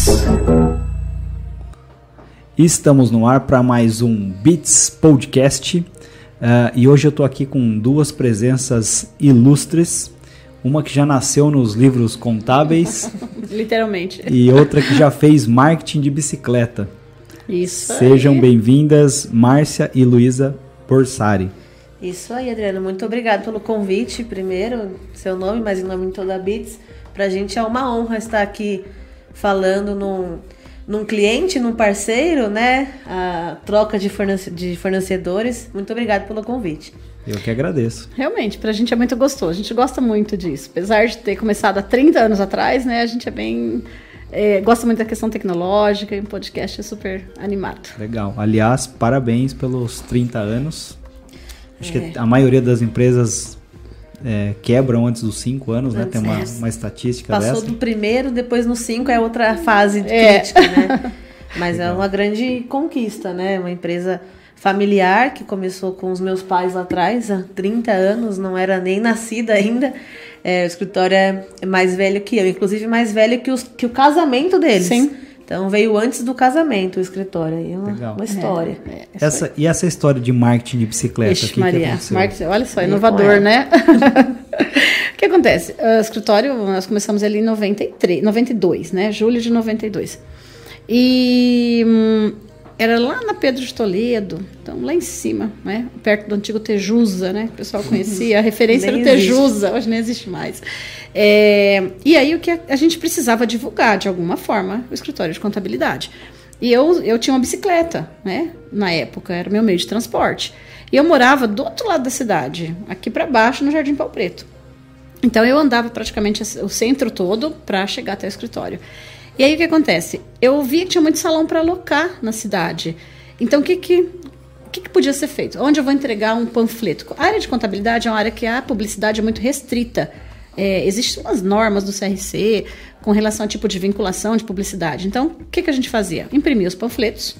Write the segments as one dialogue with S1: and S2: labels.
S1: Beats. Estamos no ar para mais um Beats Podcast uh, e hoje eu estou aqui com duas presenças ilustres. Uma que já nasceu nos livros contábeis.
S2: Literalmente.
S1: E outra que já fez marketing de bicicleta.
S2: Isso.
S1: Sejam bem-vindas, Márcia e Luísa Borsari.
S3: Isso aí, Adriano. Muito obrigado pelo convite, primeiro, seu nome, mas em nome de toda a Beats. Pra gente é uma honra estar aqui falando num, num cliente, num parceiro, né? A troca de, fornece, de fornecedores. Muito obrigado pelo convite.
S1: Eu que agradeço.
S2: Realmente, pra gente é muito gostoso. A gente gosta muito disso. Apesar de ter começado há 30 anos atrás, né? A gente é bem. É, gosta muito da questão tecnológica e o podcast é super animado.
S1: Legal. Aliás, parabéns pelos 30 anos. Acho é. que a maioria das empresas é, quebram antes dos 5 anos, né? Tem uma, uma estatística
S3: Passou
S1: dessa.
S3: do primeiro, depois no 5 é outra fase de é. crítica, né? Mas é Legal. é uma grande conquista, né? Uma empresa familiar que começou com os meus pais lá atrás, há 30 anos, não era nem nascida ainda. É, o escritório é mais velho que eu, inclusive mais velho que, os, que o casamento deles.
S2: Sim.
S3: Então veio antes do casamento o escritório. Aí é uma, uma história. É, é,
S1: essa, e essa história de marketing de bicicleta?
S2: Ixi, que Maria, que marketing, olha só, inovador, né? o que acontece? O escritório, nós começamos ali em 93, 92, né? Julho de 92. E hum, era lá na Pedro de Toledo, então lá em cima, né? Perto do antigo Tejusa, né? O pessoal conhecia, a referência era o Tejusa, hoje nem existe mais. É, e aí o que a, a, gente precisava divulgar de alguma forma o escritório de contabilidade. E eu, eu tinha uma bicicleta, né? Na época, era meu meio de transporte. E eu morava do outro lado da cidade, aqui para baixo, no Jardim Pau Preto. Então eu andava praticamente o centro todo para chegar até o escritório. E aí o que acontece? Eu via que tinha muito salão para alocar na cidade. Então o que que o que, que, podia ser feito? Onde eu vou entregar um panfleto? A área de contabilidade é uma área que a publicidade é muito restrita. É, existem umas normas do CRC com relação ao tipo de vinculação de publicidade. Então, o que, que a gente fazia? Imprimia os panfletos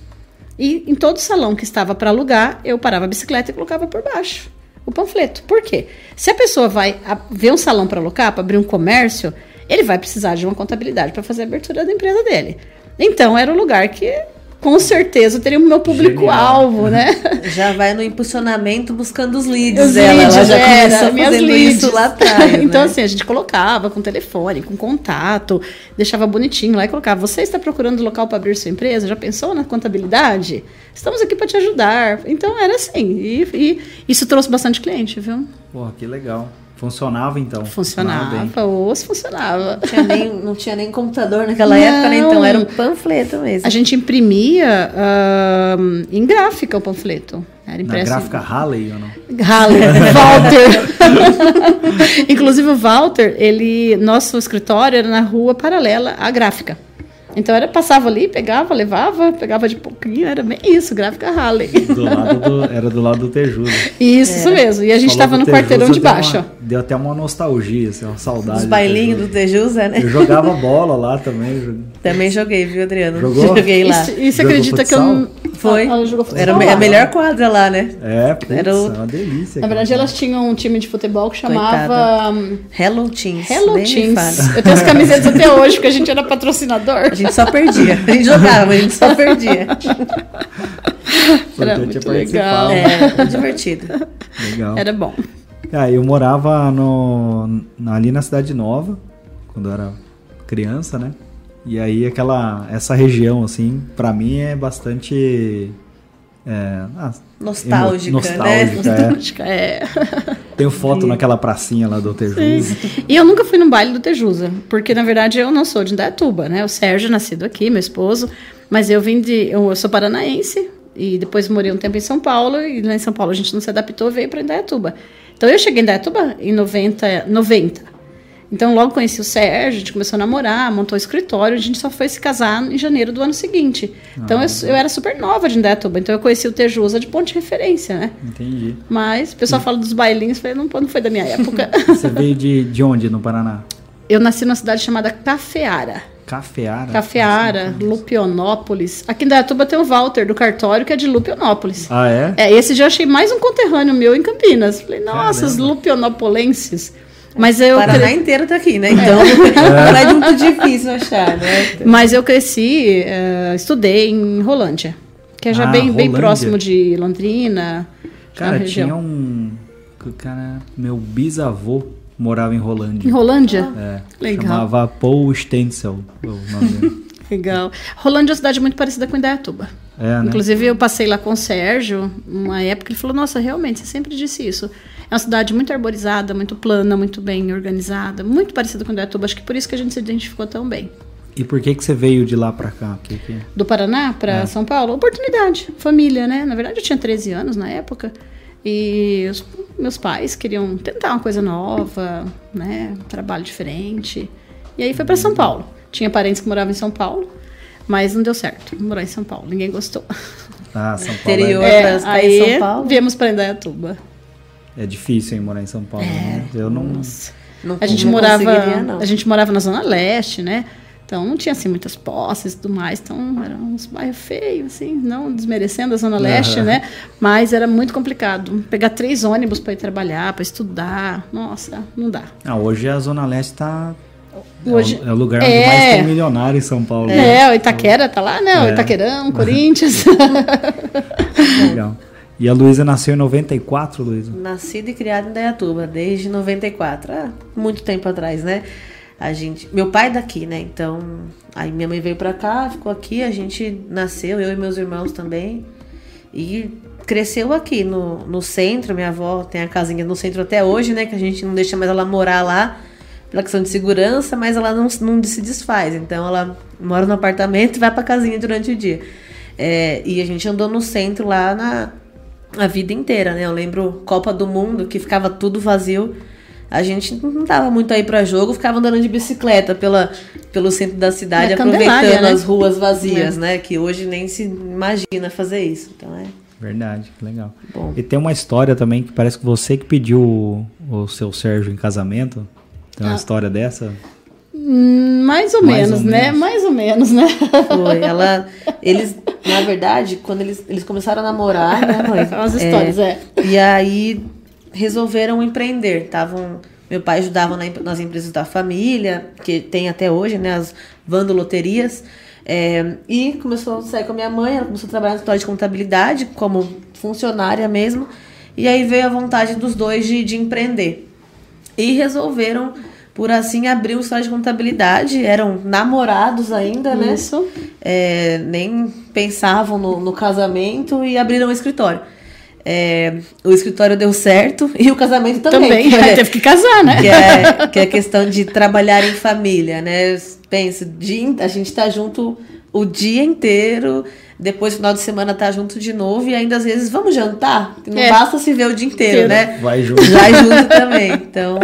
S2: e em todo salão que estava para alugar, eu parava a bicicleta e colocava por baixo o panfleto. Por quê? Se a pessoa vai ver um salão para alocar, para abrir um comércio, ele vai precisar de uma contabilidade para fazer a abertura da empresa dele. Então, era o lugar que com certeza teria o meu público-alvo, né?
S3: Já vai no impulsionamento buscando os leads os dela. Leads, ela já era, começou fazendo leads. isso lá atrás.
S2: então,
S3: né?
S2: assim, a gente colocava com telefone, com contato, deixava bonitinho lá e colocava. Você está procurando local para abrir sua empresa? Já pensou na contabilidade? Estamos aqui para te ajudar. Então, era assim. E, e isso trouxe bastante cliente, viu?
S1: Porra, que legal. Funcionava então?
S2: Funcionava, funcionava ou se funcionava.
S3: Não tinha, nem, não tinha nem computador naquela não, época, né? Então era um panfleto mesmo.
S2: A gente imprimia uh, em gráfica o panfleto.
S1: Era impresso. Na gráfica Halley ou não?
S2: Halley, Walter. Inclusive o Walter, ele, nosso escritório era na rua paralela à gráfica. Então era passava ali, pegava, levava, pegava de pouquinho, era bem isso, gráfica Halley.
S1: Do lado do, era do lado do Tejudo.
S2: Isso, isso mesmo. E a gente estava no Tejusa, quarteirão de baixo.
S1: Deu, uma, deu até uma nostalgia, assim, uma saudade.
S3: Os bailinhos do Tejusa, né?
S1: Eu jogava bola lá também.
S3: Também joguei, viu, Adriano?
S1: Jogou?
S3: Joguei lá.
S2: E você acredita que eu
S3: foi. Ela jogou Era a melhor quadra lá, né?
S1: É, putz, Era o... uma delícia.
S2: Na verdade, elas tinham um time de futebol que chamava
S3: hum, Hello Teams.
S2: Hello Teams. Eu tenho as camisetas até hoje, porque a gente era patrocinador.
S3: A gente só perdia. A gente jogava, a gente só perdia.
S2: Era muito legal.
S3: É, divertido.
S1: Legal.
S2: Era bom.
S1: Ah, eu morava no, ali na Cidade Nova, quando eu era criança, né? E aí aquela essa região assim, para mim é bastante é,
S3: ah, nostálgica,
S1: nostálgica,
S3: né?
S1: É.
S2: Nostálgica, é.
S1: Tenho foto naquela pracinha lá do Tejusa.
S2: Sim. E eu nunca fui no baile do Tejusa, porque na verdade eu não sou de Indaiatuba, né? O Sérgio é nascido aqui, meu esposo, mas eu vim de eu sou paranaense e depois morei um tempo em São Paulo e lá em São Paulo a gente não se adaptou, veio para Indaiatuba. Então eu cheguei em Indaiatuba em 90, 90. Então, logo conheci o Sérgio, a gente começou a namorar, montou o escritório, a gente só foi se casar em janeiro do ano seguinte. Então, ah, eu, eu, era super nova de Indaiatuba, então eu conheci o Tejusa de ponto de referência, né?
S1: Entendi.
S2: Mas o pessoal fala dos bailinhos, falei, não, não foi da minha época.
S1: Você veio de, de onde no Paraná?
S2: Eu nasci numa cidade chamada Cafeara.
S1: Cafeara?
S2: Cafeara, Lupionópolis. Aqui em Dayatuba tem o Walter do cartório, que é de Lupionópolis.
S1: Ah, é?
S2: É, esse já achei mais um conterrâneo meu em Campinas. Falei, nossa, Caramba. os lupionopolenses. Mas eu
S3: o Paraná cre... inteiro tá aqui, né? Então não é muito difícil achar, né?
S2: Mas eu cresci, uh, estudei em Rolândia, que é já ah, bem, bem próximo de Londrina.
S1: Cara, tinha um. Cara, meu bisavô morava em Rolândia.
S2: Em Rolândia?
S1: É. Legal. Chamava Paul Stencil.
S2: Legal. Rolândia é uma cidade muito parecida com Indaiatuba. É, né? Inclusive, eu passei lá com o Sérgio, uma época, ele falou: Nossa, realmente, você sempre disse isso. É uma cidade muito arborizada, muito plana, muito bem organizada, muito parecida com Indaiatuba. Acho que por isso que a gente se identificou tão bem.
S1: E por que, que você veio de lá para cá? Que que...
S2: Do Paraná para é. São Paulo? Oportunidade, família, né? Na verdade, eu tinha 13 anos na época. E os meus pais queriam tentar uma coisa nova, né? Um trabalho diferente. E aí foi para São Paulo. Tinha parentes que moravam em São Paulo, mas não deu certo. Morar em São Paulo, ninguém gostou.
S1: Ah, São Paulo.
S2: Interior é, é aí São Paulo. viemos para Indaiatuba.
S1: É difícil hein, morar em São Paulo. É, né? Eu não,
S2: não a gente morava, a gente morava na zona leste, né? Então não tinha assim muitas posses e tudo mais, então eram uns bairros feios, assim, não desmerecendo a Zona Leste, uhum. né? Mas era muito complicado. Pegar três ônibus para ir trabalhar, para estudar, nossa, não dá.
S1: Ah, hoje a Zona Leste está Hoje, é, o, lugar onde é, mais tem milionário em São Paulo.
S2: É, né? o Itaquera tá lá, né? O é. Itaquerão, Corinthians.
S1: Legal. E a Luísa nasceu em 94, Luísa?
S3: Nascida e criada em Dayatuba, desde 94. Ah, muito tempo atrás, né? A gente, meu pai é daqui, né? Então, aí minha mãe veio pra cá, ficou aqui, a gente nasceu, eu e meus irmãos também. E cresceu aqui no, no centro. Minha avó tem a casinha no centro até hoje, né? Que a gente não deixa mais ela morar lá pela questão de segurança, mas ela não, não se desfaz. Então ela mora no apartamento e vai pra casinha durante o dia. É, e a gente andou no centro lá na a vida inteira, né? Eu lembro Copa do Mundo, que ficava tudo vazio. A gente não tava muito aí para jogo, ficava andando de bicicleta pela, pelo centro da cidade, aproveitando né? as ruas vazias, é. né? Que hoje nem se imagina fazer isso. Então é.
S1: Verdade, que legal. Bom. E tem uma história também que parece que você que pediu o, o seu Sérgio em casamento. Tem uma ah. história dessa?
S2: Hum, mais ou, mais menos, ou né? Menos. Mais ou menos, né?
S3: Foi. Ela. Eles, na verdade, quando eles, eles começaram a namorar, né, mãe?
S2: As histórias, é,
S3: é. E aí resolveram empreender. Tavam, meu pai ajudava na, nas empresas da família, que tem até hoje, né? As Loterias. É, e começou a sair com a minha mãe, ela começou a trabalhar no escritório de contabilidade, como funcionária mesmo. E aí veio a vontade dos dois de, de empreender. E resolveram por assim abrir o estágio de contabilidade. Eram namorados ainda, né?
S2: Isso.
S3: É, nem pensavam no, no, casamento e abriram o escritório. É, o escritório deu certo e o casamento também.
S2: Também, é, teve que casar, né?
S3: Que é, que é questão de trabalhar em família, né? Pensa, a gente tá junto o dia inteiro depois, final de semana, tá junto de novo e ainda às vezes vamos jantar. Não é. basta se ver o dia inteiro, né?
S1: Vai junto.
S3: Vai junto também. Então.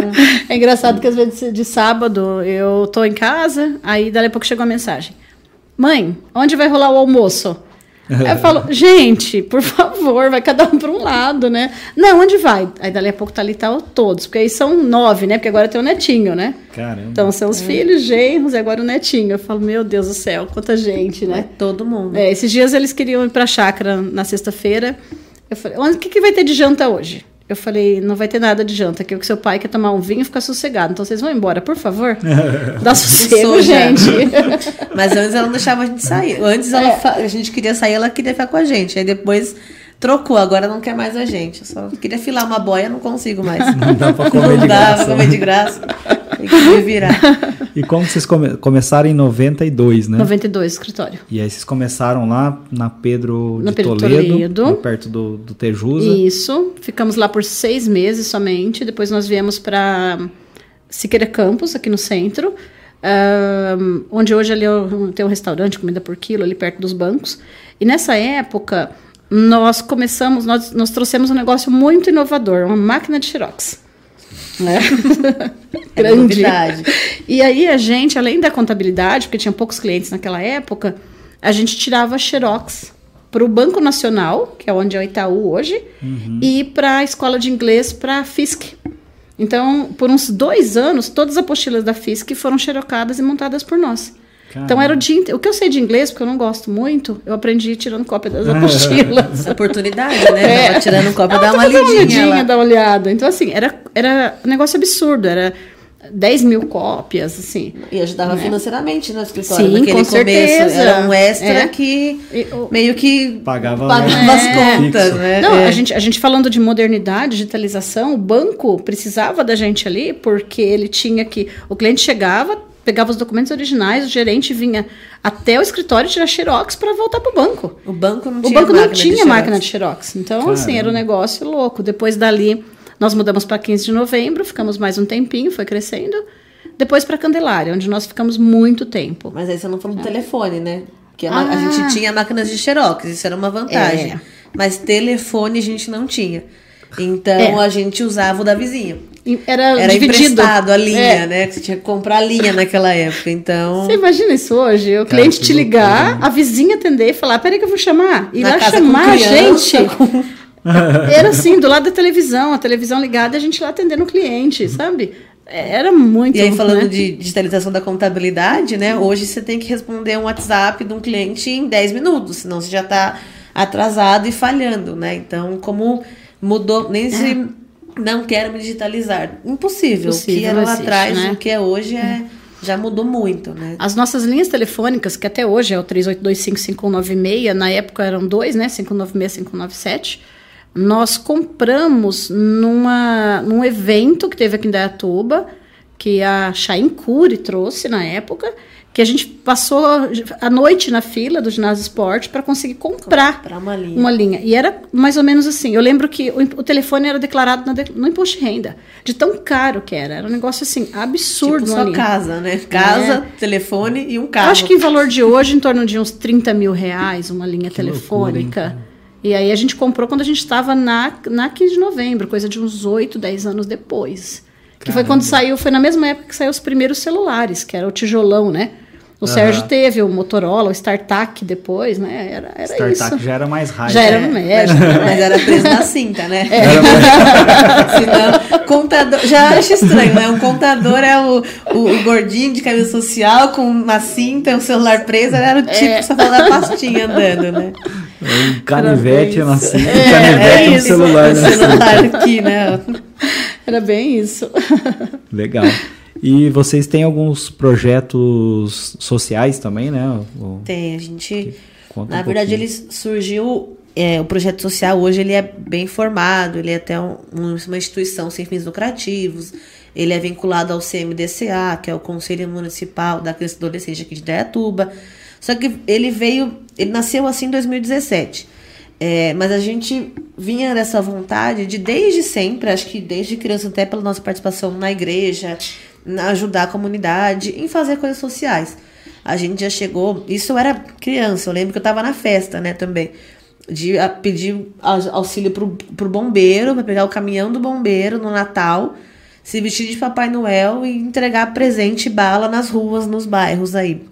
S2: É engraçado que às vezes de sábado eu tô em casa, aí dali a pouco chegou a mensagem. Mãe, onde vai rolar o almoço? Aí eu falo, gente, por favor, vai cada um para um lado, né? Não, onde vai? Aí dali a pouco tá ali tal tá todos, porque aí são nove, né? Porque agora tem o netinho, né?
S1: Caramba.
S2: Então são os é. filhos, genros e agora o netinho. Eu falo, meu Deus do céu, quanta gente, né? É
S3: todo mundo.
S2: É, esses dias eles queriam ir pra chácara na sexta-feira. Eu falei, o que, que vai ter de janta hoje? Eu falei, não vai ter nada de janta, que o seu pai quer tomar um vinho e ficar sossegado. Então vocês vão embora, por favor. Dá sossego, gente.
S3: Mas antes ela não deixava a gente sair. Antes ela, é. a gente queria sair, ela queria ficar com a gente. Aí depois trocou, agora não quer mais a gente. Eu só queria filar uma boia, não consigo mais.
S1: Não dá pra comer não de dá graça.
S3: Pra comer de graça. Tem que me virar.
S1: E como vocês come começaram em 92, né?
S2: 92, escritório.
S1: E aí vocês começaram lá na Pedro de Pedro Toledo, Toledo. perto do, do Tejusa.
S2: Isso. Ficamos lá por seis meses somente. Depois nós viemos para Siqueira Campos, aqui no centro. Um, onde hoje ali tem um restaurante, comida por quilo, ali perto dos bancos. E nessa época, nós começamos, nós, nós trouxemos um negócio muito inovador, uma máquina de Xerox né?
S3: É Grande.
S2: E aí a gente, além da contabilidade, porque tinha poucos clientes naquela época, a gente tirava xerox para o Banco Nacional, que é onde é o Itaú hoje, uhum. e para a escola de inglês para a FISC. Então, por uns dois anos, todas as apostilas da FISC foram xerocadas e montadas por nós. Então era o dia O que eu sei de inglês, porque eu não gosto muito, eu aprendi tirando cópia das apostilas.
S3: Oportunidade, né? É. Tirando cópia, dá uma lidinha. Uma
S2: dar uma olhada. Então, assim, era, era um negócio absurdo. Era 10 mil cópias, assim.
S3: E ajudava né? financeiramente no escritório. Sim, naquele com certeza. Era um extra é. que meio que
S1: pagava,
S3: pagava é. as contas, né?
S2: Não, é. a, gente, a gente falando de modernidade, digitalização, o banco precisava da gente ali porque ele tinha que... O cliente chegava, pegava os documentos originais, o gerente vinha até o escritório tirar xerox para voltar para o banco.
S3: O banco não
S2: o
S3: tinha,
S2: banco não tinha de máquina de xerox. Então, Caramba. assim, era um negócio louco. Depois dali nós mudamos para 15 de novembro, ficamos mais um tempinho, foi crescendo. Depois para Candelária, onde nós ficamos muito tempo.
S3: Mas aí você não falou do é. telefone, né? Que a, ah. a, gente tinha máquinas de xerox, isso era uma vantagem. É. Mas telefone a gente não tinha. Então é. a gente usava o da vizinha.
S2: Era,
S3: era
S2: dividido.
S3: emprestado a linha, é. né? Que você tinha que comprar a linha naquela época. Então.
S2: Você imagina isso hoje? O Cara, cliente te ligar, loucura. a vizinha atender e falar: peraí que eu vou chamar. E lá chamar a gente. Com... Era assim, do lado da televisão, a televisão ligada, a gente lá atendendo o cliente, sabe? Era muito.
S3: E aí, falando né? de digitalização da contabilidade, né? Hoje você tem que responder um WhatsApp de um cliente em 10 minutos, senão você já está atrasado e falhando, né? Então, como mudou, nem se é. não quero me digitalizar. Impossível. Impossível o que era lá atrás, né? o que é hoje é. Já mudou muito, né?
S2: As nossas linhas telefônicas, que até hoje é o 38255196, na época eram dois, né? 596, 597 nós compramos numa, num evento que teve aqui em Dayatuba, que a Chain Cure trouxe na época, que a gente passou a noite na fila do ginásio esporte para conseguir comprar, comprar
S3: uma, linha.
S2: uma linha. E era mais ou menos assim. Eu lembro que o, o telefone era declarado no imposto de renda, de tão caro que era. Era um negócio assim absurdo.
S3: Tipo sua linha. casa, né? Casa, é. telefone e um carro.
S2: Eu acho que em valor de hoje, em torno de uns 30 mil reais, uma linha que telefônica. Loucura, e aí a gente comprou quando a gente estava na, na 15 de novembro, coisa de uns 8, 10 anos depois. Caramba. Que foi quando saiu, foi na mesma época que saiu os primeiros celulares, que era o tijolão, né? O uhum. Sérgio teve o Motorola, o StarTAC depois, né? Era, era StarTAC
S1: isso. já era mais raiva.
S2: Já era no médico.
S3: Mas, mas era preso na cinta, né? É. Senão, contador. Já acho estranho, né? Um contador é o, o, o, gordinho de camisa social com uma cinta, um celular preso, era o tipo é. só da pastinha andando, né?
S1: Um canivete na cinta, é, canivete é um celular. Um
S3: celular aqui, né?
S2: Era bem isso.
S1: Legal. E vocês têm alguns projetos sociais também, né?
S3: Tem, a gente. na um verdade, ele surgiu. É, o projeto social hoje ele é bem formado, ele é até um, uma instituição sem fins lucrativos, ele é vinculado ao CMDCA, que é o Conselho Municipal da Criança e Adolescente aqui de Dayatuba. Só que ele veio, ele nasceu assim em 2017. É, mas a gente vinha dessa vontade de desde sempre, acho que desde criança, até pela nossa participação na igreja, ajudar a comunidade, em fazer coisas sociais. A gente já chegou, isso eu era criança, eu lembro que eu estava na festa, né, também, de pedir auxílio pro, pro bombeiro, para pegar o caminhão do bombeiro no Natal, se vestir de Papai Noel e entregar presente e bala nas ruas, nos bairros aí.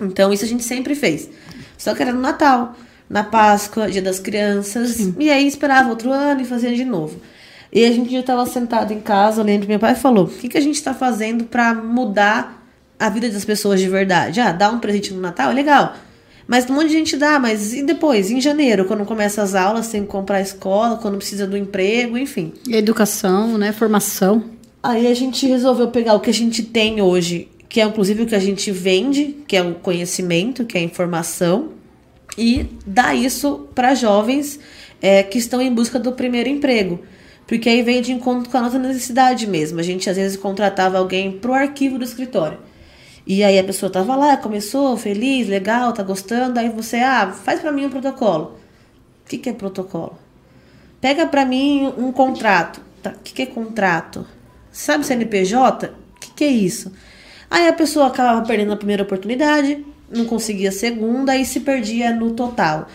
S3: Então isso a gente sempre fez. Só que era no Natal, na Páscoa, Dia das Crianças, Sim. e aí esperava outro ano e fazia de novo. E a gente já estava sentado em casa, eu lembro meu pai falou: o que, que a gente está fazendo para mudar a vida das pessoas de verdade? Ah, dar um presente no Natal é legal. Mas um monte de gente dá, mas e depois? Em janeiro, quando começa as aulas, tem que comprar a escola, quando precisa do emprego, enfim.
S2: Educação, né? Formação.
S3: Aí a gente resolveu pegar o que a gente tem hoje, que é inclusive o que a gente vende, que é o conhecimento, que é a informação, e dar isso para jovens é, que estão em busca do primeiro emprego. Porque aí veio de encontro com a nossa necessidade mesmo. A gente às vezes contratava alguém pro arquivo do escritório. E aí a pessoa tava lá, começou, feliz, legal, tá gostando. Aí você, ah, faz para mim um protocolo. O que, que é protocolo? Pega para mim um contrato. Tá, o que, que é contrato? Sabe CNPJ? O que, que é isso? Aí a pessoa acabava perdendo a primeira oportunidade, não conseguia a segunda e se perdia no total.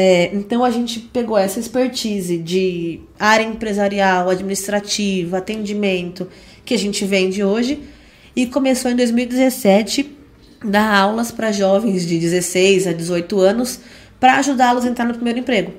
S3: É, então a gente pegou essa expertise de área empresarial, administrativa, atendimento que a gente vende hoje e começou em 2017 dar aulas para jovens de 16 a 18 anos para ajudá-los a entrar no primeiro emprego.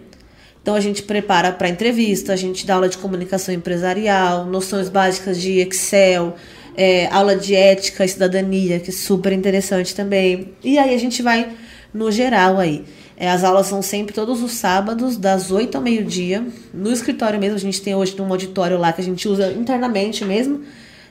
S3: Então a gente prepara para entrevista, a gente dá aula de comunicação empresarial, noções básicas de Excel, é, aula de ética e cidadania, que é super interessante também. E aí a gente vai no geral aí. É, as aulas são sempre todos os sábados, das 8 ao meio-dia. No escritório mesmo, a gente tem hoje um auditório lá que a gente usa internamente mesmo,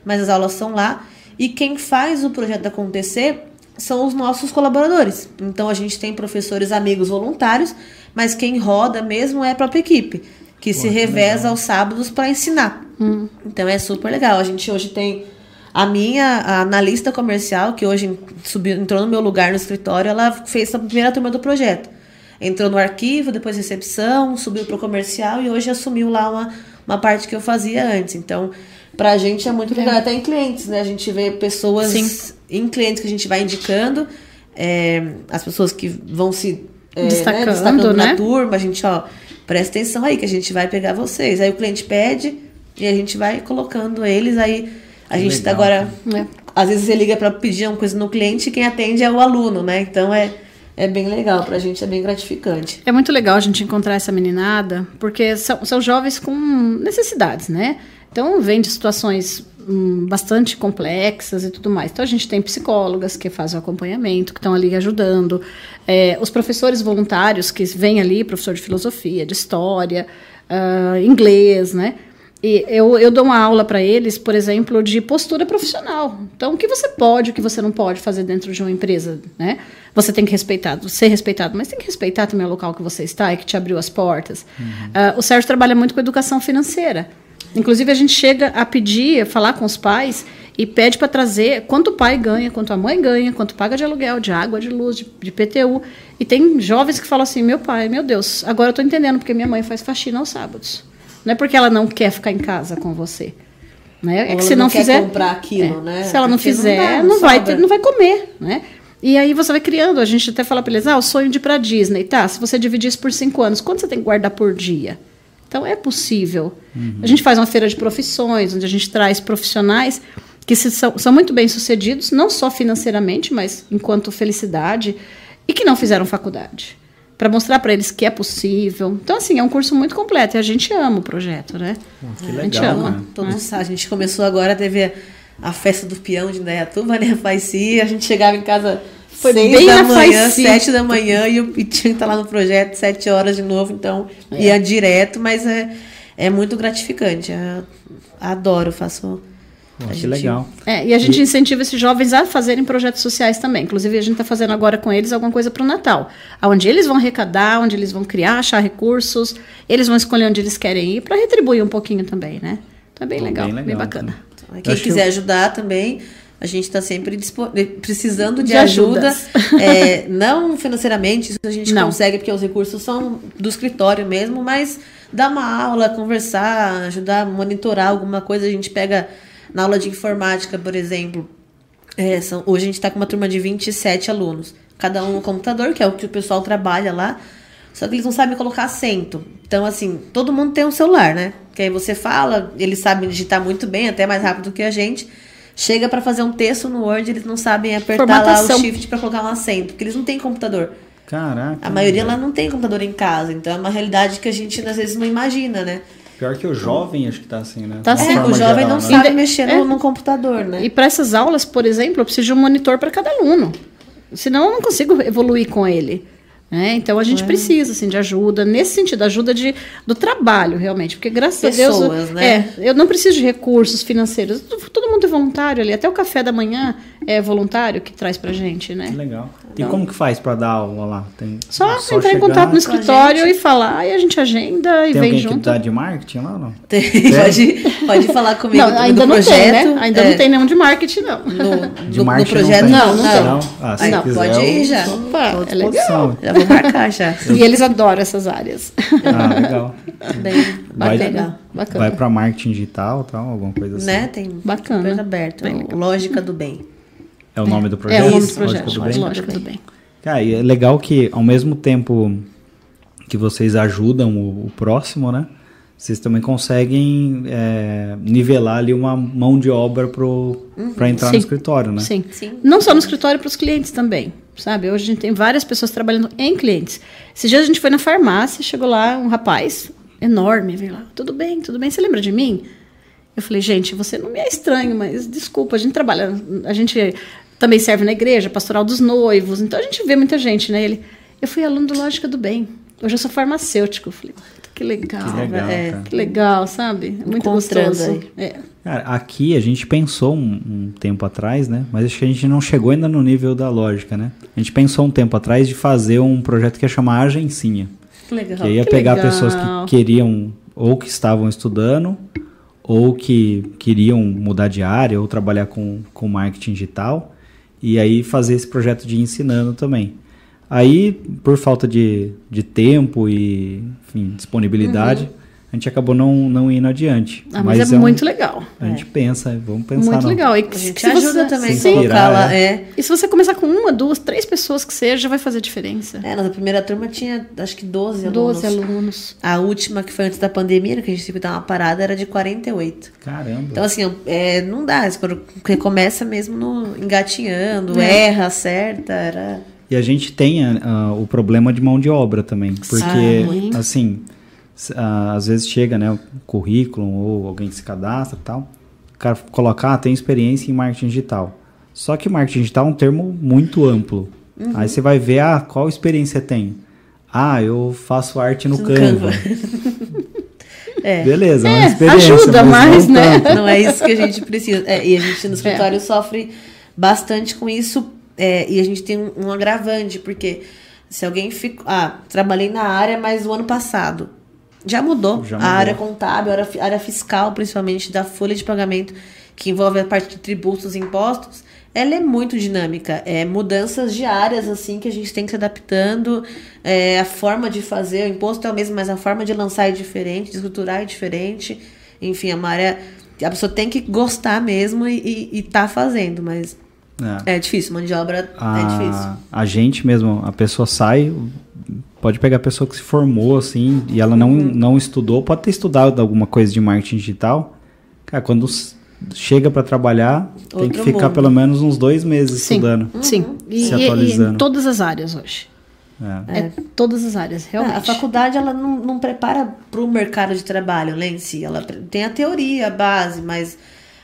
S3: mas as aulas são lá. E quem faz o projeto acontecer são os nossos colaboradores. Então a gente tem professores amigos voluntários, mas quem roda mesmo é a própria equipe, que Pô, se reveza que aos sábados para ensinar. Hum. Então é super legal. A gente hoje tem a minha a analista comercial, que hoje subiu, entrou no meu lugar no escritório, ela fez a primeira turma do projeto. Entrou no arquivo, depois recepção, subiu para o comercial e hoje assumiu lá uma, uma parte que eu fazia antes. Então, para a gente é muito legal, é. até em clientes, né? A gente vê pessoas Sim. em clientes que a gente vai indicando, é, as pessoas que vão se é, destacando, né, destacando né? na turma, a gente, ó, presta atenção aí que a gente vai pegar vocês. Aí o cliente pede e a gente vai colocando eles aí. A que gente tá legal, agora. Né? Às vezes você liga para pedir uma coisa no cliente e quem atende é o aluno, né? Então é é bem legal, pra gente é bem gratificante.
S2: É muito legal a gente encontrar essa meninada, porque são, são jovens com necessidades, né? Então, vem de situações hum, bastante complexas e tudo mais. Então, a gente tem psicólogas que fazem o acompanhamento, que estão ali ajudando, é, os professores voluntários que vêm ali, professor de filosofia, de história, uh, inglês, né? E eu, eu dou uma aula para eles, por exemplo, de postura profissional. Então, o que você pode, o que você não pode fazer dentro de uma empresa, né? Você tem que respeitar, ser respeitado, mas tem que respeitar também o local que você está e que te abriu as portas. Uhum. Uh, o Sérgio trabalha muito com educação financeira. Inclusive, a gente chega a pedir, a falar com os pais e pede para trazer quanto o pai ganha, quanto a mãe ganha, quanto paga de aluguel, de água, de luz, de, de PTU. E tem jovens que falam assim: meu pai, meu Deus, agora eu estou entendendo porque minha mãe faz faxina aos sábados. Não é porque ela não quer ficar em casa com você. Né? É que se não, não fizer
S3: comprar aquilo, é,
S2: né? Se ela não fizer, não, dá, não vai ter, não vai comer, né? E aí você vai criando, a gente até fala para eles, ah, o sonho de ir para Disney, tá? Se você dividir isso por cinco anos, quanto você tem que guardar por dia? Então é possível. Uhum. A gente faz uma feira de profissões, onde a gente traz profissionais que se, são, são muito bem sucedidos, não só financeiramente, mas enquanto felicidade, e que não fizeram faculdade para mostrar para eles que é possível. Então, assim, é um curso muito completo e a gente ama o projeto, né?
S1: que legal, a gente ama. Né?
S3: Todos, A gente começou agora, teve a festa do peão de Indaiatuba, né? Faici, a gente chegava em casa foi seis bem da manhã, Faici. sete da manhã e, e tinha que estar lá no projeto sete horas de novo, então é. ia direto, mas é, é muito gratificante. Eu adoro, faço
S1: que gente, legal.
S2: É, e a gente e... incentiva esses jovens a fazerem projetos sociais também. Inclusive, a gente está fazendo agora com eles alguma coisa para o Natal. Onde eles vão arrecadar, onde eles vão criar, achar recursos. Eles vão escolher onde eles querem ir para retribuir um pouquinho também, né? Então é bem, legal, bem, legal, bem bacana.
S3: Então, quem quiser eu... ajudar também, a gente está sempre precisando de, de ajuda. é, não financeiramente, isso a gente não. consegue, porque os recursos são do escritório mesmo, mas dar uma aula, conversar, ajudar a monitorar alguma coisa, a gente pega na aula de informática, por exemplo, é, são, hoje a gente está com uma turma de 27 alunos. Cada um no computador, que é o que o pessoal trabalha lá. Só que eles não sabem colocar assento. Então, assim, todo mundo tem um celular, né? Que aí você fala, eles sabem digitar muito bem, até mais rápido que a gente. Chega para fazer um texto no Word, eles não sabem apertar Formatação. lá o shift para colocar um assento, porque eles não têm computador.
S1: Caraca.
S3: A maioria lá não tem computador em casa, então é uma realidade que a gente às vezes não imagina, né?
S1: Pior que o jovem, acho que tá assim, né?
S3: Tá assim, o jovem geral, não né? sabe mexer é. no computador, né?
S2: E para essas aulas, por exemplo, eu preciso de um monitor para cada aluno. Senão eu não consigo evoluir com ele. Né? Então a gente é. precisa assim, de ajuda, nesse sentido, ajuda de, do trabalho, realmente. Porque graças Pessoas, a Deus. Né? É, eu não preciso de recursos financeiros. Todo mundo é voluntário ali. Até o café da manhã é voluntário que traz pra gente, né?
S1: Legal. E então, como que faz para dar aula lá? Tem,
S2: só, só entrar em contato no escritório e falar, aí a gente agenda e
S1: tem
S2: vem junto.
S1: Tem de marketing lá não?
S3: Tem, pode, pode falar comigo
S2: não, ainda não projeto. Tem, né? Ainda é, não tem nenhum de marketing, não.
S3: No, de marketing no projeto, não, não, não, não.
S1: Ah, se não, quiser,
S3: pode ir já.
S2: Opa, é legal.
S3: Já vou marcar já.
S2: E eles adoram essas áreas.
S1: Ah, legal.
S3: Bem,
S1: vai, legal. Bacana. Vai para marketing digital, tal, alguma coisa assim.
S3: Né? Tem
S2: Bacana.
S3: super aberto. Lógica do bem.
S1: É o nome do projeto?
S2: É o nome do projeto. Lógica do bem. Lógica do bem.
S1: Cara, e é legal que ao mesmo tempo que vocês ajudam o, o próximo, né? Vocês também conseguem é, nivelar ali uma mão de obra para uhum. entrar Sim. no escritório, né?
S2: Sim. Sim. Não só no escritório, para os clientes também, sabe? Hoje a gente tem várias pessoas trabalhando em clientes. Esses dias a gente foi na farmácia, chegou lá um rapaz enorme, veio lá, tudo bem, tudo bem, você lembra de mim? Eu falei, gente, você não me é estranho, mas desculpa, a gente trabalha, a gente também serve na igreja, pastoral dos noivos, então a gente vê muita gente, né? Ele, eu fui aluno do Lógica do Bem. Hoje eu sou farmacêutico. Eu falei, que legal. Que legal, é, que legal sabe? É muito gostoso. É.
S1: Cara, aqui a gente pensou um, um, tempo atrás, né? Mas acho que a gente não chegou ainda no nível da lógica, né? A gente pensou um tempo atrás de fazer um projeto que ia chamar Agencinha. Legal. Que ia que pegar legal. pessoas que queriam ou que estavam estudando ou que queriam mudar de área ou trabalhar com, com marketing digital e aí fazer esse projeto de ensinando também. Aí, por falta de, de tempo e enfim, disponibilidade, uhum. A gente acabou não, não indo adiante.
S2: Ah, mas, mas é, é, muito um, legal.
S1: A gente é. pensa, vamos pensar.
S2: Muito legal. E
S3: a gente ajuda você, também a colocar lá. É. é.
S2: E se você começar com uma, duas, três pessoas que seja, já vai fazer diferença.
S3: É, na primeira turma tinha acho que 12
S2: alunos. 12 alunos.
S3: A última, que foi antes da pandemia, que a gente teve que dar uma parada, era de 48.
S1: Caramba.
S3: Então, assim, é, não dá. Porque começa mesmo no, engatinhando, é. erra, acerta, era...
S1: E a gente tem uh, o problema de mão de obra também. Porque, ah, assim, às vezes chega, né, o currículo ou alguém se cadastra e tal. O cara colocar, ah, tem experiência em marketing digital. Só que marketing digital é um termo muito amplo. Uhum. Aí você vai ver, ah, qual experiência tem? Ah, eu faço arte no, no Canva. Canva. é. Beleza, é, uma experiência.
S2: Ajuda
S3: mas
S2: mais,
S3: não
S2: né?
S3: Não é isso que a gente precisa. É, e a gente no escritório é. sofre bastante com isso é, e a gente tem um, um, agravante, porque se alguém ficou. Ah, trabalhei na área, mas o ano passado. Já mudou. Já mudou. A área contábil, a área, a área fiscal, principalmente, da folha de pagamento, que envolve a parte de tributos e impostos, ela é muito dinâmica. É mudanças diárias, assim, que a gente tem que se adaptando. É, a forma de fazer, o imposto é o mesmo, mas a forma de lançar é diferente, de estruturar é diferente. Enfim, é uma área. A pessoa tem que gostar mesmo e, estar tá fazendo, mas é. é difícil, mão de obra é a, é difícil.
S1: A gente mesmo, a pessoa sai, pode pegar a pessoa que se formou assim e ela não, uhum. não estudou, pode ter estudado alguma coisa de marketing digital. Cara, quando chega para trabalhar, Outro tem que ficar mundo. pelo menos uns dois meses Sim. estudando.
S2: Sim, e, se atualizando. E, em todas as áreas hoje. É. é. todas as áreas, realmente.
S3: É, a faculdade ela não, não prepara para o mercado de trabalho né, em si. Ela tem a teoria, a base, mas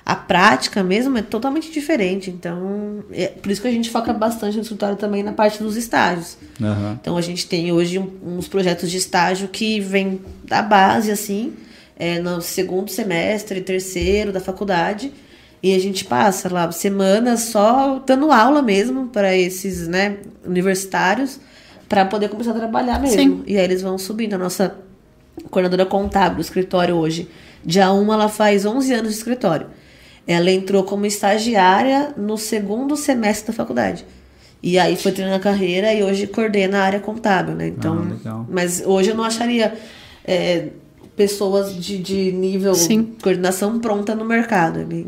S3: a prática mesmo é totalmente diferente. Então, é por isso que a gente foca bastante no escritório também na parte dos estágios. Uhum. Então, a gente tem hoje um, uns projetos de estágio que vem da base, assim, é, no segundo semestre, terceiro da faculdade. E a gente passa lá semanas só dando aula mesmo para esses né, universitários para poder começar a trabalhar mesmo. Sim. E aí eles vão subindo. A nossa coordenadora contábil do escritório hoje, dia 1, ela faz 11 anos de escritório. Ela entrou como estagiária no segundo semestre da faculdade. E aí foi treinando a carreira e hoje coordena a área contábil, né? Então, ah, mas hoje eu não acharia é, pessoas de, de nível Sim. coordenação pronta no mercado. É bem,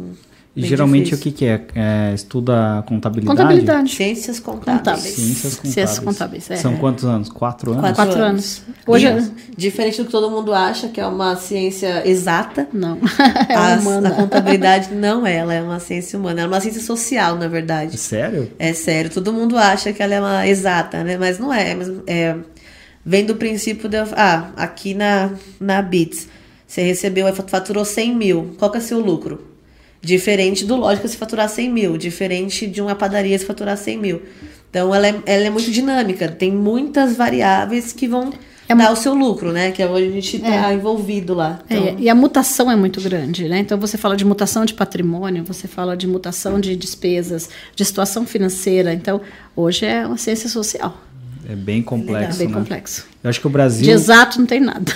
S1: e geralmente difícil. o que, que é? é? Estuda contabilidade?
S2: Contabilidade.
S3: Ciências contábeis.
S1: Ciências contábeis. Ciências contábeis é. São
S2: é.
S1: quantos anos? Quatro anos?
S2: Quatro, Quatro anos.
S3: anos. Hoje, é... Diferente do que todo mundo acha, que é uma ciência exata.
S2: Não.
S3: é a, humana. A contabilidade não é, ela é uma ciência humana. Ela é uma ciência social, na verdade.
S1: Sério?
S3: É sério. Todo mundo acha que ela é uma exata, né? Mas não é. é vem do princípio de... Ah, aqui na, na BITS, você recebeu, faturou 100 mil. Qual que é seu lucro? Diferente do lógico se faturar 100 mil, diferente de uma padaria se faturar 100 mil. Então ela é, ela é muito dinâmica, tem muitas variáveis que vão é dar o seu lucro, né? Que é onde a gente está é. envolvido lá.
S2: É, então... É, e a mutação é muito grande, né? Então você fala de mutação de patrimônio, você fala de mutação de despesas, de situação financeira. Então hoje é uma ciência social.
S1: É bem complexo.
S2: É bem
S1: né?
S2: complexo.
S1: Eu acho que o Brasil.
S2: De exato não tem nada.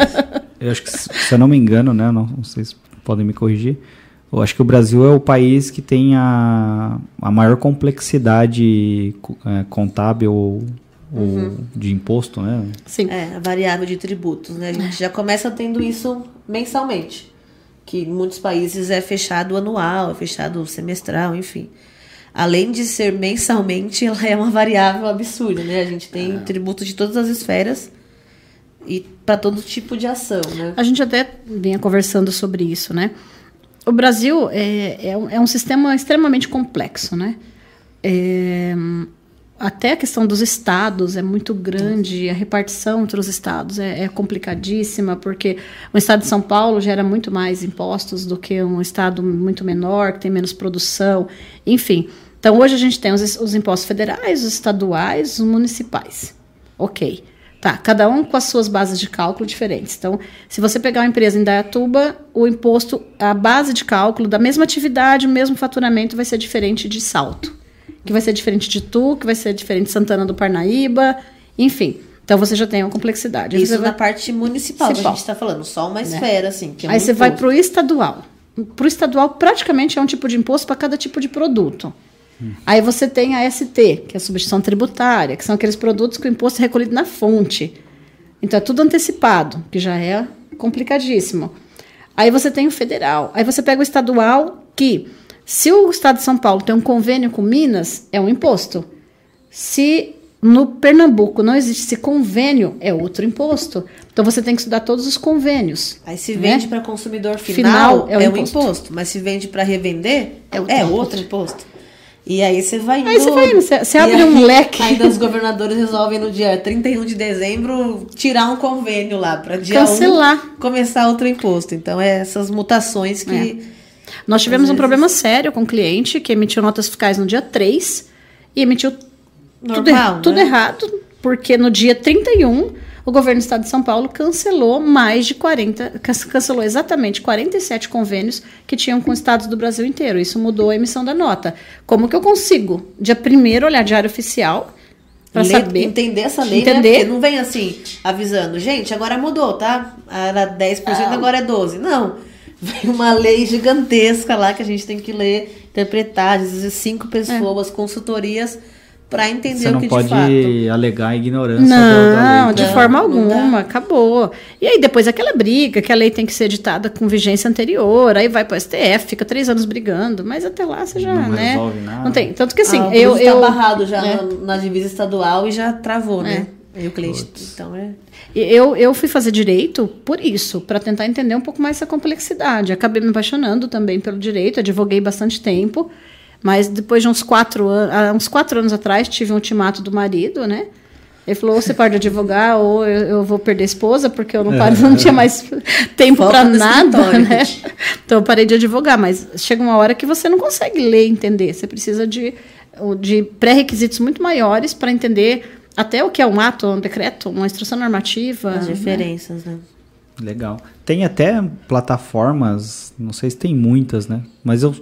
S1: eu acho que, se eu não me engano, né? Não, não sei se podem me corrigir. Eu acho que o Brasil é o país que tem a, a maior complexidade é, contábil ou, uhum. de imposto, né?
S3: Sim. É, a variável de tributos, né? A gente já começa tendo isso mensalmente. Que em muitos países é fechado anual, é fechado semestral, enfim. Além de ser mensalmente, ela é uma variável absurda, né? A gente tem é. tributos de todas as esferas e para todo tipo de ação, né?
S2: A gente até vinha conversando sobre isso, né? O Brasil é, é, um, é um sistema extremamente complexo, né? É, até a questão dos estados é muito grande, a repartição entre os estados é, é, complicadíssima, porque o estado de São Paulo gera muito mais impostos do que um estado muito menor, que tem menos produção, enfim. Então, hoje a gente tem os, os impostos federais, os estaduais, os municipais. Ok. Tá, cada um com as suas bases de cálculo diferentes. Então, se você pegar uma empresa em Dayatuba, o imposto, a base de cálculo da mesma atividade, o mesmo faturamento vai ser diferente de Salto, que vai ser diferente de Tu, que vai ser diferente de Santana do Parnaíba, enfim. Então você já tem uma complexidade.
S3: Isso
S2: na
S3: vai... parte municipal, municipal. a gente está falando, só uma né? esfera, assim.
S2: É Aí você vai para o estadual. Para o estadual, praticamente é um tipo de imposto para cada tipo de produto. Aí você tem a ST, que é a substituição tributária, que são aqueles produtos que o imposto é recolhido na fonte. Então é tudo antecipado, que já é complicadíssimo. Aí você tem o federal. Aí você pega o estadual, que se o estado de São Paulo tem um convênio com Minas, é um imposto. Se no Pernambuco não existe esse convênio, é outro imposto. Então você tem que estudar todos os convênus.
S3: Aí se vende né? para consumidor final, final é, o é imposto. um imposto. Mas se vende para revender, é outro, é outro imposto. E aí você vai indo.
S2: Aí você vai indo, você, abre aí, um leque.
S3: Ainda os governadores resolvem no dia 31 de dezembro tirar um convênio lá para dia Cancelar. 1 começar outro imposto. Então é essas mutações que. É.
S2: Nós tivemos vezes... um problema sério com o um cliente que emitiu notas fiscais no dia 3 e emitiu Normal, tudo, er tudo né? errado, porque no dia 31 o governo do estado de São Paulo cancelou mais de 40, cancelou exatamente 47 convênios que tinham com estados do Brasil inteiro. Isso mudou a emissão da nota. Como que eu consigo, dia primeiro, olhar diário oficial para saber
S3: entender essa lei, né? entender. Né? Porque não vem assim avisando, gente, agora mudou, tá? Era 10%, ah. agora é 12. Não. Vem uma lei gigantesca lá que a gente tem que ler, interpretar, às vezes cinco pessoas, é. consultorias para entender Você
S1: o
S3: que
S1: de fato.
S3: Você não
S1: pode alegar ignorância
S2: não, da lei. de não, forma alguma, acabou. E aí depois aquela briga, que a lei tem que ser editada com vigência anterior, aí vai para o STF, fica três anos brigando, mas até lá você já,
S1: não
S2: né?
S1: Resolve nada.
S2: Não tem. Tanto que assim,
S3: ah,
S2: eu...
S3: eu tá barrado já é. na, na, divisa estadual e já travou, né? É. o cliente, então é...
S2: Eu, eu fui fazer direito por isso, para tentar entender um pouco mais essa complexidade. Acabei me apaixonando também pelo direito, advoguei bastante tempo, mas depois de uns quatro anos, uns quatro anos atrás, tive um ultimato do marido, né? Ele falou: ou você pode advogar, ou eu, eu vou perder a esposa, porque eu não, paro, não tinha mais tempo para nada, né? Então eu parei de advogar. Mas chega uma hora que você não consegue ler e entender. Você precisa de, de pré-requisitos muito maiores para entender até o que é um ato, um decreto, uma instrução normativa.
S3: As né? diferenças, né? né?
S1: Legal. Tem até plataformas, não sei se tem muitas, né? Mas eu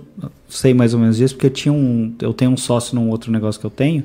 S1: sei mais ou menos disso porque eu tinha um, eu tenho um sócio num outro negócio que eu tenho,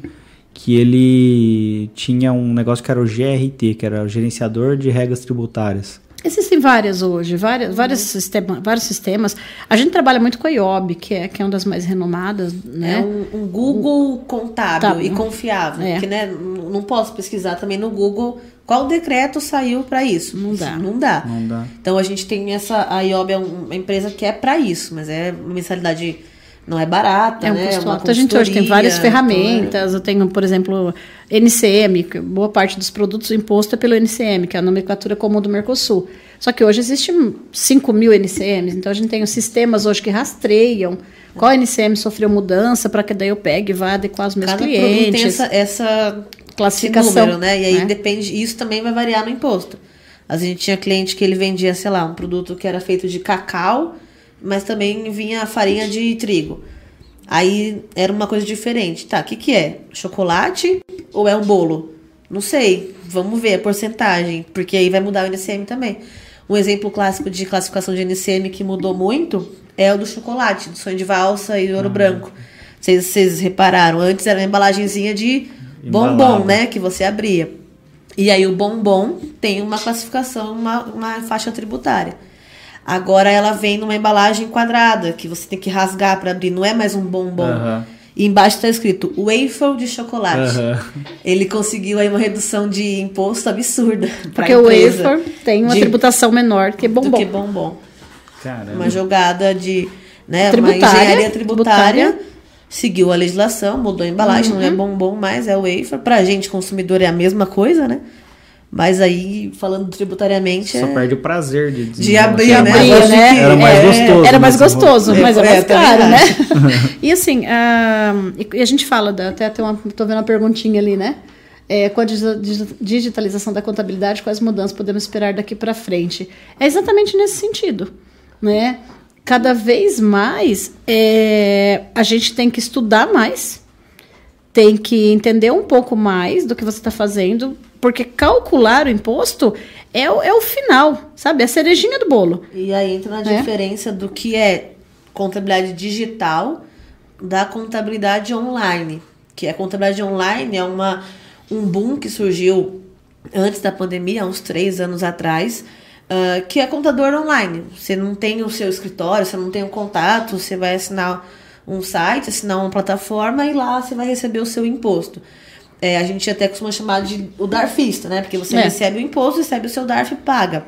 S1: que ele tinha um negócio que era o GRT, que era o gerenciador de regras tributárias.
S2: Existem várias hoje, várias, vários, sistema, vários sistemas. A gente trabalha muito com a IOB, que é, que é uma das mais renomadas. Né?
S3: É um, um Google contábil tá, e confiável. É. Que, né, não posso pesquisar também no Google qual decreto saiu para isso.
S2: Não dá.
S3: Não dá.
S1: Não dá.
S3: Então a gente tem essa. A IOB é uma empresa que é para isso, mas é uma mensalidade não é barata,
S2: é um
S3: né?
S2: Custo é alto. A gente hoje tem várias então, ferramentas. Então, eu tenho, por exemplo, NCM, que boa parte dos produtos imposto é pelo NCM, que é a nomenclatura comum do Mercosul. Só que hoje existem 5 mil NCMs, então a gente tem os sistemas hoje que rastreiam qual NCM sofreu mudança para que daí eu pegue e vá adequar os meus
S3: Cada
S2: clientes.
S3: tem essa, essa classificação, número, né? E aí né? depende, isso também vai variar no imposto. A gente tinha cliente que ele vendia, sei lá, um produto que era feito de cacau, mas também vinha farinha de trigo. Aí era uma coisa diferente. Tá, o que, que é? Chocolate ou é um bolo? Não sei. Vamos ver a porcentagem, porque aí vai mudar o NCM também. Um exemplo clássico de classificação de NCM que mudou muito é o do chocolate, do sonho de valsa e do ouro ah. branco. Vocês, vocês repararam? Antes era uma embalagenzinha de bombom, né? Que você abria. E aí o bombom tem uma classificação, uma, uma faixa tributária. Agora ela vem numa embalagem quadrada, que você tem que rasgar para abrir, não é mais um bombom. Uhum. E embaixo está escrito waffle de chocolate. Uhum. Ele conseguiu aí uma redução de imposto absurda.
S2: Porque o wafer tem uma de, tributação menor que bombom.
S3: Do que bombom. Caramba. Uma jogada de né, tributária, uma engenharia tributária, tributária, seguiu a legislação, mudou a embalagem, uhum. não é bombom mais, é wafer. Pra gente, consumidor, é a mesma coisa, né? Mas aí, falando tributariamente.
S1: Só
S3: é...
S1: perde o prazer de,
S3: de abrir, né?
S2: Abrir, né?
S1: Era mais
S2: é,
S1: gostoso.
S2: Era mais gostoso, mas é, mais caro, né? e assim, uh, e a gente fala, até tem uma, tô vendo uma perguntinha ali, né? É, com a digitalização da contabilidade, quais mudanças podemos esperar daqui para frente? É exatamente nesse sentido, né? Cada vez mais é, a gente tem que estudar mais, tem que entender um pouco mais do que você está fazendo, porque calcular o imposto é o, é o final, sabe? É a cerejinha do bolo.
S3: E aí entra na é. diferença do que é contabilidade digital da contabilidade online. Que a contabilidade online é uma, um boom que surgiu antes da pandemia, há uns três anos atrás, uh, que é contador online. Você não tem o seu escritório, você não tem o contato, você vai assinar um site, assinar uma plataforma e lá você vai receber o seu imposto. É, a gente até costuma chamar de o DARFista, né? Porque você é. recebe o imposto, recebe o seu DARF e paga.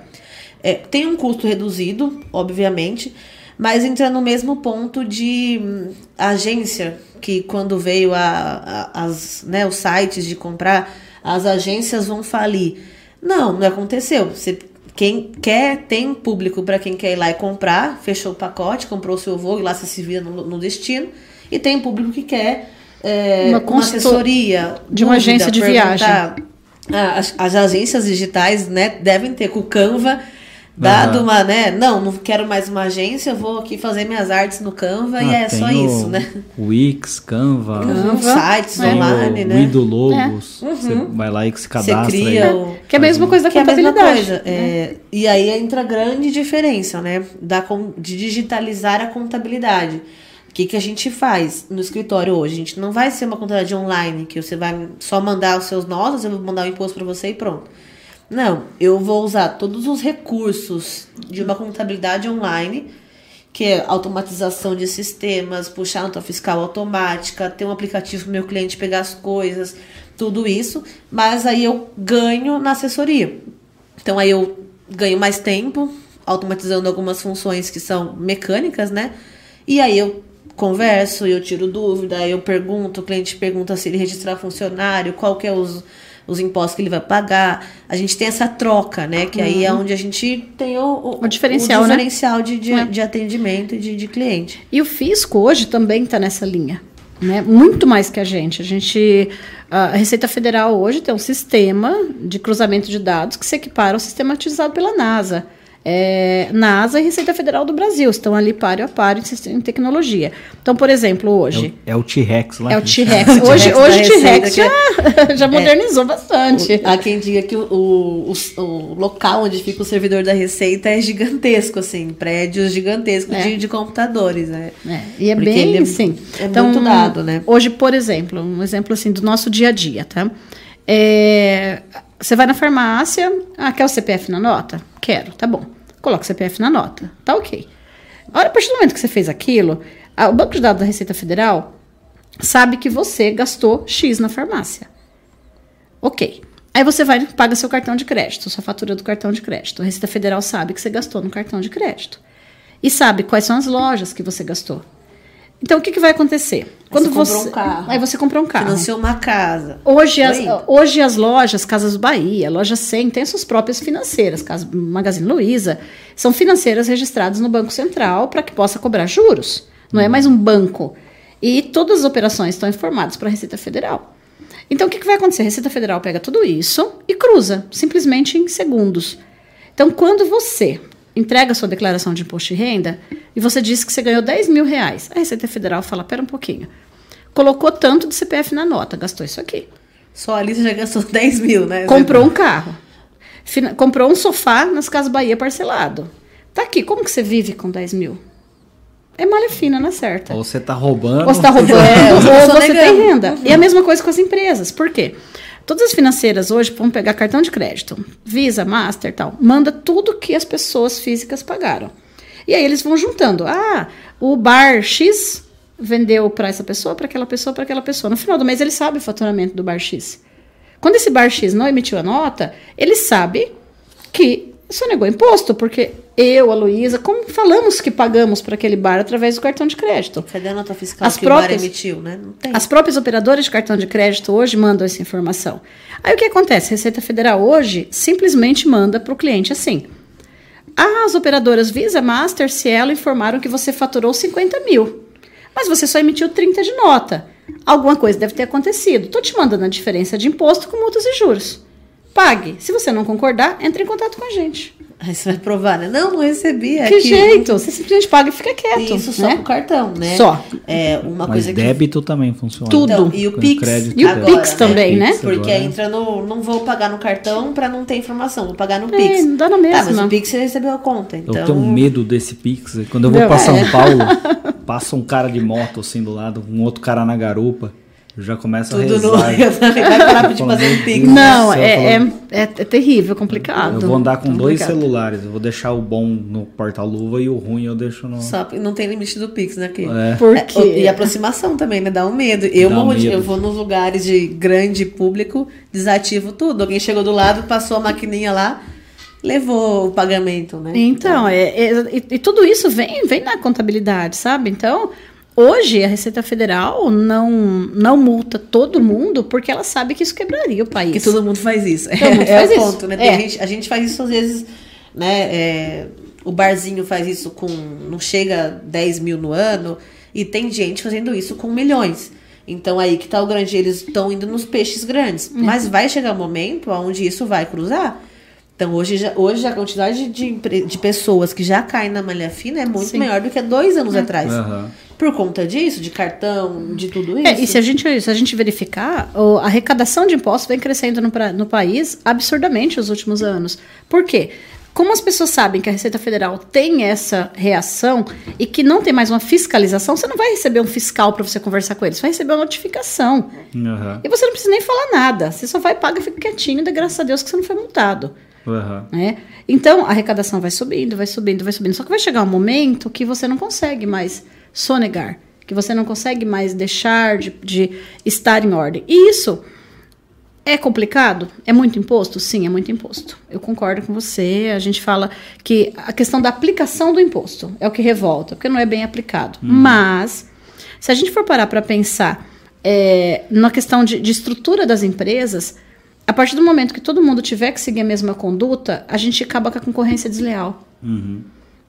S3: É, tem um custo reduzido, obviamente, mas entra no mesmo ponto de hum, agência, que quando veio a, a, as, né, os sites de comprar, as agências vão falir. Não, não aconteceu. Você quem quer, tem público para quem quer ir lá e comprar, fechou o pacote, comprou o seu voo e lá se vira no, no destino. E tem público que quer é, uma, uma assessoria.
S2: De uma agência de viagem.
S3: Ah, as, as, agências digitais né, devem ter com o Canva dado uhum. uma, né? Não, não quero mais uma agência, vou aqui fazer minhas artes no Canva ah, e é só isso, né?
S1: Wix, Canva,
S3: Canva sites
S1: é. online, né? Wido Logos, é. uhum. você vai lá e se cadastra. Você cria
S2: o... Que é a mesma coisa da que contabilidade. É a mesma coisa.
S3: É. E aí entra grande diferença, né? Da, de digitalizar a contabilidade. O que, que a gente faz no escritório hoje? A gente não vai ser uma contabilidade online, que você vai só mandar os seus notas, eu vou mandar o imposto para você e pronto. Não, eu vou usar todos os recursos de uma contabilidade online, que é automatização de sistemas, puxar nota fiscal automática, ter um aplicativo para meu cliente pegar as coisas, tudo isso, mas aí eu ganho na assessoria. Então aí eu ganho mais tempo, automatizando algumas funções que são mecânicas, né? E aí eu converso, eu tiro dúvida, eu pergunto, o cliente pergunta se ele registrar funcionário, qual que é os os impostos que ele vai pagar. A gente tem essa troca, né? Que aí é uhum. onde a gente tem o, o,
S2: o diferencial,
S3: o
S2: né?
S3: diferencial né? de, de, é. de atendimento de, de cliente.
S2: E o fisco hoje também está nessa linha. Né? Muito mais que a gente. A gente. A Receita Federal hoje tem um sistema de cruzamento de dados que se equipara ao sistema utilizado pela NASA é, NASA e Receita Federal do Brasil. Estão ali páreo a páreo em, tecnologia. Então, por exemplo, hoje.
S1: É o, é o T-Rex lá.
S2: É o T-Rex. hoje hoje o T-Rex já, já modernizou é, bastante.
S3: há quem diga que o, o, o, local onde fica o servidor da Receita é gigantesco, assim, prédios gigantescos é. de, de, computadores, né?
S2: É. E é Porque bem, é, sim.
S3: É então, muito dado, né?
S2: Hoje, por exemplo, um exemplo assim do nosso dia a dia, tá? É, você vai na farmácia, ah, quer o CPF na nota? Quero, tá bom. Coloca o CPF na nota, tá ok. A partir do momento que você fez aquilo, o banco de dados da Receita Federal sabe que você gastou X na farmácia. Ok. Aí você vai paga seu cartão de crédito, sua fatura do cartão de crédito. A Receita Federal sabe que você gastou no cartão de crédito. E sabe quais são as lojas que você gastou. Então, o que, que vai acontecer?
S3: Quando você, você um carro.
S2: Aí você comprou um carro.
S3: Financiou uma casa.
S2: Hoje as, hoje as lojas, Casas Bahia, Loja 100, têm suas próprias financeiras. Casa, Magazine Luiza, são financeiras registradas no Banco Central para que possa cobrar juros. Não é mais um banco. E todas as operações estão informadas para a Receita Federal. Então, o que, que vai acontecer? A Receita Federal pega tudo isso e cruza, simplesmente em segundos. Então, quando você entrega sua declaração de imposto de renda e você diz que você ganhou 10 mil reais. A Receita Federal fala, pera um pouquinho. Colocou tanto de CPF na nota, gastou isso aqui.
S3: Só ali você já gastou 10 mil, né?
S2: Comprou um carro. comprou um sofá nas Casas Bahia parcelado. Tá aqui, como que você vive com 10 mil? É malha fina, na é certa.
S1: Ou você tá roubando.
S2: Ou você tá roubando, é, ou você tem renda. Uhum. E a mesma coisa com as empresas. Por quê? Todas as financeiras hoje vão pegar cartão de crédito, Visa, Master tal, manda tudo que as pessoas físicas pagaram. E aí eles vão juntando. Ah, o bar X vendeu para essa pessoa, para aquela pessoa, para aquela pessoa. No final do mês ele sabe o faturamento do bar X. Quando esse bar X não emitiu a nota, ele sabe que sonegou imposto, porque eu, a Luísa, como falamos que pagamos para aquele bar através do cartão de crédito.
S3: Cadê a nota fiscal as que próprias, o bar emitiu, né? Não tem.
S2: As próprias operadoras de cartão de crédito hoje mandam essa informação. Aí o que acontece? A Receita Federal hoje simplesmente manda para o cliente assim. As operadoras Visa, Master, Cielo informaram que você faturou 50 mil, mas você só emitiu 30 de nota. Alguma coisa deve ter acontecido. Estou te mandando a diferença de imposto com multas e juros. Pague. Se você não concordar, entre em contato com a gente.
S3: Aí você vai provar, né? Não, não recebi.
S2: Que jeito? Você simplesmente paga e fica quieto.
S3: Isso só
S2: né?
S3: com cartão, né?
S2: Só.
S3: É uma
S1: Mas
S3: coisa
S1: débito que... também funciona.
S2: Tudo. Então,
S3: e o Pix.
S2: E o agora, Pix também, né?
S3: Porque agora. entra no. Não vou pagar no cartão para não ter informação. Vou pagar no
S2: é,
S3: Pix.
S2: Não dá na mesma.
S3: Tá, mas o Pix você recebeu a conta. Então...
S1: Eu tenho medo desse Pix. Quando eu vou para São é. Paulo, passa um cara de moto assim do lado, um outro cara na garupa. Já começa Tudo a rezar. No... Eu
S3: vai parar de fazer um pix.
S2: Não, é, é, é, é, terrível, complicado.
S1: Eu vou andar com dois celulares. Eu vou deixar o bom no porta-luva e o ruim eu deixo no.
S3: Só não tem limite do Pix, né? Aqui.
S2: É. Por quê?
S3: É, e aproximação também, né? Dá um medo. Eu, um medo. eu vou nos lugares de grande público, desativo tudo. Alguém chegou do lado, passou a maquininha lá levou o pagamento, né?
S2: Então, é, é e, e, tudo isso vem, vem na contabilidade, sabe? Então, Hoje, a Receita Federal não, não multa todo mundo porque ela sabe que isso quebraria o país.
S3: Que todo mundo faz isso.
S2: Todo mundo é, faz
S3: é
S2: o
S3: ponto, né? É. Gente, a gente faz isso às vezes, né? É, o barzinho faz isso com. não chega 10 mil no ano, e tem gente fazendo isso com milhões. Então aí que tá o grande, eles estão indo nos peixes grandes. Uhum. Mas vai chegar um momento onde isso vai cruzar. Então, hoje, já, hoje a quantidade de, de pessoas que já caem na malha fina é muito Sim. maior do que há dois anos é. atrás. Uhum. Por conta disso, de cartão, de tudo isso.
S2: É, e se a gente, se a gente verificar, a arrecadação de impostos vem crescendo no, no país absurdamente nos últimos anos. Por quê? Como as pessoas sabem que a Receita Federal tem essa reação e que não tem mais uma fiscalização, você não vai receber um fiscal para você conversar com eles, você vai receber uma notificação. Uhum. E você não precisa nem falar nada. Você só vai, paga, fica quietinho e dá graças a Deus que você não foi multado. Uhum. Né? Então, a arrecadação vai subindo, vai subindo, vai subindo. Só que vai chegar um momento que você não consegue mais sonegar, que você não consegue mais deixar de, de estar em ordem. E isso é complicado? É muito imposto? Sim, é muito imposto. Eu concordo com você. A gente fala que a questão da aplicação do imposto é o que revolta, porque não é bem aplicado. Uhum. Mas, se a gente for parar para pensar é, na questão de, de estrutura das empresas, a partir do momento que todo mundo tiver que seguir a mesma conduta, a gente acaba com a concorrência desleal. Uhum.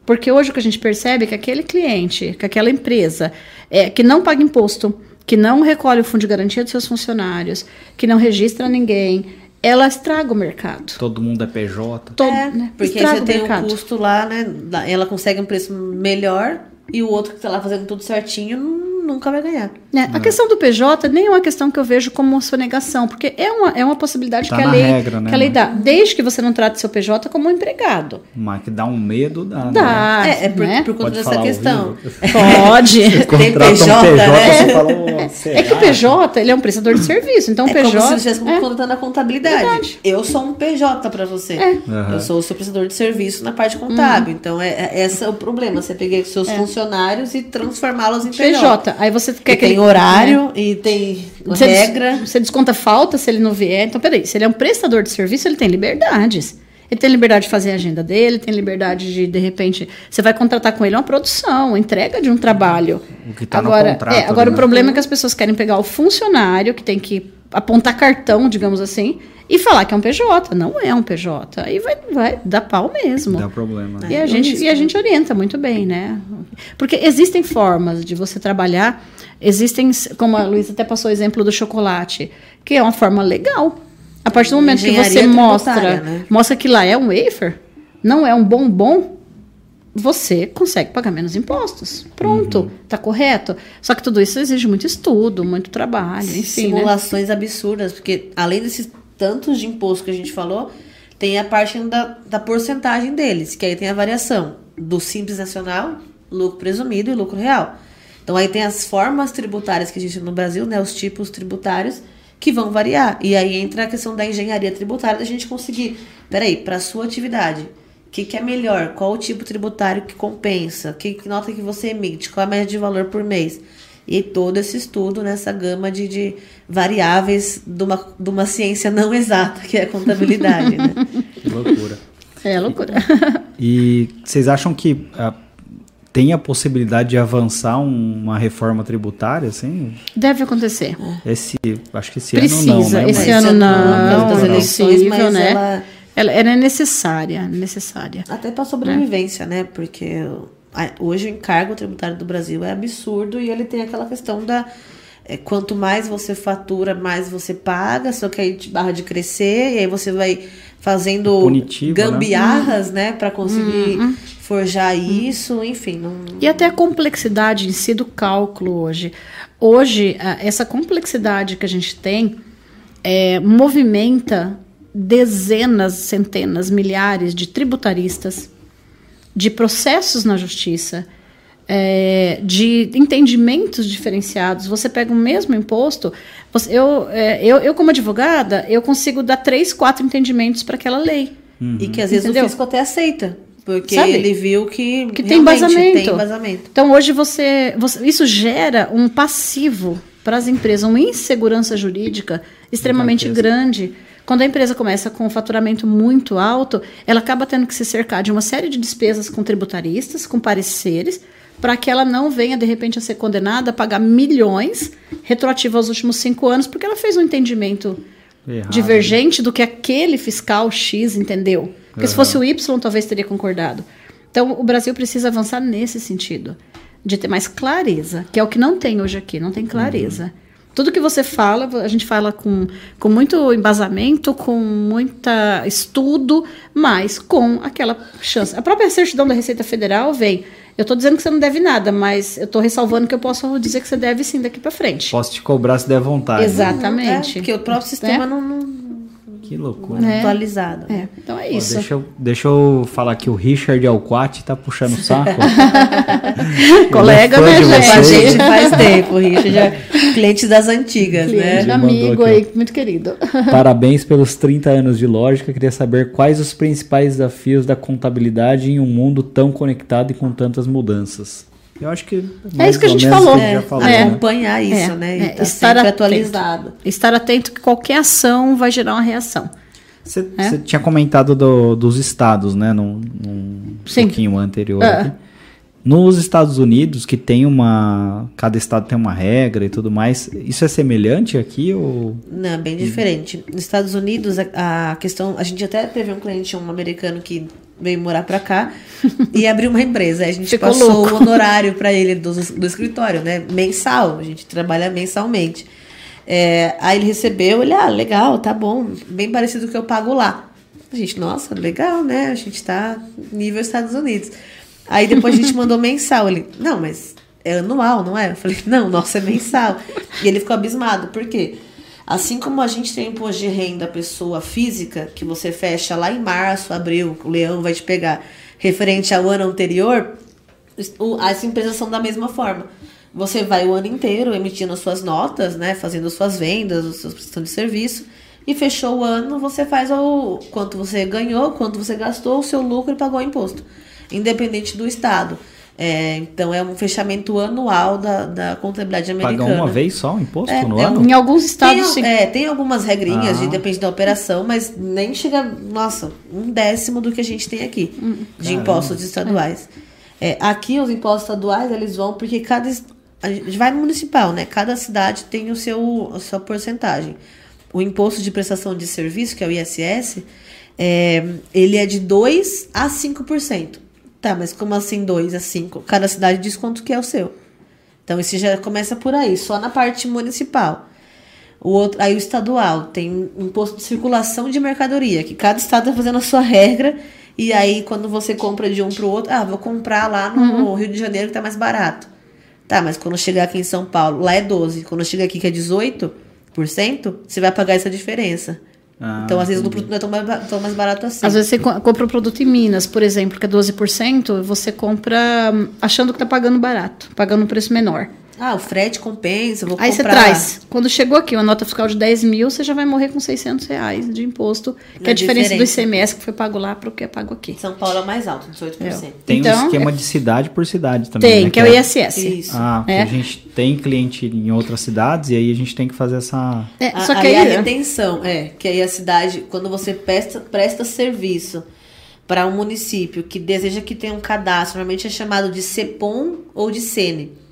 S2: Porque hoje o que a gente percebe é que aquele cliente, que aquela empresa é, que não paga imposto, que não recolhe o fundo de garantia dos seus funcionários, que não registra ninguém, ela estraga o mercado.
S1: Todo mundo é PJ.
S3: Todo, é, né? Porque você tem um custo lá, né? Ela consegue um preço melhor e o outro que está lá fazendo tudo certinho nunca vai ganhar.
S2: É, a questão do PJ nem é uma questão que eu vejo como sonegação, porque é uma, é uma possibilidade
S1: tá
S2: que, a lei,
S1: regra, né,
S2: que a lei dá. Desde que você não trate seu PJ como um empregado.
S1: Mas que dá um medo, dá.
S2: Dá.
S3: Né? É, é por, né? por conta Pode dessa questão.
S2: Pode.
S3: Tem PJ, um PJ
S2: né? Fala, oh, é, que o PJ ele é um prestador de serviço. Então, o
S3: é
S2: PJ.
S3: Como se estivesse é. contando a contabilidade. Verdade. Eu sou um PJ para você. É. Uhum. Eu sou o seu prestador de serviço na parte contábil. Uhum. Então, é, é, esse é o problema. Você pegar seus é. funcionários e transformá-los em PJ.
S2: PJ. Aí você quer que
S3: tem horário é. e tem você regra.
S2: Des, você desconta falta se ele não vier. Então, peraí, se ele é um prestador de serviço, ele tem liberdades. Ele tem liberdade de fazer a agenda dele, tem liberdade de, de repente, você vai contratar com ele uma produção, entrega de um trabalho.
S1: O que tá
S2: agora,
S1: no contrato,
S2: é, agora né? o problema é que as pessoas querem pegar o funcionário, que tem que apontar cartão, digamos assim, e falar que é um PJ. Não é um PJ. Aí vai, vai dar pau mesmo.
S1: Dá problema.
S2: E, a gente, e a gente orienta muito bem, né? Porque existem formas de você trabalhar, existem, como a Luísa até passou o exemplo do chocolate, que é uma forma legal. A partir do momento que você mostra, né? mostra que lá é um wafer, não é um bombom, você consegue pagar menos impostos. Pronto, uhum. tá correto. Só que tudo isso exige muito estudo, muito trabalho, enfim. Né?
S3: Simulações né? absurdas, porque além desses tantos de imposto que a gente falou, tem a parte da, da porcentagem deles, que aí tem a variação do Simples Nacional, lucro presumido e lucro real. Então aí tem as formas tributárias que existem no Brasil, né, os tipos tributários que vão variar. E aí entra a questão da engenharia tributária da gente conseguir, peraí, para sua atividade, que, que é melhor? Qual o tipo tributário que compensa? Que, que nota que você emite? Qual a média de valor por mês? e todo esse estudo nessa gama de, de variáveis de uma, de uma ciência não exata, que é a contabilidade. né?
S1: Que loucura.
S2: É loucura.
S1: E vocês acham que a, ah, tem a possibilidade de avançar um, uma reforma tributária, assim?
S2: Deve acontecer.
S1: Esse, acho que esse
S2: Precisa,
S1: ano não, né?
S2: Esse
S1: mas,
S2: ano não, não, não,
S3: eleições, possível, né?
S2: Ela... Ela, ela, é necessária, necessária.
S3: Até para sobrevivência, né? Porque hoje o encargo tributário do Brasil é absurdo e ele tem aquela questão da é, quanto mais você fatura, mais você paga, só que aí barra de crescer, e aí você vai fazendo
S1: Punitivo,
S3: né? gambiarras, né, né para conseguir hum, forjar isso, enfim. Não...
S2: E até a complexidade em si do cálculo hoje. Hoje, essa complexidade que a gente tem é, movimenta dezenas, centenas, milhares de tributaristas, de processos na justiça, é, de entendimentos diferenciados. Você pega o mesmo imposto, você, eu, é, eu, eu, como advogada, eu consigo dar três, quatro entendimentos para aquela lei.
S3: Uhum. E que às vezes Entendeu? o fisco até aceita. Porque Sabe? ele viu que,
S2: que tem embasamento. tem embasamento. Então hoje você, você isso gera um passivo para as empresas, uma insegurança jurídica extremamente grande. Quando a empresa começa com um faturamento muito alto, ela acaba tendo que se cercar de uma série de despesas com tributaristas, com pareceres, para que ela não venha, de repente, a ser condenada a pagar milhões retroativo aos últimos cinco anos, porque ela fez um entendimento Errado. divergente do que aquele fiscal X entendeu. Porque uhum. se fosse o Y, talvez teria concordado. Então, o Brasil precisa avançar nesse sentido, de ter mais clareza, que é o que não tem hoje aqui, não tem clareza. Uhum. Tudo que você fala, a gente fala com, com muito embasamento, com muita estudo, mas com aquela chance. A própria certidão da Receita Federal vem eu estou dizendo que você não deve nada, mas eu estou ressalvando que eu posso dizer que você deve sim daqui para frente.
S1: Posso te cobrar se der vontade.
S2: Exatamente.
S3: É, porque o próprio sistema é. não, não
S1: que loucura.
S3: É. Atualizado.
S2: É. Então é isso.
S1: Ó, deixa, eu, deixa eu falar que o Richard Alquati tá puxando o saco.
S2: Colega, né,
S3: gente? A gente faz tempo, Richard. Já, cliente das antigas,
S2: cliente
S3: né?
S2: amigo aí, muito querido.
S1: Parabéns pelos 30 anos de lógica. Queria saber quais os principais desafios da contabilidade em um mundo tão conectado e com tantas mudanças. Eu acho que
S2: é isso que a gente falou.
S3: É,
S2: falou
S3: é, acompanhar isso, é, né?
S2: É, tá estar atualizado. Estar atento que qualquer ação vai gerar uma reação.
S1: Você é? tinha comentado do, dos estados, né? Num, num pouquinho anterior. Uh. Nos Estados Unidos, que tem uma. Cada estado tem uma regra e tudo mais, isso é semelhante aqui ou.
S3: Não, bem diferente. Nos Estados Unidos, a, a questão. A gente até teve um cliente, um americano, que veio morar para cá e abriu uma empresa. A gente Ficou passou louco. o honorário para ele do, do escritório, né? Mensal. A gente trabalha mensalmente. É, aí ele recebeu, ele, ah, legal, tá bom, bem parecido com o que eu pago lá. A gente, nossa, legal, né? A gente tá nível Estados Unidos. Aí depois a gente mandou mensal. Ele, não, mas é anual, não é? Eu falei, não, nossa, é mensal. E ele ficou abismado. Por quê? Assim como a gente tem imposto de renda pessoa física, que você fecha lá em março, abril, o leão vai te pegar, referente ao ano anterior, as empresas são da mesma forma. Você vai o ano inteiro emitindo as suas notas, né, fazendo suas vendas, as suas prestações de serviço, e fechou o ano, você faz o quanto você ganhou, quanto você gastou, o seu lucro e pagou o imposto, independente do estado. É, então é um fechamento anual da, da contabilidade americana.
S1: Paga uma vez só o imposto
S3: é,
S1: no
S3: é,
S1: ano?
S2: Em alguns estados
S3: tem, sim. É, tem algumas regrinhas, ah. de, depende da operação, mas nem chega, nossa, um décimo do que a gente tem aqui hum, de caramba. impostos estaduais. É, aqui os impostos estaduais eles vão porque cada a gente vai no municipal, né? Cada cidade tem o seu a sua porcentagem. O imposto de prestação de serviço, que é o ISS, é, ele é de 2 a 5%. Tá, mas como assim 2 a 5? Cada cidade diz quanto que é o seu. Então, esse já começa por aí, só na parte municipal. O outro, aí o estadual tem imposto de circulação de mercadoria, que cada estado está fazendo a sua regra. E aí, quando você compra de um para o outro, ah, vou comprar lá no uhum. Rio de Janeiro que tá mais barato. Tá, mas quando chegar aqui em São Paulo, lá é 12. Quando chega aqui que é 18%, você vai pagar essa diferença. Ah, então, às vezes, o produto não é tão mais, tão mais barato assim.
S2: Às vezes, você compra um produto em Minas, por exemplo, que é 12%, você compra hum, achando que está pagando barato, pagando um preço menor.
S3: Ah, o frete compensa, vou
S2: Aí
S3: comprar.
S2: você traz. Quando chegou aqui uma nota fiscal de 10 mil, você já vai morrer com 600 reais de imposto, que é a diferença, diferença, do ICMS que foi pago lá para o que é pago aqui.
S3: São Paulo é mais alto, 18%. É.
S1: Tem então, um esquema é... de cidade por cidade também.
S2: Tem,
S1: né?
S2: que, é o ISS.
S3: Isso.
S1: Ah, é. a gente tem cliente em outras cidades e aí a gente tem que fazer essa...
S3: É, só que aí, aí a retenção, é, que aí a cidade, quando você presta, presta serviço para um município que deseja que tenha um cadastro, normalmente é chamado de CEPOM ou de SENE.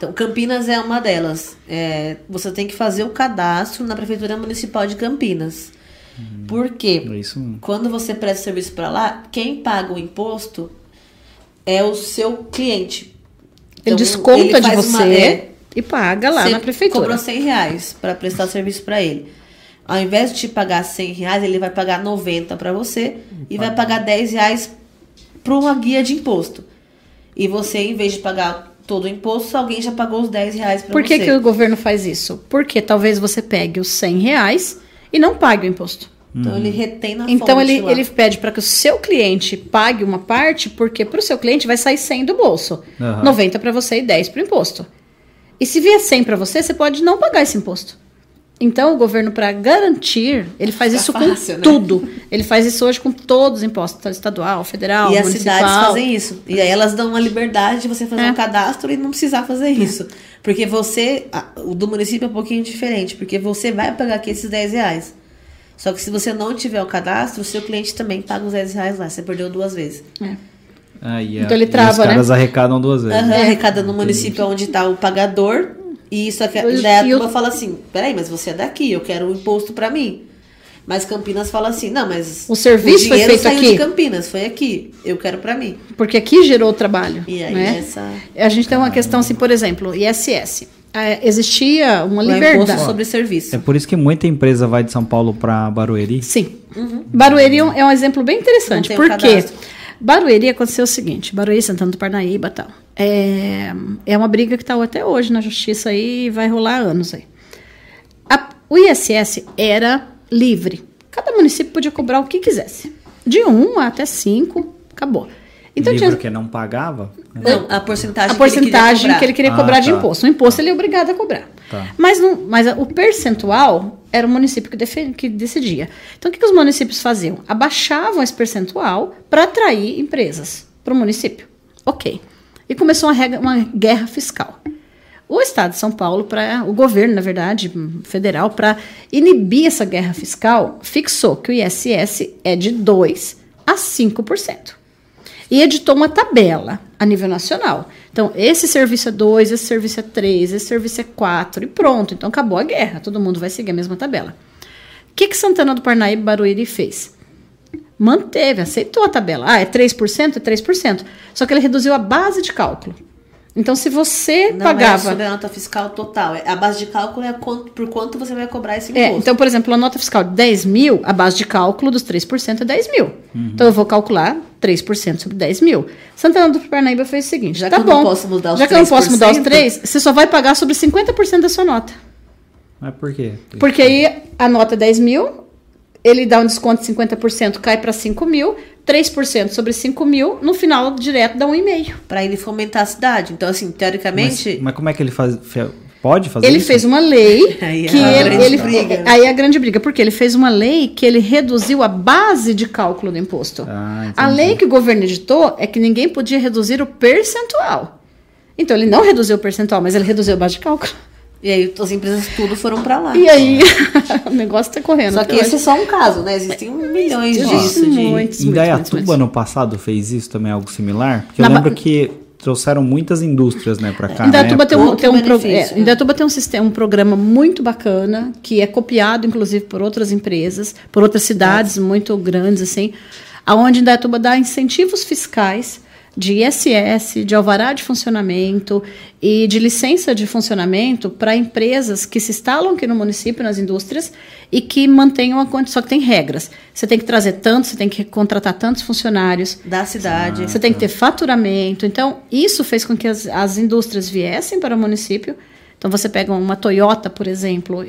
S3: Então, Campinas é uma delas. É, você tem que fazer o cadastro na Prefeitura Municipal de Campinas. Hum, Por quê? É isso. Quando você presta serviço para lá, quem paga o imposto é o seu cliente.
S2: Então, ele desconta ele de você uma, é, e paga lá na prefeitura.
S3: Cobrou 100 reais para prestar serviço para ele. Ao invés de te pagar 100 reais, ele vai pagar 90 para você e vai pagar 10 reais para uma guia de imposto. E você, em vez de pagar todo o imposto, alguém já pagou os 10 reais para você.
S2: Por que, que o governo faz isso? Porque talvez você pegue os 100 reais e não pague o imposto.
S3: Então ele retém na
S2: Então ele, ele pede para que o seu cliente pague uma parte, porque para o seu cliente vai sair 100 do bolso. Uhum. 90 para você e 10 para o imposto. E se vier 100 para você, você pode não pagar esse imposto. Então, o governo, para garantir, ele faz Fica isso fácil, com né? tudo. Ele faz isso hoje com todos os impostos, estadual, federal,
S3: e
S2: municipal.
S3: E as cidades fazem isso. E aí elas dão uma liberdade de você fazer é. um cadastro e não precisar fazer é. isso. Porque você, o do município é um pouquinho diferente, porque você vai pagar aqui esses 10 reais. Só que se você não tiver o cadastro, o seu cliente também paga os 10 reais lá. Você perdeu duas vezes. É.
S1: Ah, yeah. Então ele trava, e os caras né? arrecadam duas vezes.
S3: Uhum. Arrecada no município onde está o pagador e isso aqui, daí a turma fala assim: peraí, mas você é daqui, eu quero o um imposto para mim. Mas Campinas fala assim: não, mas
S2: o serviço o foi feito saiu aqui.
S3: de Campinas, foi aqui, eu quero para mim.
S2: Porque aqui gerou o trabalho.
S3: E aí
S2: né?
S3: essa.
S2: A gente tem uma questão assim, por exemplo, ISS. É, existia uma o liberdade
S3: sobre serviço.
S1: É por isso que muita empresa vai de São Paulo para Barueri.
S2: Sim. Uhum. Barueri é um exemplo bem interessante. Por quê? Barueri aconteceu o seguinte: Barueri, Santana do Parnaíba e tal. É, é uma briga que está até hoje na justiça aí e vai rolar anos aí. A, o ISS era livre. Cada município podia cobrar o que quisesse. De 1 até 5, acabou.
S1: Então, livre tinha... que não pagava?
S3: Não, a porcentagem,
S2: a porcentagem que ele queria cobrar, ah, tá. de imposto. O imposto ele é obrigado a cobrar. Tá. Mas, não, mas o percentual era o município que, defe, que decidia. Então, o que, que os municípios faziam? Abaixavam esse percentual para atrair empresas para o município. Ok e começou uma, uma guerra fiscal. O Estado de São Paulo, para o governo, na verdade, federal, para inibir essa guerra fiscal, fixou que o ISS é de 2 a 5%. E editou uma tabela a nível nacional. Então, esse serviço é 2, esse serviço é 3, esse serviço é 4 e pronto. Então, acabou a guerra. Todo mundo vai seguir a mesma tabela. O que, que Santana do Parnaíba Barueri fez? Manteve, aceitou a tabela. Ah, é 3%? É 3%. Só que ele reduziu a base de cálculo. Então, se você
S3: não
S2: pagava.
S3: Não é sobre a nota fiscal total. É, a base de cálculo é por quanto você vai cobrar esse é, imposto.
S2: É, então, por exemplo, a nota fiscal de 10 mil, a base de cálculo dos 3% é 10 mil. Uhum. Então, eu vou calcular 3% sobre 10 mil. Santana do Parnaíba fez o seguinte: já tá que bom, eu não posso mudar os já 3%, que eu não posso mudar os 3, você só vai pagar sobre 50% da sua nota.
S1: Mas por quê?
S2: Porque aí a nota é 10 mil, ele dá um desconto de 50%, cai para 5 mil, 3% sobre 5 mil, no final direto dá 1,5.
S3: Para ele fomentar a cidade. Então, assim, teoricamente.
S1: Mas, mas como é que ele faz? Pode fazer
S2: ele
S1: isso?
S2: fez uma lei aí que é ele, ele briga. aí é a grande briga porque ele fez uma lei que ele reduziu a base de cálculo do imposto. Ah, a lei que o governo editou é que ninguém podia reduzir o percentual. Então ele não reduziu o percentual, mas ele reduziu a base de cálculo.
S3: E aí as empresas tudo foram para lá.
S2: E aí o negócio tá correndo.
S3: Só que esse é só um caso, né? Existem milhões disso.
S1: De... Muitos, em Dayatuba ano passado fez isso também algo similar? Porque eu Na lembro ba... que trouxeram muitas indústrias, né, para cá.
S2: Indaiatuba tem um, tem um, pro, é, Indaiatuba tem um sistema, um programa muito bacana que é copiado, inclusive, por outras empresas, por outras cidades é. muito grandes, assim, aonde Indaiatuba dá incentivos fiscais de ISS, de alvará de funcionamento e de licença de funcionamento para empresas que se instalam aqui no município, nas indústrias, e que mantenham a condição, só que tem regras. Você tem que trazer tanto, você tem que contratar tantos funcionários.
S3: Da cidade.
S2: Você tem que ter faturamento. Então, isso fez com que as, as indústrias viessem para o município. Então, você pega uma Toyota, por exemplo,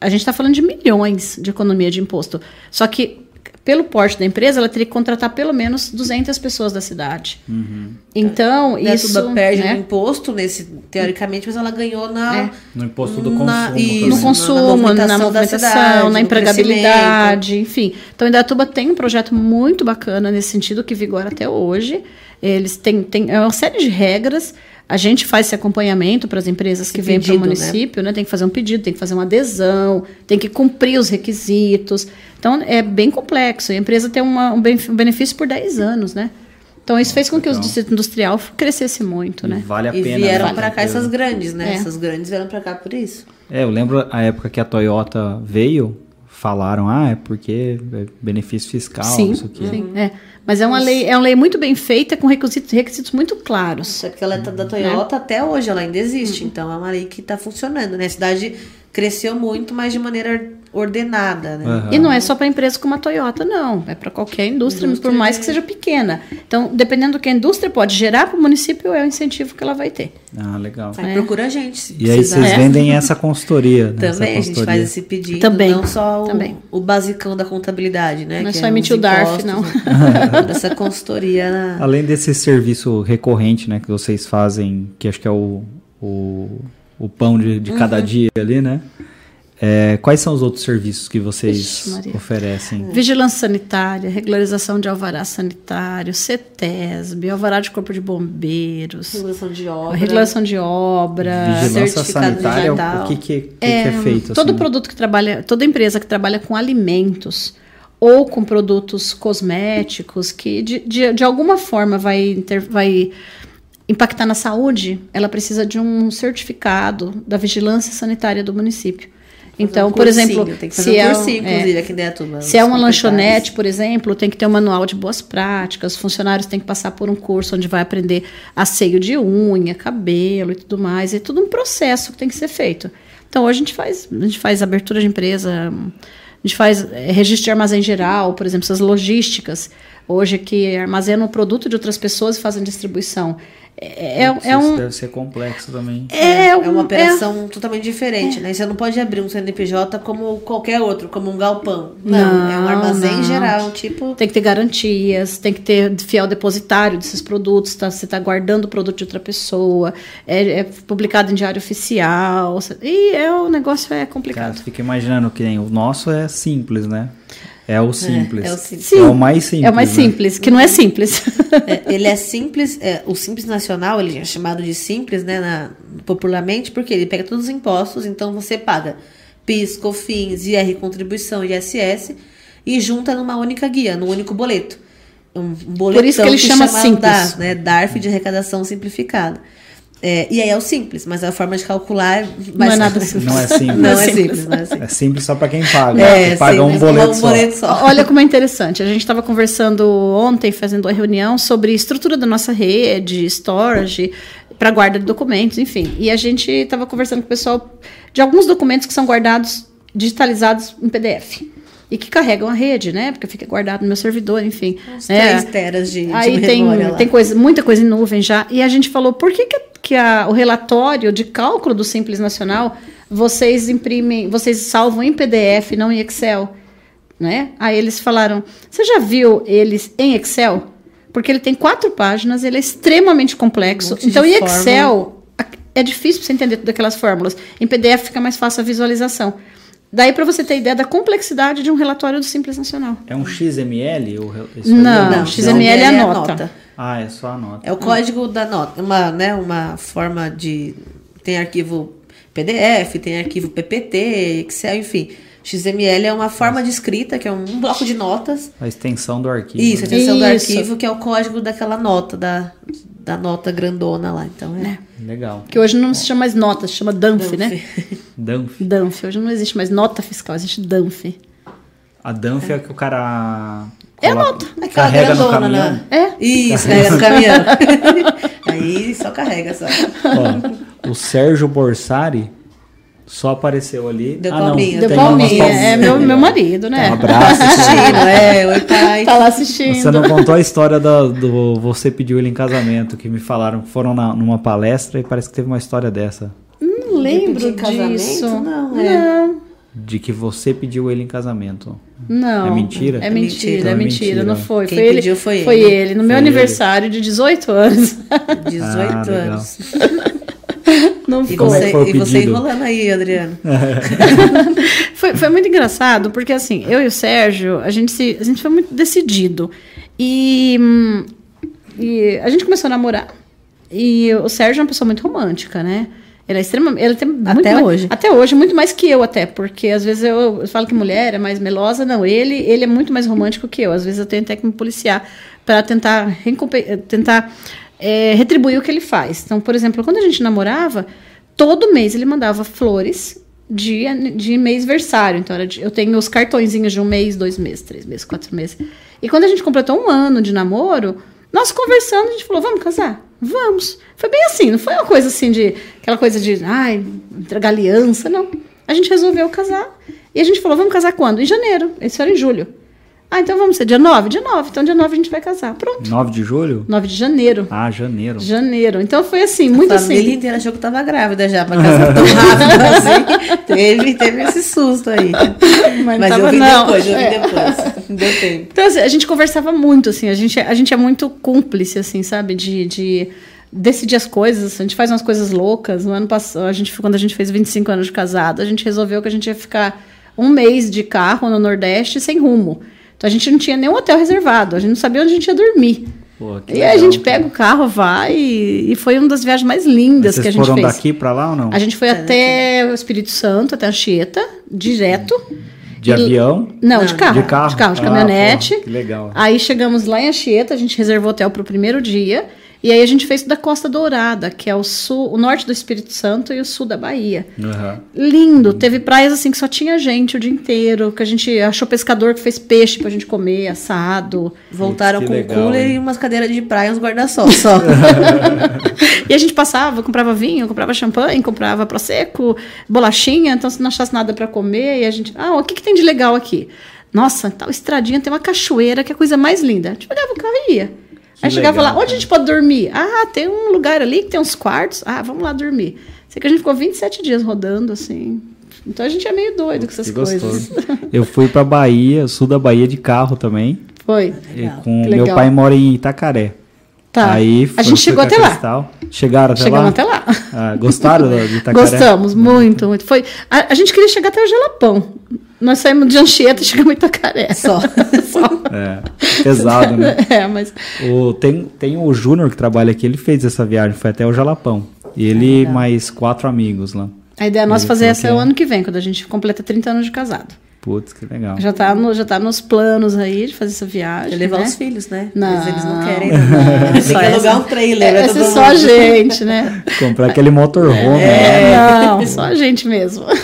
S2: a gente está falando de milhões de economia de imposto. Só que pelo porte da empresa, ela teria que contratar pelo menos 200 pessoas da cidade. Uhum. Então, a isso...
S3: Tuba perde né? no imposto, nesse, teoricamente, mas ela ganhou na...
S1: É. No imposto do consumo.
S2: isso, no consumo, na movimentação, na, movimentação, cidade, na empregabilidade, enfim. Então, Indatuba tem um projeto muito bacana nesse sentido, que vigora até hoje. Eles têm, têm é uma série de regras A gente faz esse acompanhamento para as empresas que vêm para o município, né? né? Tem que fazer um pedido, tem que fazer uma adesão, tem que cumprir os requisitos. Então, é bem complexo. E a empresa tem uma, um benefício por 10 anos, né? Então isso fez com que o distrito industrial crescesse muito, né?
S1: Vale a pena.
S3: E vieram né? para cá essas grandes, né? É. Essas grandes vieram para cá por isso.
S1: É, eu lembro a época que a Toyota veio, falaram, ah, é porque é benefício fiscal,
S2: sim, isso aqui. Sim, é. Mas é uma lei, é uma lei muito bem feita com requisitos, requisitos muito claros.
S3: É porque ela é da Toyota é. até hoje, ela ainda existe. Uhum. Então é uma lei que está funcionando, né? A cidade cresceu muito, mas de maneira ordenada, né?
S2: Uhum. E não é só para empresas como a Toyota, não. É para qualquer indústria, indústria, por mais que seja pequena. Então, dependendo do que a indústria pode gerar para o município, é o incentivo que ela vai ter.
S1: Ah, legal.
S3: Aí é. procura a gente.
S1: e aí vocês é. vendem essa consultoria.
S3: Né? Também,
S1: a
S3: gente faz esse pedido.
S2: Também.
S3: Não só o,
S2: Também.
S3: o basicão da contabilidade, né?
S2: Não é só emitir o DARF, não.
S3: Dessa consultoria. Na...
S1: Além desse serviço recorrente, né? Que vocês fazem, que acho que é o, o, o pão de, de cada uhum. dia ali, né? É, quais são os outros serviços que vocês Ixi, oferecem?
S2: Vigilância sanitária, regularização de alvará sanitário, CETESB, alvará de corpo de bombeiros.
S3: Regulação de obra.
S2: Regulação de obra.
S1: Vigilância sanitária, o que, que, que, é, que é feito?
S2: Todo assim? produto que trabalha, toda empresa que trabalha com alimentos ou com produtos cosméticos que de, de, de alguma forma vai, inter, vai impactar na saúde, ela precisa de um certificado da vigilância sanitária do município. Então, um por exemplo, se, um é, é, se é uma lanchonete, por exemplo, tem que ter um manual de boas práticas, os funcionários têm que passar por um curso onde vai aprender asseio de unha, cabelo e tudo mais, é tudo um processo que tem que ser feito. Então, hoje a gente faz, a gente faz abertura de empresa, a gente faz é, registro de armazém geral, por exemplo, essas logísticas, hoje que armazenam o produto de outras pessoas e fazem distribuição.
S1: É, é, é um deve ser complexo também.
S3: É, é uma operação é, totalmente diferente, né? Você não pode abrir um CNPJ como qualquer outro, como um galpão. Não, não é um armazém não. geral, tipo.
S2: Tem que ter garantias, tem que ter fiel depositário desses produtos, tá? Você está guardando o produto de outra pessoa, é, é, publicado em diário oficial. E é, o negócio é complicado.
S1: Cara, fica imaginando que o nosso é simples, né? É o simples. É, é, o,
S2: simples. é
S1: o mais simples.
S2: É o mais
S1: né?
S2: simples, que não é simples.
S3: É, ele é simples, é, o simples nacional, ele é chamado de simples, né, na, popularmente, porque ele pega todos os impostos, então você paga PIS, COFINS, IR, contribuição, ISS, e junta numa única guia, num único boleto. Um, um
S2: Por isso que ele que chama, chama simples. DAR,
S3: né, DARF de arrecadação simplificada. É, e aí é o simples, mas a forma de calcular.
S2: Não é nada simples.
S1: Não é simples.
S3: Não, é simples, não é simples.
S1: É simples só para quem paga. É, paga um boleto, um boleto só.
S2: só. Olha como é interessante. A gente estava conversando ontem, fazendo uma reunião sobre estrutura da nossa rede, storage, para guarda de documentos, enfim. E a gente estava conversando com o pessoal de alguns documentos que são guardados, digitalizados em PDF e que carregam a rede, né? Porque fica guardado no meu servidor, enfim.
S3: Uns três teras de,
S2: Aí tem, tem coisa, muita coisa em nuvem já. E a gente falou, por que, que, que a, o relatório de cálculo do Simples Nacional vocês imprimem, vocês salvam em PDF, não em Excel? Né? Aí eles falaram, você já viu eles em Excel? Porque ele tem quatro páginas, ele é extremamente complexo. Um então, em Excel, é difícil você entender todas aquelas fórmulas. Em PDF fica mais fácil a visualização. Daí para você ter ideia da complexidade de um relatório do Simples Nacional.
S1: É um XML? Ou
S2: não, não, XML é a nota. nota.
S1: Ah, é só a nota.
S3: É o código da nota. Uma, né, uma forma de. Tem arquivo PDF, tem arquivo PPT, Excel, enfim. XML é uma forma de escrita, que é um bloco de notas.
S1: A extensão do arquivo.
S3: Isso, a extensão Isso. do arquivo, que é o código daquela nota, da, da nota grandona lá. Então é. é.
S1: Legal.
S2: Que hoje não se chama mais nota, se chama DANF, né?
S1: DANF.
S2: DANF. Hoje não existe mais nota fiscal, existe DANF.
S1: A DANF é, é que o cara.
S2: É a nota.
S3: Aquela
S1: carrega no caminhão.
S3: Né? É? Isso, carrega no caminhão. Aí só carrega só.
S1: Ó, o Sérgio Borsari só apareceu ali.
S3: Deu ah, palminha.
S2: Deu palminha. É meu, meu marido, né?
S1: Um abraço.
S3: assistindo, é, oi pai.
S2: Tá lá assistindo.
S1: Você não contou a história do, do Você Pediu Ele em Casamento, que me falaram que foram na, numa palestra e parece que teve uma história dessa.
S2: Não lembro disso.
S3: Não, é. Não.
S1: De que você pediu ele em casamento.
S2: Não.
S1: É mentira?
S2: É mentira, então é, é mentira, mentira. Não foi.
S3: Quem
S2: foi
S3: pediu
S2: ele,
S3: foi ele.
S2: Foi ele, no foi meu ele. aniversário de 18 anos.
S3: 18 ah, anos.
S2: Não
S3: e Você, foi e você enrolando aí, Adriano.
S2: foi, foi muito engraçado, porque assim, eu e o Sérgio, a gente, se, a gente foi muito decidido. E, e a gente começou a namorar. E o Sérgio é uma pessoa muito romântica, né? Ele é extremamente. Ele tem
S3: até
S2: mais,
S3: hoje.
S2: Até hoje, muito mais que eu, até. Porque às vezes eu, eu, falo que mulher é mais melosa. Não, ele, ele é muito mais romântico que eu. Às vezes eu tenho até que me policiar para tentar, tentar é, retribuir o que ele faz. Então, por exemplo, quando a gente namorava, todo mês ele mandava flores de, de mês versário. Então, de, eu tenho os cartõezinhos de um mês, dois meses, três meses, quatro meses. E quando a gente completou um ano de namoro, nós conversando, a gente falou: vamos casar? Vamos. Foi bem assim, não foi uma coisa assim de. aquela coisa de, ai, entregar aliança, não. A gente resolveu casar. E a gente falou: vamos casar quando? Em janeiro. Isso era em julho. Ah, então vamos ser dia 9? Dia 9. Então dia 9 a gente vai casar. Pronto.
S1: 9 de julho?
S2: 9 de janeiro.
S1: Ah, janeiro.
S2: Janeiro. Então foi assim, muito assim.
S3: A família inteira achou que eu tava grávida já pra casar tão rápido assim. Teve, teve esse susto aí. Mas, Mas tava, eu vi não. depois, eu vi é. depois. Deu tempo.
S2: Então assim, a gente conversava muito, assim. A gente, a gente é muito cúmplice, assim, sabe? De... de decidir as coisas, a gente faz umas coisas loucas. No ano passado, a gente, quando a gente fez 25 anos de casado, a gente resolveu que a gente ia ficar um mês de carro no Nordeste sem rumo. Então a gente não tinha nenhum hotel reservado, a gente não sabia onde a gente ia dormir. Pô, e legal, a gente pega o carro, vai e, foi uma das viagens mais lindas que a gente
S1: fez.
S2: Vocês
S1: foram daqui para lá ou não?
S2: A gente foi é até daqui. o Espírito Santo, até Anchieta, direto.
S1: De e, avião?
S2: Não, de carro.
S1: De carro,
S2: de, carro, de caminhonete.
S1: Ah, que legal.
S2: Aí chegamos lá em Anchieta, a gente reservou hotel para o primeiro dia. E aí a gente fez da Costa Dourada, que é o sul, o norte do Espírito Santo e o sul da Bahia. Uhum. Lindo. Teve praias assim que só tinha gente o dia inteiro, que a gente achou pescador que fez peixe pra gente comer, assado.
S3: Voltaram com legal, cooler hein? e umas cadeiras de praia e uns guarda-sol só.
S2: e a gente passava, comprava vinho, comprava champanhe, comprava prosecco, bolachinha, então se não achasse nada para comer, e a gente, ah, o que, que tem de legal aqui? Nossa, tal estradinha tem uma cachoeira que é a coisa mais linda. A gente pegava o carro e ia. Que Aí chegava legal, lá, onde a gente pode dormir? Ah, tem um lugar ali que tem uns quartos. Ah, vamos lá dormir. Sei que a gente ficou 27 dias rodando, assim. Então a gente é meio doido com essas coisas.
S1: Eu fui pra Bahia, sul da Bahia de carro também.
S2: Foi.
S1: Com meu pai mora em Itacaré.
S2: Tá. Aí a gente chegou até lá.
S1: Chegaram até
S2: Chegamos
S1: lá?
S2: até lá.
S1: Ah, gostaram de Itacaré?
S2: Gostamos, muito, muito. Foi, a, a, gente queria chegar até o Jalapão. Nós saímos de Anchieta e chegamos em Itacaré.
S3: Só. Só.
S1: É, pesado, né?
S2: É, mas...
S1: O, tem, tem o Júnior que trabalha aqui, ele fez essa viagem, foi até o Jalapão. E ele e mais quatro amigos lá.
S2: A ideia é nós fazer essa é o ano que vem, quando a gente completa 30 anos de casado.
S1: Putz, que legal.
S2: Já tá, no, já tá nos planos aí de fazer essa viagem. De
S3: levar
S2: né?
S3: os filhos, né?
S2: Não,
S3: Mas eles não querem. Não. Tem que alugar um trailer.
S2: É, é só a gente, né?
S1: Comprar aquele motorhome.
S2: É, né? não, só a gente mesmo.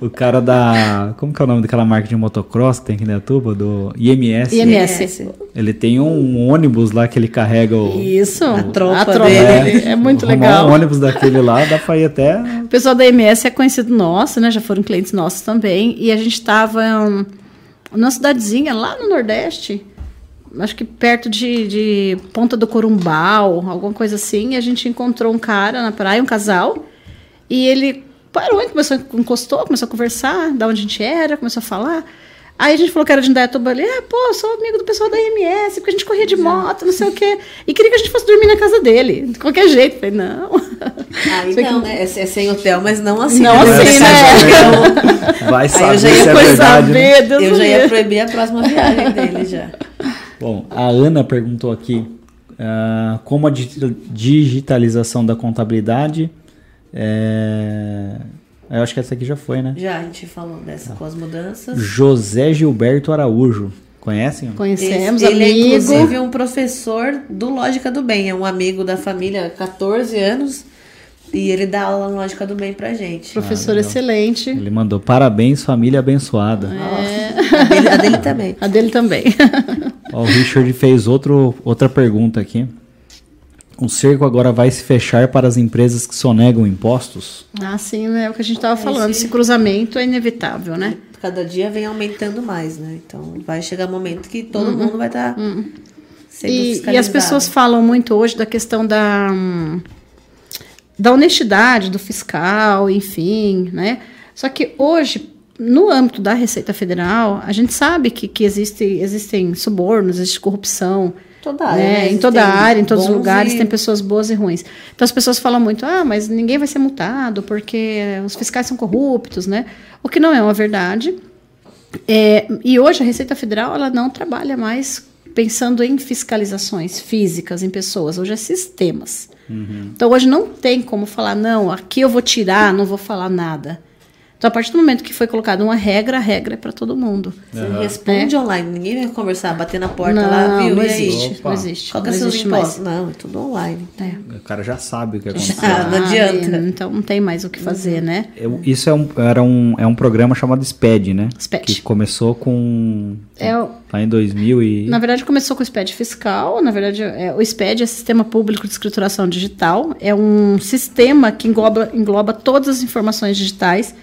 S1: O cara da. Como que é o nome daquela marca de motocross que tem aqui na tuba? Do IMS.
S2: IMS.
S1: Ele tem um ônibus lá que ele carrega o.
S2: Isso,
S3: a tropa,
S2: a tropa dele. É, é muito legal.
S1: Um ônibus daquele lá dá pra ir até.
S2: O pessoal da IMS é conhecido nosso, né? Já foram clientes nossos também. E a gente estava um, numa cidadezinha lá no Nordeste, acho que perto de, de Ponta do Corumbau, alguma coisa assim. E a gente encontrou um cara na praia, um casal, e ele parou, começou, encostou, começou a conversar, da onde a gente era, começou a falar. Aí a gente falou que era de Indaiatuba ali, ah, pô, sou amigo do pessoal da IMS, porque a gente corria de moto, não sei o quê. E queria que a gente fosse dormir na casa dele, de qualquer jeito. Falei, não.
S3: Aí não, que... né? É, é, sem hotel, mas não assim.
S2: Não
S3: né?
S2: assim,
S1: né? Vai saber Aí eu já ia, se é verdade,
S3: saber, né? Eu já ia proibir a próxima viagem dele já.
S1: Bom, a Ana perguntou aqui uh, como a digitalização da contabilidade... É eu acho que essa aqui já foi, né?
S3: Já, a gente falou dessa com as mudanças.
S1: José Gilberto Araújo. Conhecem?
S2: Conhecemos,
S3: Esse,
S2: ele
S3: é inclusive um professor do Lógica do Bem. É um amigo da família, 14 anos. E ele dá aula no Lógica do Bem pra gente.
S2: Professor ah, excelente.
S1: Ele mandou parabéns, família abençoada.
S2: É.
S3: A, dele, a, dele, também.
S2: A dele também.
S1: Ó, o Richard fez outro, outra pergunta aqui. O cerco agora vai se fechar para as empresas que sonegam impostos?
S2: Ah, sim, é o que a gente estava falando. Esse cruzamento é inevitável, né?
S3: Cada dia vem aumentando mais, né? Então vai chegar um momento que todo uhum. mundo vai estar. Tá uhum.
S2: E, e, as pessoas falam muito hoje da questão da, da honestidade do fiscal, enfim, né? Só que hoje, no âmbito da Receita Federal, a gente sabe que, que existe, existem subornos, existe corrupção.
S3: Toda área,
S2: né? Em toda área, em todos os lugares, e... tem pessoas boas e ruins. Então as pessoas falam muito, ah, mas ninguém vai ser multado porque os fiscais são corruptos, né? O que não é uma verdade. É, e hoje a Receita Federal ela não trabalha mais pensando em fiscalizações físicas em pessoas, hoje é sistemas. Uhum. Então hoje não tem como falar, não, aqui eu vou tirar, não vou falar nada. Então, a partir do momento que foi colocada uma regra, a regra é para todo mundo.
S3: Você uhum. responde é. online, ninguém vai conversar, bater na porta não, lá, viu?
S2: Não existe, não existe.
S3: Qual que é impostos? Não, é tudo online.
S1: É. O cara já sabe o que aconteceu.
S3: Ah, não adianta.
S2: Então não tem mais o que fazer, uhum. né?
S1: Eu, isso é um, era um, é um programa chamado SPED, né?
S2: SPED.
S1: Que começou com... É o, lá em 2000 e...
S2: Na verdade, começou com o SPED fiscal. Na verdade, é, o SPED é Sistema Público de Escrituração Digital. É um sistema que engloba, engloba todas as informações digitais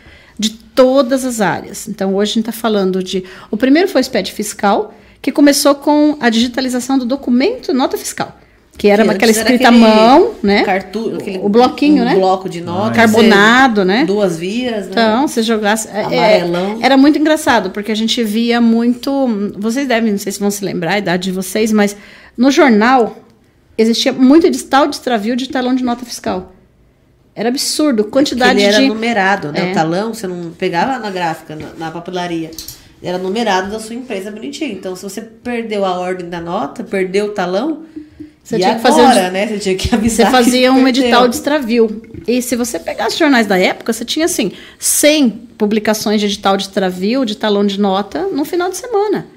S2: todas as áreas. Então, hoje a gente está falando de. O primeiro foi o SPED fiscal, que começou com a digitalização do documento nota fiscal. Que era que aquela escrita à mão, né?
S3: Cartu,
S2: o bloquinho,
S3: um
S2: né?
S3: bloco de nota.
S2: Carbonado, né?
S3: Duas vias, né?
S2: Então, você jogasse. É, Amarelão. É, era muito engraçado, porque a gente via muito. Vocês devem, não sei se vão se lembrar a idade de vocês, mas no jornal existia muito edital de extravio de talão de nota fiscal. Era absurdo, quantidade
S3: ele
S2: era
S3: de... numerado, né? É. O talão, você não pegava na gráfica, na, na papelaria. Era numerado da sua empresa bonitinho. Então, se você perdeu a ordem da nota, perdeu o talão, você e tinha agora, que fazer, né? Você tinha que avisar.
S2: Você fazia um perdeu. edital de extravio. E se você pegasse jornais da época, você tinha assim 100 publicações de edital de extravio, de talão de nota, no final de semana.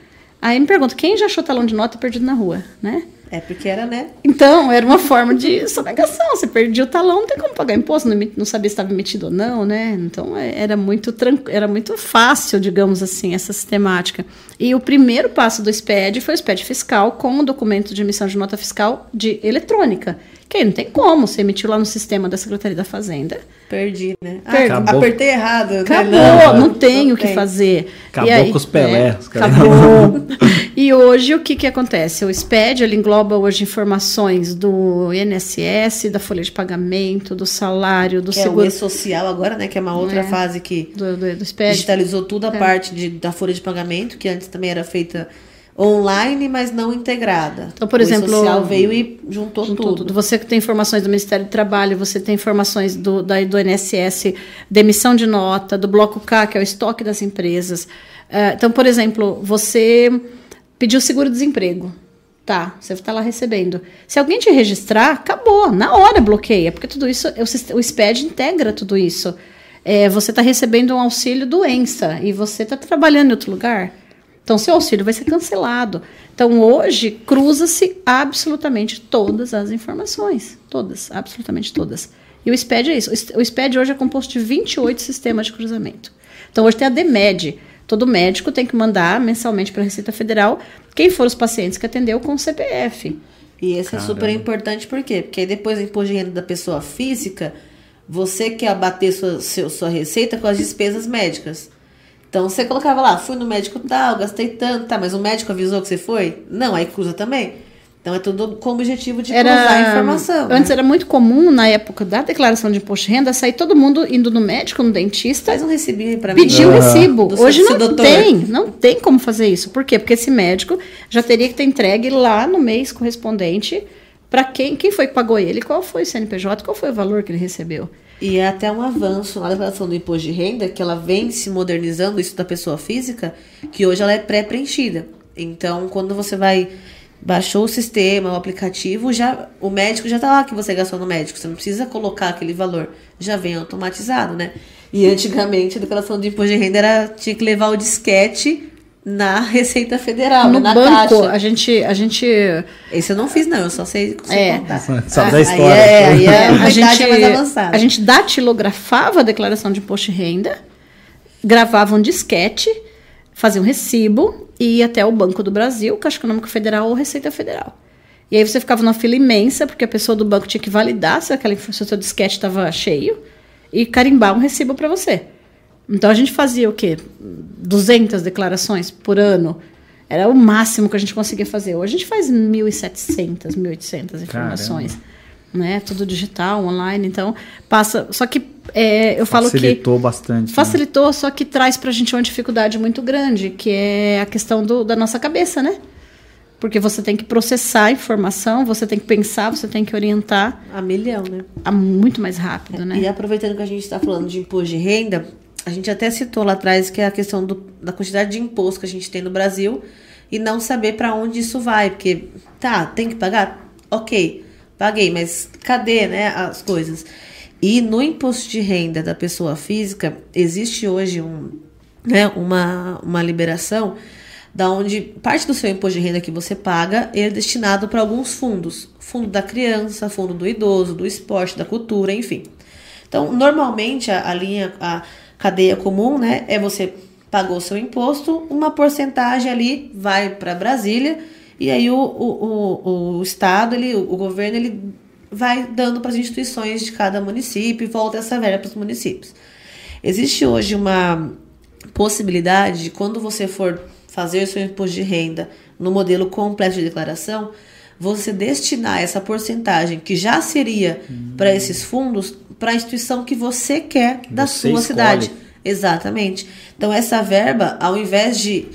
S2: Aí me pergunto, quem já achou talão de nota perdido na rua, né?
S3: É porque era, né?
S2: Então, era uma forma de sonegação. Você perdia o talão, não tem como pagar imposto, não, não sabia se estava emitido ou não, né? Então, é, era muito, era muito fácil, digamos assim, essa sistemática. E o primeiro passo do SPED foi o SPED fiscal com o documento de emissão de nota fiscal de eletrônica. Que aí não tem como, você emitiu lá no sistema da Secretaria da Fazenda
S3: Perdi, né? Ah, apertei errado. Né?
S2: Acabou, né? não, não tenho o que fazer.
S1: Acabou aí, com os Pelé.
S2: É, acabou. e hoje o que, que acontece? O SPED ele engloba hoje informações do INSS, da folha de pagamento, do salário, do
S3: que
S2: seguro.
S3: É o e-social agora, né? Que é uma outra é, fase que
S2: do, do, do SPED.
S3: digitalizou toda a é. parte de, da folha de pagamento, que antes também era feita online, mas não integrada.
S2: Então, por o exemplo,
S3: social veio e juntou, juntou tudo. tudo.
S2: Você que tem informações do Ministério do Trabalho, você tem informações do, da, do INSS, demissão de nota, do bloco K, que é o estoque das empresas. Uh, então, por exemplo, você pediu seguro-desemprego. Tá, você está lá recebendo. Se alguém te registrar, acabou, na hora bloqueia, porque tudo isso, o, o SPED integra tudo isso. É, você está recebendo um auxílio doença e você está trabalhando em outro lugar. Então, seu auxílio vai ser cancelado. Então, hoje, cruza-se absolutamente todas as informações. Todas, absolutamente todas. E o SPED é isso. O SPED hoje é composto de 28 sistemas de cruzamento. Então, hoje tem a DEMED. Todo médico tem que mandar mensalmente para a Receita Federal quem foram os pacientes que atendeu com o CPF.
S3: E esse Caramba. é super importante, por quê? Porque aí depois do imposto de renda da pessoa física, você quer abater sua, sua, sua receita com as despesas médicas. Então você colocava lá, fui no médico tal, gastei tanto, tá, mas o médico avisou que você foi? Não, aí cruza também. Então é tudo com o objetivo de era, cruzar a informação.
S2: Antes né? era muito comum, na época da declaração de imposto de renda, sair todo mundo indo no médico, no dentista.
S3: Faz um recibo para
S2: mim. Pedir um recibo. Hoje não doutor. tem, não tem como fazer isso. Por quê? Porque esse médico já teria que ter entregue lá no mês correspondente para quem, quem foi que pagou ele, qual foi o CNPJ, qual foi o valor que ele recebeu.
S3: E é até um avanço na declaração do imposto de renda, que ela vem se modernizando, isso da pessoa física, que hoje ela é pré-preenchida. Então, quando você vai baixou o sistema, o aplicativo, já o médico já está lá que você gastou no médico. Você não precisa colocar aquele valor, já vem automatizado, né? E antigamente a declaração de imposto de renda era tinha que levar o disquete na Receita Federal,
S2: no
S3: na
S2: banco, caixa. A gente, a gente.
S3: Esse eu não fiz, não, eu só sei,
S2: é.
S3: contar.
S1: Só da história.
S2: Aí é, aí é, a, gente, é mais avançada. a gente datilografava a declaração de imposto de renda, gravava um disquete, fazia um recibo e ia até o Banco do Brasil, Caixa Econômica Federal ou Receita Federal. E aí você ficava numa fila imensa, porque a pessoa do banco tinha que validar se, aquela, se o seu disquete estava cheio e carimbar um recibo para você. Então a gente fazia o quê? 200 declarações por ano. Era o máximo que a gente conseguia fazer. Hoje a gente faz 1.700, 1.800 informações. Né? Tudo digital, online. Então passa. Só que é, eu falo que.
S1: Facilitou bastante. Né?
S2: Facilitou, né? só que traz para a gente uma dificuldade muito grande, que é a questão do, da nossa cabeça, né? Porque você tem que processar a informação, você tem que pensar, você tem que orientar.
S3: A milhão, né?
S2: A muito mais rápido, né?
S3: E aproveitando que a gente está falando de imposto de renda, a gente até citou lá atrás que é a questão do, da quantidade de imposto que a gente tem no Brasil e não saber para onde isso vai, porque tá, tem que pagar, ok, paguei, mas cadê, né, as coisas? E no imposto de renda da pessoa física existe hoje um, né, uma, uma liberação da onde parte do seu imposto de renda que você paga é destinado para alguns fundos, fundo da criança, fundo do idoso, do esporte, da cultura, enfim. Então, normalmente a, a linha, a cadeia comum, né, é você pagou seu imposto, uma porcentagem ali vai para Brasília e aí o, o, o, o estado, ele, o governo, ele vai dando para as instituições de cada município e volta essa verba para os municípios. Existe hoje uma possibilidade de quando você for fazer o seu imposto de renda no modelo completo de declaração, você destinar essa porcentagem que já seria hum. para esses fundos para a instituição que você quer da você sua escolhe. cidade. Exatamente. Então essa verba, ao invés de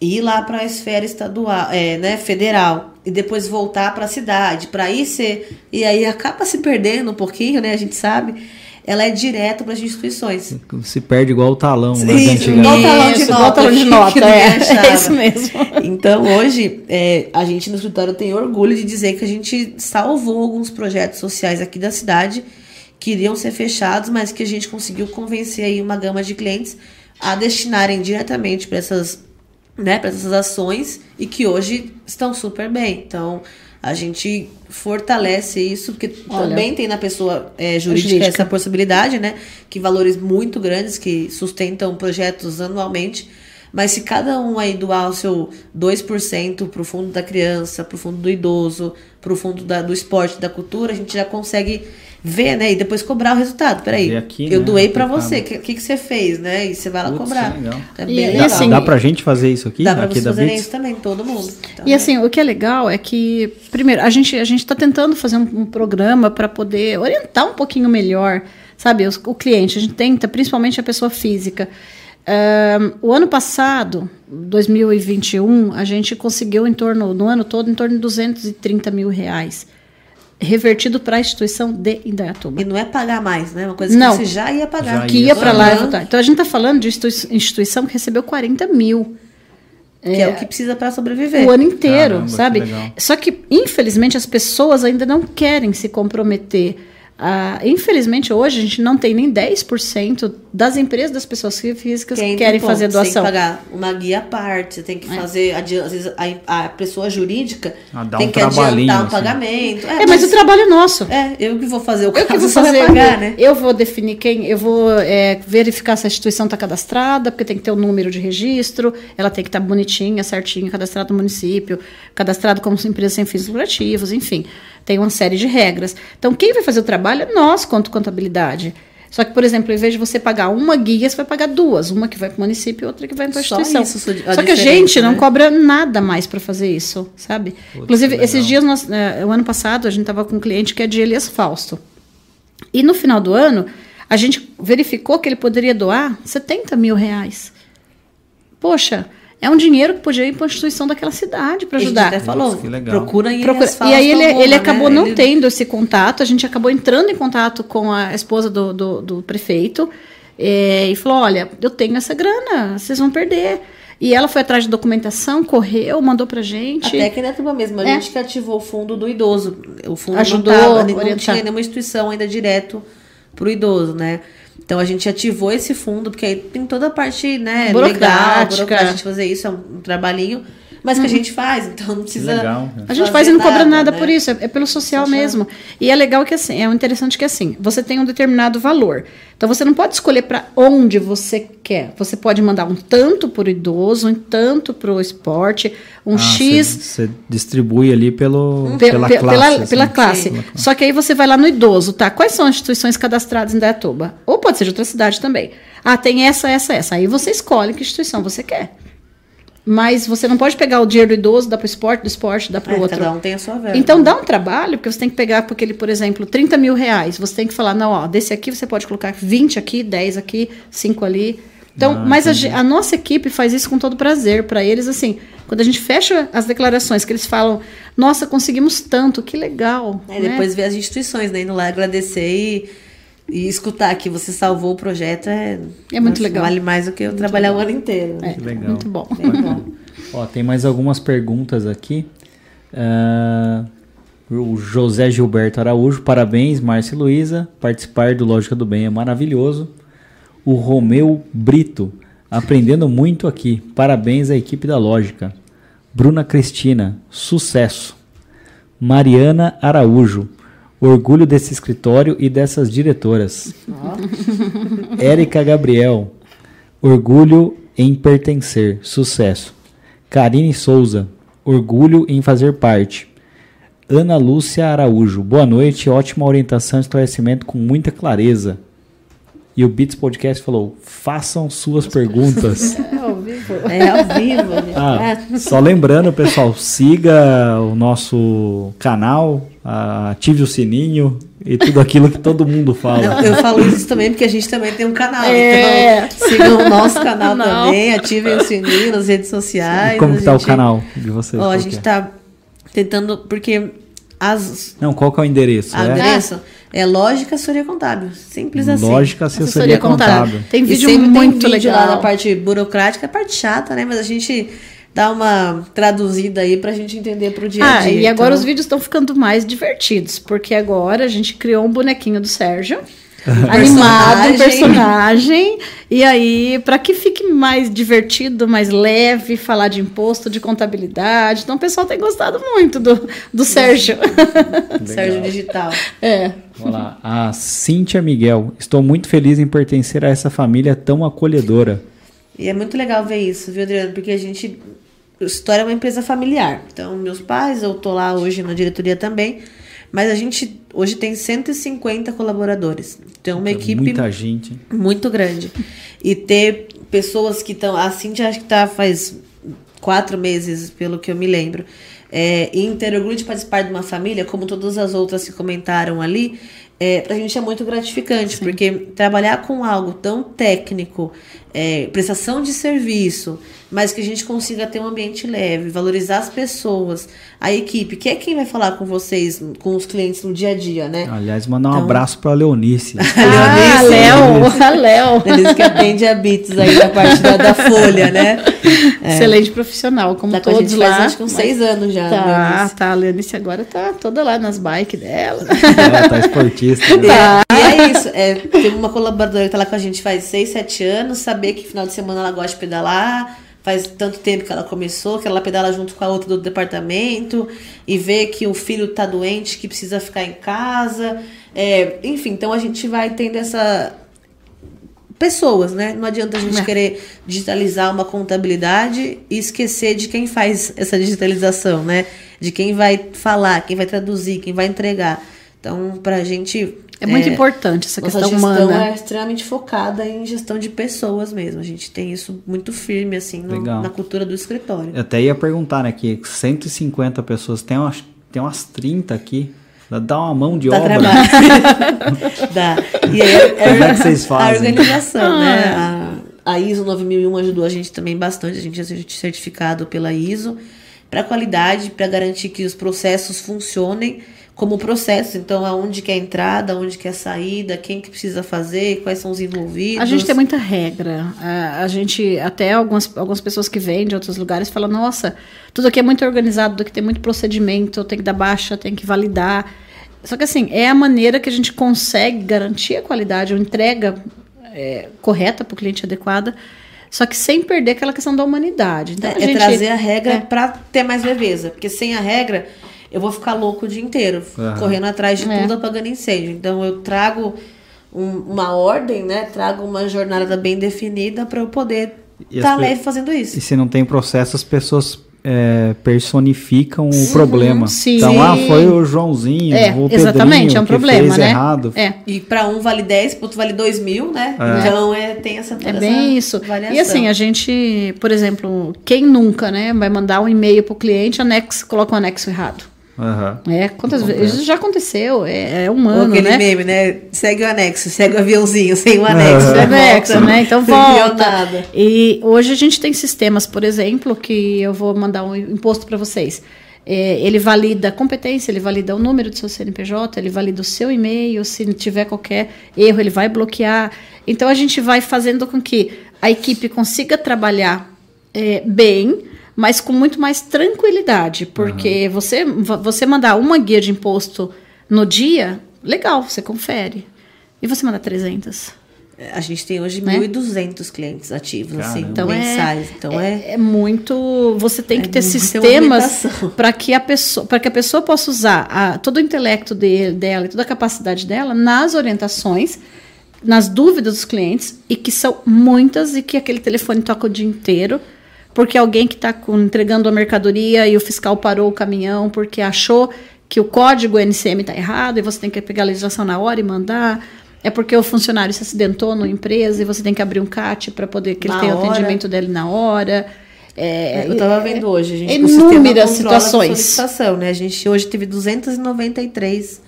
S3: ir lá para a esfera estadual, é, né, federal e depois voltar para a cidade, para ir ser e aí acaba se perdendo um pouquinho, né? A gente sabe ela é direto para as instituições.
S1: Se perde igual o talão,
S3: né? Isso, igual o talão de nota. Talão de nota,
S2: é, é isso mesmo.
S3: Então, hoje, é, a gente no escritório tem orgulho de dizer que a gente salvou alguns projetos sociais aqui da cidade que iriam ser fechados, mas que a gente conseguiu convencer aí uma gama de clientes a destinarem diretamente para essas, né, essas ações e que hoje estão super bem. Então, a gente fortalece isso, porque Olha, também tem na pessoa é, jurídica, jurídica, essa possibilidade, né? Que valores muito grandes que sustentam projetos anualmente. Mas se cada um aí doar o seu 2% para o fundo da criança, para o fundo do idoso, para o fundo da, do esporte, da cultura, a gente já consegue ver, né? E depois cobrar o resultado. Peraí, aqui, eu né, doei para você, o que, que, que você fez, né? E você vai lá Putz, cobrar.
S1: É, é bem e, legal. Assim, dá pra gente fazer isso aqui?
S3: Dá pra aqui vocês fazerem isso também, todo mundo.
S2: Então, e assim, o que é legal é que, primeiro, a gente a gente está tentando fazer um, um programa para poder orientar um pouquinho melhor, sabe, o, o cliente. A gente tenta, principalmente a pessoa física. Um, o ano passado, 2021, a gente conseguiu em torno, no ano todo, em torno de 230 mil reais revertido para a instituição de Indaiatuba.
S3: E não é pagar mais, né? Uma coisa que não, você já ia pagar.
S2: Já que ia, ia para lá e. Então a gente está falando de instituição que recebeu 40 mil.
S3: Que é, é o que precisa para sobreviver.
S2: O ano inteiro, Caramba, sabe? Que Só que, infelizmente, as pessoas ainda não querem se comprometer ah, infelizmente, hoje a gente não tem nem 10% das empresas das pessoas físicas que querem ponto, fazer doação. Você tem
S3: que pagar uma guia à parte, você tem que é. fazer. Às vezes a, a pessoa jurídica ah, tem um que adiantar o assim. pagamento.
S2: É, é mas, mas, o trabalho é nosso.
S3: É, eu que vou fazer o
S2: eu que vou fazer, pagar, né? Eu vou definir quem, eu vou é, verificar se a instituição está cadastrada, porque tem que ter o um número de registro, ela tem que estar tá bonitinha, certinha, cadastrada no município, cadastrado como empresa sem fins lucrativos, enfim. Tem uma série de regras. Então, quem vai fazer o trabalho é nós, quanto contabilidade. Só que, por exemplo, em vez de você pagar uma guia, você vai pagar duas. Uma que vai para o município e outra que vai para a instituição. Isso, a Só que a gente né? não cobra nada mais para fazer isso, sabe? Putz, Inclusive, esses dias, nós, é, o ano passado, a gente estava com um cliente que é de Elias Fausto. E no final do ano, a gente verificou que ele poderia doar 70 mil reais. Poxa, é um dinheiro que podia ir para a instituição daquela cidade para ajudar.
S3: Ele até falou, Nossa, procura em procura.
S2: E aí ele, ele acabou né? não ele... tendo esse contato, a gente acabou entrando em contato com a esposa do, do, do prefeito é, e falou, olha, eu tenho essa grana, vocês vão perder. E ela foi atrás de documentação, correu, mandou pra gente.
S3: Até que Netuba mesmo, a é. gente que ativou o fundo do idoso. O fundo
S2: Ajudou,
S3: não, tava, não tinha nenhuma instituição ainda direto pro idoso, né? Então a gente ativou esse fundo, porque aí tem toda a parte, né, legal, burocrática, a gente fazer isso, é um, um trabalhinho mas que a uhum. gente faz, então não precisa. Legal.
S2: A gente faz e não nada, cobra nada né? por isso, é, é pelo social, social mesmo. E é legal que assim, é interessante que assim, você tem um determinado valor. Então você não pode escolher para onde você quer. Você pode mandar um tanto para o idoso, um tanto para o esporte, um ah, X.
S1: Você distribui ali pelo, pe pela,
S2: pe
S1: classe,
S2: pela, assim. pela classe. Pela classe. Só que aí você vai lá no idoso, tá? Quais são as instituições cadastradas em Dayatuba? Ou pode ser de outra cidade também. Ah, tem essa, essa, essa. Aí você escolhe que instituição você quer. Mas você não pode pegar o dinheiro do idoso, dar para o esporte, do esporte, dar para o é, outro.
S3: Cada um tem a sua verba.
S2: Então dá um trabalho, porque você tem que pegar porque ele, por exemplo, 30 mil reais. Você tem que falar, não, ó, desse aqui você pode colocar 20 aqui, 10 aqui, 5 ali. Então, ah, mas a, a, nossa equipe faz isso com todo prazer. Para eles, assim, quando a gente fecha as declarações, que eles falam, nossa, conseguimos tanto, que legal.
S3: É, né? Depois ver as instituições, né? Indo lá agradecer e e escutar que você salvou o projeto é,
S2: é muito legal.
S3: Vale mais do que eu muito trabalhar legal. o ano inteiro.
S2: Né? É, legal. Muito bom.
S3: É bom.
S1: Ó, tem mais algumas perguntas aqui. Uh, o José Gilberto Araújo, parabéns, Márcia e Luísa. Participar do Lógica do Bem é maravilhoso. O Romeu Brito, aprendendo muito aqui. Parabéns à equipe da Lógica. Bruna Cristina, sucesso. Mariana Araújo, orgulho desse escritório e dessas diretoras. Oh. Érica Gabriel, orgulho em pertencer, sucesso. Karine Souza, orgulho em fazer parte. Ana Lúcia Araújo, boa noite, ótima orientação e esclarecimento com muita clareza. E o Beats Podcast falou: façam suas perguntas.
S3: É ao vivo. É ao vivo.
S1: Ah, só lembrando, pessoal, siga o nosso canal, ative o sininho e tudo aquilo que todo mundo fala.
S3: Não, eu falo isso também porque a gente também tem um canal. É. Então, sigam o nosso canal Não. também, ativem o sininho nas redes sociais.
S1: E como está gente... o canal de vocês?
S3: Ó, a gente está tentando, porque as...
S1: Não, qual que é o endereço?
S3: O é? endereço é Lógica Assessoria Contábil. Simples assim.
S1: Lógica Assessoria, Assessoria Contábil. Contábil.
S3: Tem vídeo muito tem vídeo legal. lá na parte burocrática, a parte chata, né? Mas a gente dá uma traduzida aí pra gente entender pro dia a
S2: dia. Ah, e agora então... os vídeos estão ficando mais divertidos, porque agora a gente criou um bonequinho do Sérgio. Animado, personagem. E aí, para que fique mais divertido, mais leve, falar de imposto, de contabilidade. Então, o pessoal tem gostado muito do, do Sérgio.
S3: Sérgio Digital.
S2: É.
S1: Vamos lá. A Cíntia Miguel. Estou muito feliz em pertencer a essa família tão acolhedora.
S3: E é muito legal ver isso, viu, Adriano? Porque a gente História é uma empresa familiar. Então, meus pais, eu tô lá hoje na diretoria também, mas a gente hoje tem 150 colaboradores. Então, uma equipe
S1: muita gente,
S3: muito grande. E ter pessoas que estão, a Cintia acho que tá faz quatro meses, pelo que eu me lembro. É, e ter orgulho de participar de uma família, como todas as outras que comentaram ali, é, para a gente é muito gratificante, Sim. porque trabalhar com algo tão técnico, é, prestação de serviço, mas que a gente consiga ter um ambiente leve, valorizar as pessoas, a equipe, que é quem vai falar com vocês, com os clientes no dia a dia, né?
S1: Aliás, mandar um então... abraço para a Leonice.
S2: ah, Léo, a Léo.
S3: Eles que atende a Bits aí na parte da, da Folha, né?
S2: É. Excelente profissional, como tá todos lá.
S3: Faz, acho que uns seis anos já.
S2: Tá, Leonice. tá. A Leonice agora tá toda lá nas bikes dela.
S1: É, tá esportista.
S3: Né? Tá. E é isso. É, tem uma colaboradora que tá lá com a gente faz seis, sete anos, saber que final de semana ela gosta de pedalar faz tanto tempo que ela começou, que ela pedala junto com a outra do departamento e vê que o filho está doente, que precisa ficar em casa. É, enfim, então a gente vai tendo essa. Pessoas, né? Não adianta a gente é. querer digitalizar uma contabilidade e esquecer de quem faz essa digitalização, né? De quem vai falar, quem vai traduzir, quem vai entregar. Então, para a gente
S2: é muito é, importante essa questão gestão humana.
S3: é extremamente focada em gestão de pessoas mesmo. A gente tem isso muito firme, assim, no, na cultura do escritório.
S1: Eu até ia perguntar, né, que 150 pessoas, tem umas, tem umas 30 aqui. Dá uma mão de Dá obra.
S3: Dá. E aí,
S1: é, Como é que vocês fazem?
S3: A organização, né? ah. né? A, a ISO 9001 ajudou a gente também bastante. A gente é certificado pela ISO para qualidade, para garantir que os processos funcionem como processo. Então, aonde que é a entrada, aonde que é a saída, quem que precisa fazer, quais são os envolvidos.
S2: A gente tem muita regra. A, a gente, até algumas, algumas pessoas que vêm de outros lugares falam, nossa, tudo aqui é muito organizado, tudo aqui tem muito procedimento, tem que dar baixa, tem que validar. Só que assim, é a maneira que a gente consegue garantir a qualidade, a entrega é, correta para o cliente adequada, só que sem perder aquela questão da humanidade.
S3: Então, é, gente, é trazer a regra é, para ter mais leveza, porque sem a regra eu vou ficar louco o dia inteiro, uhum. correndo atrás de é. tudo, apagando incêndio. Então eu trago um, uma ordem, né? Trago uma jornada bem definida para eu poder estar tá leve fazendo isso.
S1: E se não tem processo, as pessoas é, personificam o problema. Sim. Então, ah, foi o Joãozinho,
S2: é,
S1: o
S2: exatamente, é um problema, né?
S1: errado.
S2: É.
S3: E para um vale 10, para outro vale 2 mil, né? É. Então, é, tem essa
S2: É bem isso. Variação. E assim, a gente, por exemplo, quem nunca, né, vai mandar um e-mail para o cliente, anexo, coloca um anexo errado.
S1: Uhum.
S2: É, quantas vezes? Isso já aconteceu, é, é humano,
S3: aquele
S2: né?
S3: meme, né? Segue o anexo, segue o aviãozinho, sem o anexo.
S2: Uhum. anexo, né? Então volta. E hoje a gente tem sistemas, por exemplo, que eu vou mandar um imposto para vocês. É, ele valida a competência, ele valida o número do seu CNPJ, ele valida o seu e-mail, se tiver qualquer erro, ele vai bloquear. Então a gente vai fazendo com que a equipe consiga trabalhar é, bem, mas com muito mais tranquilidade, porque uhum. você, você mandar uma guia de imposto no dia, legal, você confere. E você manda 300?
S3: A gente tem hoje né? 1.200 clientes ativos, assim, então é mensais.
S2: É,
S3: então
S2: é, é, é muito. Você tem que é ter sistemas para que a pessoa, para que a pessoa possa usar a, todo o intelecto de, dela e toda a capacidade dela nas orientações, nas dúvidas dos clientes e que são muitas e que aquele telefone toca o dia inteiro porque alguém que está entregando a mercadoria e o fiscal parou o caminhão porque achou que o código NCM está errado e você tem que pegar a legislação na hora e mandar é porque o funcionário se acidentou na empresa e você tem que abrir um CAT para poder que na ele tenha o atendimento dele na hora.
S3: É, eu estava vendo hoje, a gente
S2: inúmeras situações.
S3: solicitação, né? A gente hoje teve 293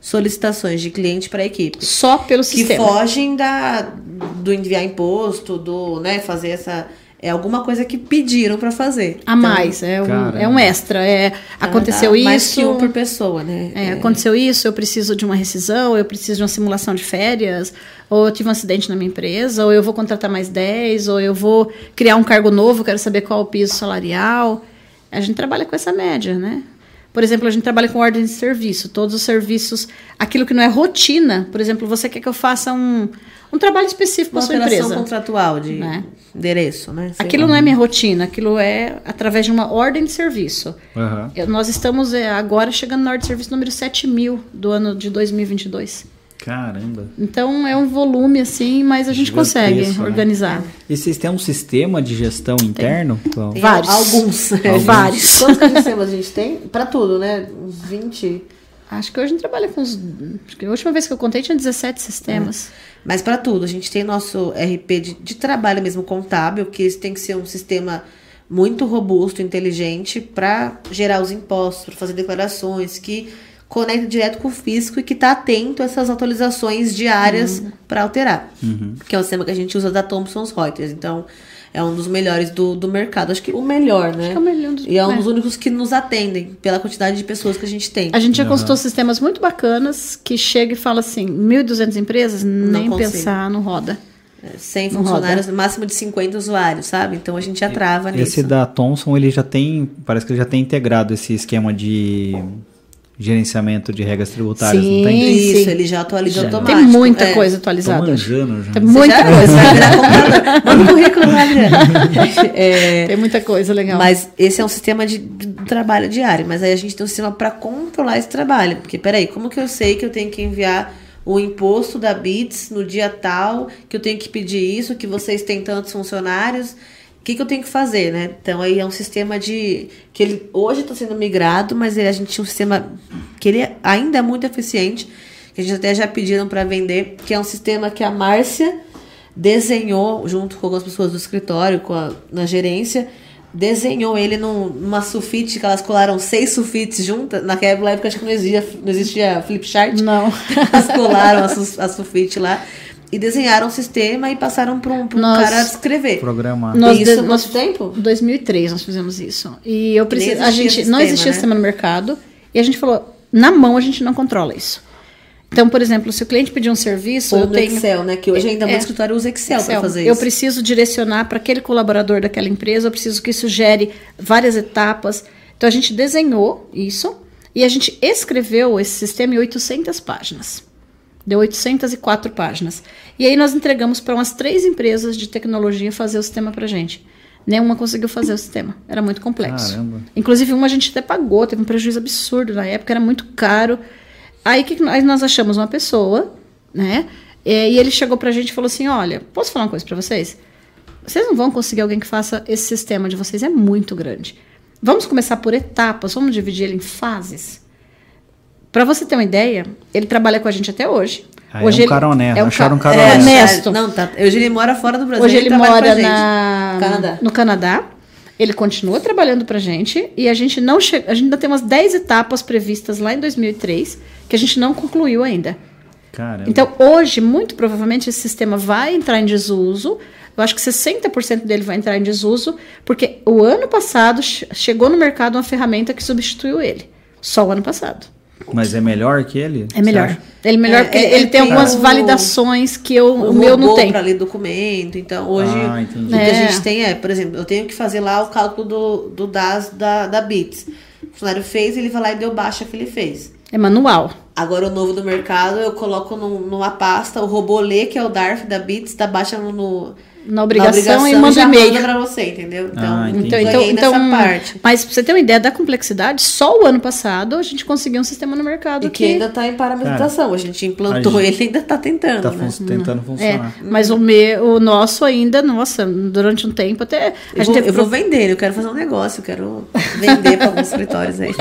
S3: solicitações de cliente para a equipe.
S2: Só pelo
S3: que
S2: sistema.
S3: Que fogem da, do enviar imposto, do né, fazer essa é alguma coisa que pediram para fazer.
S2: A então, mais, é um, é um extra. É, aconteceu isso.
S3: Mais que um por pessoa, né?
S2: É, é, aconteceu isso, eu preciso de uma rescisão, eu preciso de uma simulação de férias, ou eu tive um acidente na minha empresa, ou eu vou contratar mais 10, ou eu vou criar um cargo novo, quero saber qual é o piso salarial. A gente trabalha com essa média, né? Por exemplo, a gente trabalha com ordem de serviço, todos os serviços, aquilo que não é rotina. Por exemplo, você quer que eu faça um, um trabalho específico para sua empresa.
S3: contratual de né? endereço, né?
S2: Sei aquilo lá. não é minha rotina, aquilo é através de uma ordem de serviço. Uhum. Eu, nós estamos é, agora chegando na ordem de serviço número 7 mil do ano de 2022.
S1: Caramba.
S2: Então é um volume assim, mas a gente consegue né? organizar.
S1: E vocês têm um sistema de gestão interno?
S3: Tem vários. Alguns.
S2: Alguns. Vários.
S3: Quantos sistemas a gente tem? Para tudo, né? Uns 20.
S2: Acho que hoje a gente trabalha com uns. A última vez que eu contei tinha 17 sistemas. É.
S3: Mas para tudo, a gente tem nosso RP de, de trabalho mesmo contábil, que esse tem que ser um sistema muito robusto, inteligente, para gerar os impostos, para fazer declarações, que conecta direto com o fisco e que está atento a essas atualizações diárias uhum. para alterar. Uhum. Que é o sistema que a gente usa da Thomson Reuters. Então, é um dos melhores do, do mercado. Acho que o melhor, né?
S2: Acho que é o melhor dos,
S3: E é um dos únicos que nos atendem pela quantidade de pessoas que a gente tem.
S2: A gente já consultou sistemas muito bacanas que chega e fala assim: 1.200 empresas, Não nem consigo. pensar, não roda.
S3: 100 é, funcionários, no máximo de 50 usuários, sabe? Então a gente já trava nisso.
S1: Esse da Thomson, ele já tem, parece que ele já tem integrado esse esquema de gerenciamento de regras tributárias,
S2: sim,
S1: não tem?
S3: Isso, sim. ele já atualizou já. automático.
S2: Tem muita é. coisa atualizada. Tô
S1: manjando já.
S2: Tem muita já, coisa.
S3: Manda currículo, é,
S2: Tem muita coisa legal.
S3: Mas esse é um sistema de, de trabalho diário, mas aí a gente tem um sistema para controlar esse trabalho. Porque, peraí, como que eu sei que eu tenho que enviar o imposto da BITS no dia tal, que eu tenho que pedir isso, que vocês têm tantos funcionários o que, que, eu tenho que fazer, né? Então aí é um sistema de que ele hoje está sendo migrado, mas ele, a gente tinha um sistema que ele ainda é muito eficiente, que a gente até já pediram para vender, que é um sistema que a Márcia desenhou junto com algumas pessoas do escritório, com a, na gerência, desenhou ele num, numa sulfite, que elas colaram seis sulfites juntas. Naquela época acho que não existia, não existia flipchart.
S2: Não.
S3: Elas colaram a, a sulfite lá e desenharam um sistema e passaram para um, um nós, cara escrever.
S1: Programar.
S2: Nós isso de, quanto tempo? 2003 nós fizemos isso. E eu preciso, a gente sistema, não existia né? sistema no mercado e a gente falou, na mão a gente não controla isso. Então, por exemplo, se o cliente pedir um serviço,
S3: Ou eu tenho Excel, né? Que hoje ainda é, muito escritório usa Excel, Excel. para fazer
S2: isso. Eu preciso direcionar para aquele colaborador daquela empresa, eu preciso que isso gere várias etapas. Então a gente desenhou isso e a gente escreveu esse sistema em 800 páginas. Deu 804 páginas. E aí nós entregamos para umas três empresas de tecnologia fazer o sistema para gente. Nenhuma conseguiu fazer o sistema. Era muito complexo. Caramba. Inclusive, uma a gente até pagou, teve um prejuízo absurdo na época, era muito caro. Aí, que, aí nós achamos uma pessoa, né? E ele chegou para a gente e falou assim: Olha, posso falar uma coisa para vocês? Vocês não vão conseguir alguém que faça esse sistema de vocês, é muito grande. Vamos começar por etapas, vamos dividir ele em fases. Para você ter uma ideia, ele trabalha com a gente até hoje.
S1: Ah, hoje é um cara honesto, é um um cara
S2: é, honesto.
S3: Não, tá, hoje ele mora fora do Brasil.
S2: Hoje ele, ele mora na, Canadá. no Canadá. Ele continua trabalhando pra gente e a gente não chega, a gente ainda tem umas 10 etapas previstas lá em 2003 que a gente não concluiu ainda.
S1: Caramba.
S2: Então, hoje, muito provavelmente esse sistema vai entrar em desuso. Eu acho que 60% dele vai entrar em desuso, porque o ano passado chegou no mercado uma ferramenta que substituiu ele. Só o ano passado.
S1: Mas é melhor que ele?
S2: É melhor. Ele é melhor
S3: É,
S2: porque
S3: é,
S2: ele, ele tem
S3: tem
S2: algumas
S3: o-
S2: validações que eu, o,
S3: o
S2: meu não tem.
S3: para ler documento. Então, hoje,
S1: Ah,
S3: o que
S2: É.
S3: a gente tem é, por exemplo, eu tenho que fazer lá o cálculo do, do DAS da, da BITS. O funcionário fez, ele vai lá e deu baixa que ele fez.
S2: É manual.
S3: Agora, o novo do mercado, eu coloco num- numa pasta, o robô lê, que é o DARF da BITS, dá baixa no, no-
S2: Na obrigação, e
S3: já
S2: manda um
S3: manda
S2: e-mail.
S3: pra você, entendeu? Então,
S1: Ah.
S2: Então,
S3: ganhei
S2: então, então,
S3: nessa parte.
S2: mas pra você ter uma ideia da complexidade, só o ano passado a gente conseguiu um sistema no mercado
S3: E que ainda tá em parametrização. a gente implantou
S1: a gente
S3: ele e ainda tá tentando,
S1: Tá
S3: né?
S1: fun- tentando
S2: É,
S1: funcionar.
S2: mas o, meu, o nosso ainda, nossa, durante um tempo até. A
S3: Eu
S2: gente
S3: vou,
S2: teve
S3: eu vou vender, eu quero fazer um negócio, eu quero vender para alguns escritórios aí.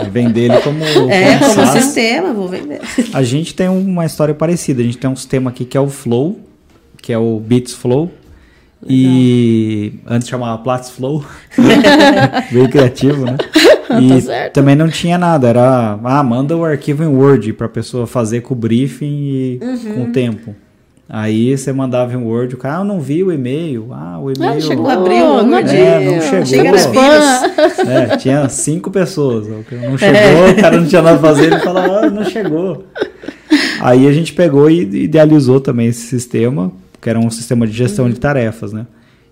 S1: É Vender ele como,
S3: É,
S1: como
S3: como sistema, vou vender.
S1: A gente tem uma história parecida. A gente tem um sistema aqui que é o Flow, que é o Beats Flow. E antes chamava Platts Flow. Bem criativo, né? E
S2: Tá certo.
S1: também não tinha nada. Era, ah, manda o arquivo em Word pra pessoa fazer com o briefing e
S2: Uhum.
S1: com o tempo. Aí você mandava em Word, o cara, ah, eu não vi o e-mail. Ah, o e-mail.
S2: Não, chegou,
S3: abriu,
S2: não
S3: não.
S1: É, não chegou.
S3: Era
S2: Spam.
S3: vírus.
S1: É, tinha cinco pessoas. Cara Não chegou, o cara não tinha nada a fazer, ele falava, ah, não chegou. Aí a gente pegou e idealizou também esse sistema, que era um sistema de gestão de tarefas, né?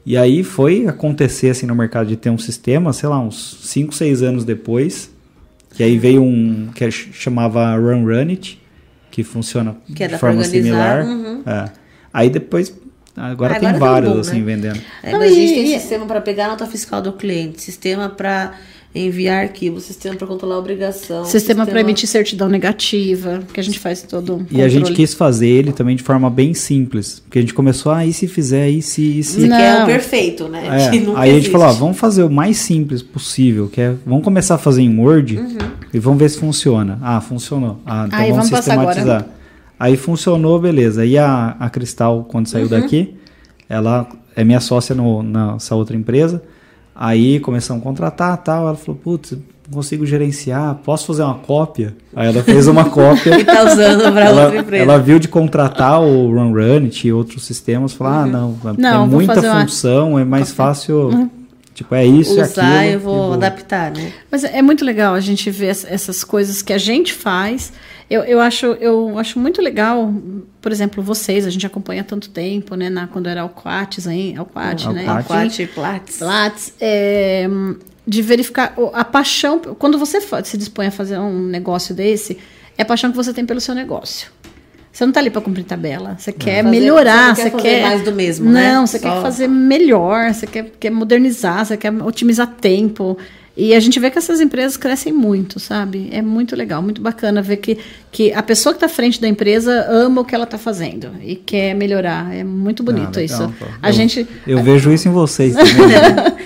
S1: E aí foi acontecer assim no mercado de ter um sistema, sei lá, uns 5, 6 anos depois, que aí veio um que ch- chamava Run Run It, que funciona
S3: Que é
S1: de forma similar.
S3: uhum.
S1: É. Aí depois, agora
S3: Ah,
S1: tem
S3: agora tem
S1: vários
S3: boom,
S1: assim
S3: né?
S1: vendendo.
S3: É,
S2: Não,
S3: mas a gente
S2: e-
S3: tem
S2: e-
S3: sistema para pegar a nota fiscal do cliente, sistema para enviar arquivo, sistema para controlar a obrigação.
S2: Sistema para emitir certidão negativa, que a gente faz todo um
S1: E a gente quis fazer ele também de forma bem simples. Porque a gente começou, ah, e se fizer, e se, e se.
S2: Não.
S3: o perfeito, né?
S1: É,
S3: Que nunca
S1: Aí a gente
S3: existe.
S1: falou, ó, vamos fazer o mais simples possível, que é, vamos começar a fazer em Word
S3: Uhum.
S1: e vamos ver se funciona. Ah, funcionou. Ah, então
S2: Aí,
S1: vamos,
S2: vamos
S1: sistematizar. Aí funcionou, beleza. E a, a Cristal, quando
S3: Uhum.
S1: saiu daqui, ela é minha sócia no, nessa outra empresa. Aí começamos a contratar tal. Ela falou, putz, não consigo gerenciar, posso fazer uma cópia? Aí ela fez uma cópia.
S3: E tá usando para outra
S1: ela,
S3: empresa.
S1: ela viu de contratar o Run Run e outros sistemas, falou, ah, não,
S2: Não,
S1: tem
S2: vou
S1: muita
S2: fazer uma-
S1: função, é mais fácil, tipo, é isso e
S3: Usar,
S1: aquilo.
S3: eu vou
S1: e
S3: adaptar, né?
S2: Mas é muito legal a gente ver ess- essas coisas que a gente faz. Eu, eu, acho, eu acho muito legal, por exemplo, vocês, a gente acompanha há tanto tempo, né? Na, quando era Alquates, hein? Alquate, né?
S1: Alquate.
S2: Enfim,
S3: Quat e Platts.
S2: Platts, é, de verificar a paixão. Quando você se dispõe a fazer um negócio desse, é a paixão que você tem pelo seu negócio. Você não está ali para cumprir tabela. Você quer
S3: Fazer-
S2: melhorar,
S3: você
S2: você
S3: não
S2: quer.
S3: quer fazer mais do mesmo,
S2: não,
S3: né?
S2: você
S3: Só-
S2: quer fazer melhor, você quer, quer modernizar, você quer otimizar tempo. E a gente vê que essas empresas crescem muito, sabe? É muito legal, muito bacana ver que, que a pessoa que está à frente da empresa ama o que ela está fazendo e quer melhorar. É muito bonito
S1: Ah, legal,
S2: isso.
S1: pô.
S2: A
S1: Eu-
S2: gente.
S1: Eu vejo isso em vocês também. né?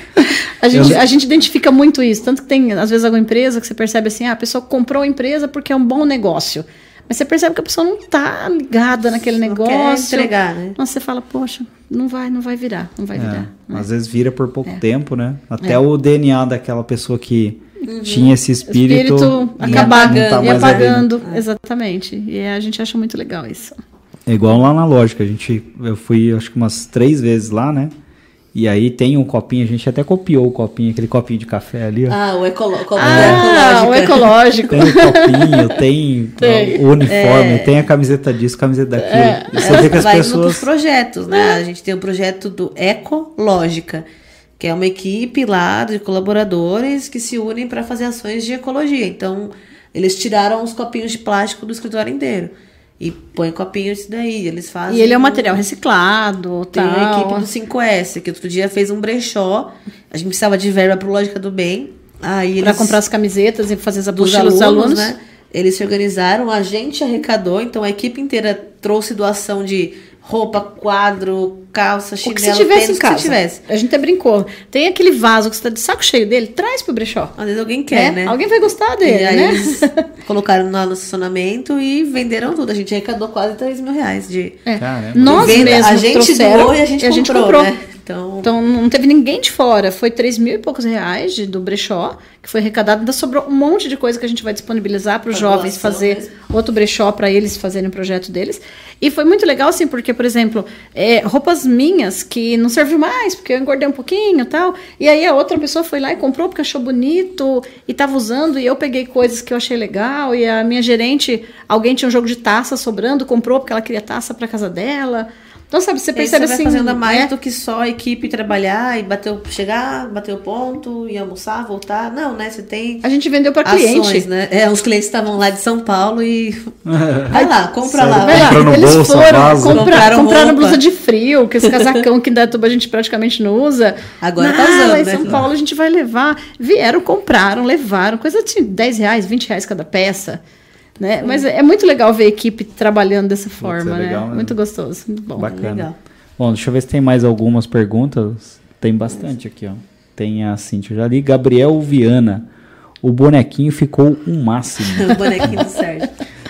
S2: A gente,
S1: Eu-
S2: a gente identifica muito isso. Tanto que tem, às vezes, alguma empresa que você percebe assim, ah, a pessoa comprou a empresa porque é um bom negócio. Mas você percebe que a pessoa não está ligada naquele
S3: Não quer
S2: negócio.
S3: entregar, né?
S2: Nossa, você fala, poxa, não vai, não vai virar, não vai
S1: É,
S2: virar. né?
S1: Às vezes vira por pouco
S2: É.
S1: tempo, né? Até o DNA daquela pessoa que tinha esse
S2: O
S1: espírito,
S2: espírito
S1: não tá
S2: e
S1: né?
S2: apagando. Exatamente. E a gente acha muito legal isso.
S1: É igual lá na lógica, a gente, eu fui acho que umas três vezes lá, né? E aí tem um copinho, a gente até copiou o copinho, aquele copinho de café ali, ó.
S3: Ah, o ecolo
S2: Ah, o ecológico.
S1: Tem o copinho, tem,
S2: Tem.
S1: o uniforme, tem a camiseta disso, camiseta daquilo.
S2: É.
S1: E você vê que as
S3: vai
S1: pessoas.
S3: nos projetos, né? A gente tem o projeto do Ecológica, que é uma equipe lá de colaboradores que se unem para fazer ações de ecologia. Então, eles tiraram os copinhos de plástico do escritório inteiro e põem copinhos disso daí. Eles fazem.
S2: E ele é um material reciclado,
S3: Tem
S2: tal.
S3: a equipe do 5S, que outro dia fez um brechó. A gente precisava de verba pro Lógica do Bem. Aí
S2: Para
S3: eles
S2: comprar as camisetas e fazer as
S3: alunos,
S2: dos alunos.
S3: né? Eles se organizaram, a gente arrecadou, então a equipe inteira trouxe doação de roupa, quadro, calça,
S2: O
S3: chinelo,
S2: que se tivesse
S3: tênis,
S2: em
S3: o que
S2: casa.
S3: se tivesse.
S2: A gente até brincou. Tem aquele vaso que você tá de saco cheio dele, traz pro brechó.
S3: Às vezes alguém quer,
S2: né?
S3: né?
S2: Alguém vai gostar dele,
S3: e aí
S2: né?
S3: eles colocaram lá no estacionamento e venderam tudo. A gente arrecadou quase 3 mil reais de
S2: É. Nós mesmos
S3: A gente
S2: trouxeram
S3: doou e a gente comprou, né? Então,
S2: então não teve ninguém de fora. Foi 3 mil e poucos reais de, do brechó, que foi arrecadado. Ainda sobrou um monte de coisa que a gente vai disponibilizar para os jovens fazer mesmo. outro brechó para eles fazerem o projeto deles. E foi muito legal, assim, porque, por exemplo, é, roupas minhas que não serviu mais, porque eu engordei um pouquinho e tal. E aí a outra pessoa foi lá e comprou porque achou bonito e estava usando. E eu peguei coisas que eu achei legal. E a minha gerente, alguém tinha um jogo de taça sobrando, comprou porque ela queria taça para casa dela. Então, sabe, você percebe
S3: você
S2: assim.
S3: Vai fazendo mais é... do que só a equipe trabalhar e bater, chegar, bater o ponto e almoçar, voltar. Não, né? Você tem.
S2: A gente vendeu para cliente.
S3: Né? É, os clientes estavam lá de São Paulo e. Vai lá, compra lá.
S2: Vai lá. Eles bolsa, foram, compra, compraram, compraram blusa de frio, que esse casacão que em Datuba a gente praticamente não usa.
S3: Agora tá usando.
S2: Lá em São né? Paulo a gente vai levar. Vieram, compraram, levaram. Coisa de 10 reais, 20 reais cada peça. Né? Mas é muito legal ver a equipe trabalhando dessa forma, né? Legal, né? Muito gostoso, muito bom.
S1: Bacana. Legal. Bom, deixa eu ver se tem mais algumas perguntas. Tem bastante aqui, ó. Tem a Cintia, já li. Gabriel Viana. O bonequinho ficou um máximo.
S3: o bonequinho do Sérgio.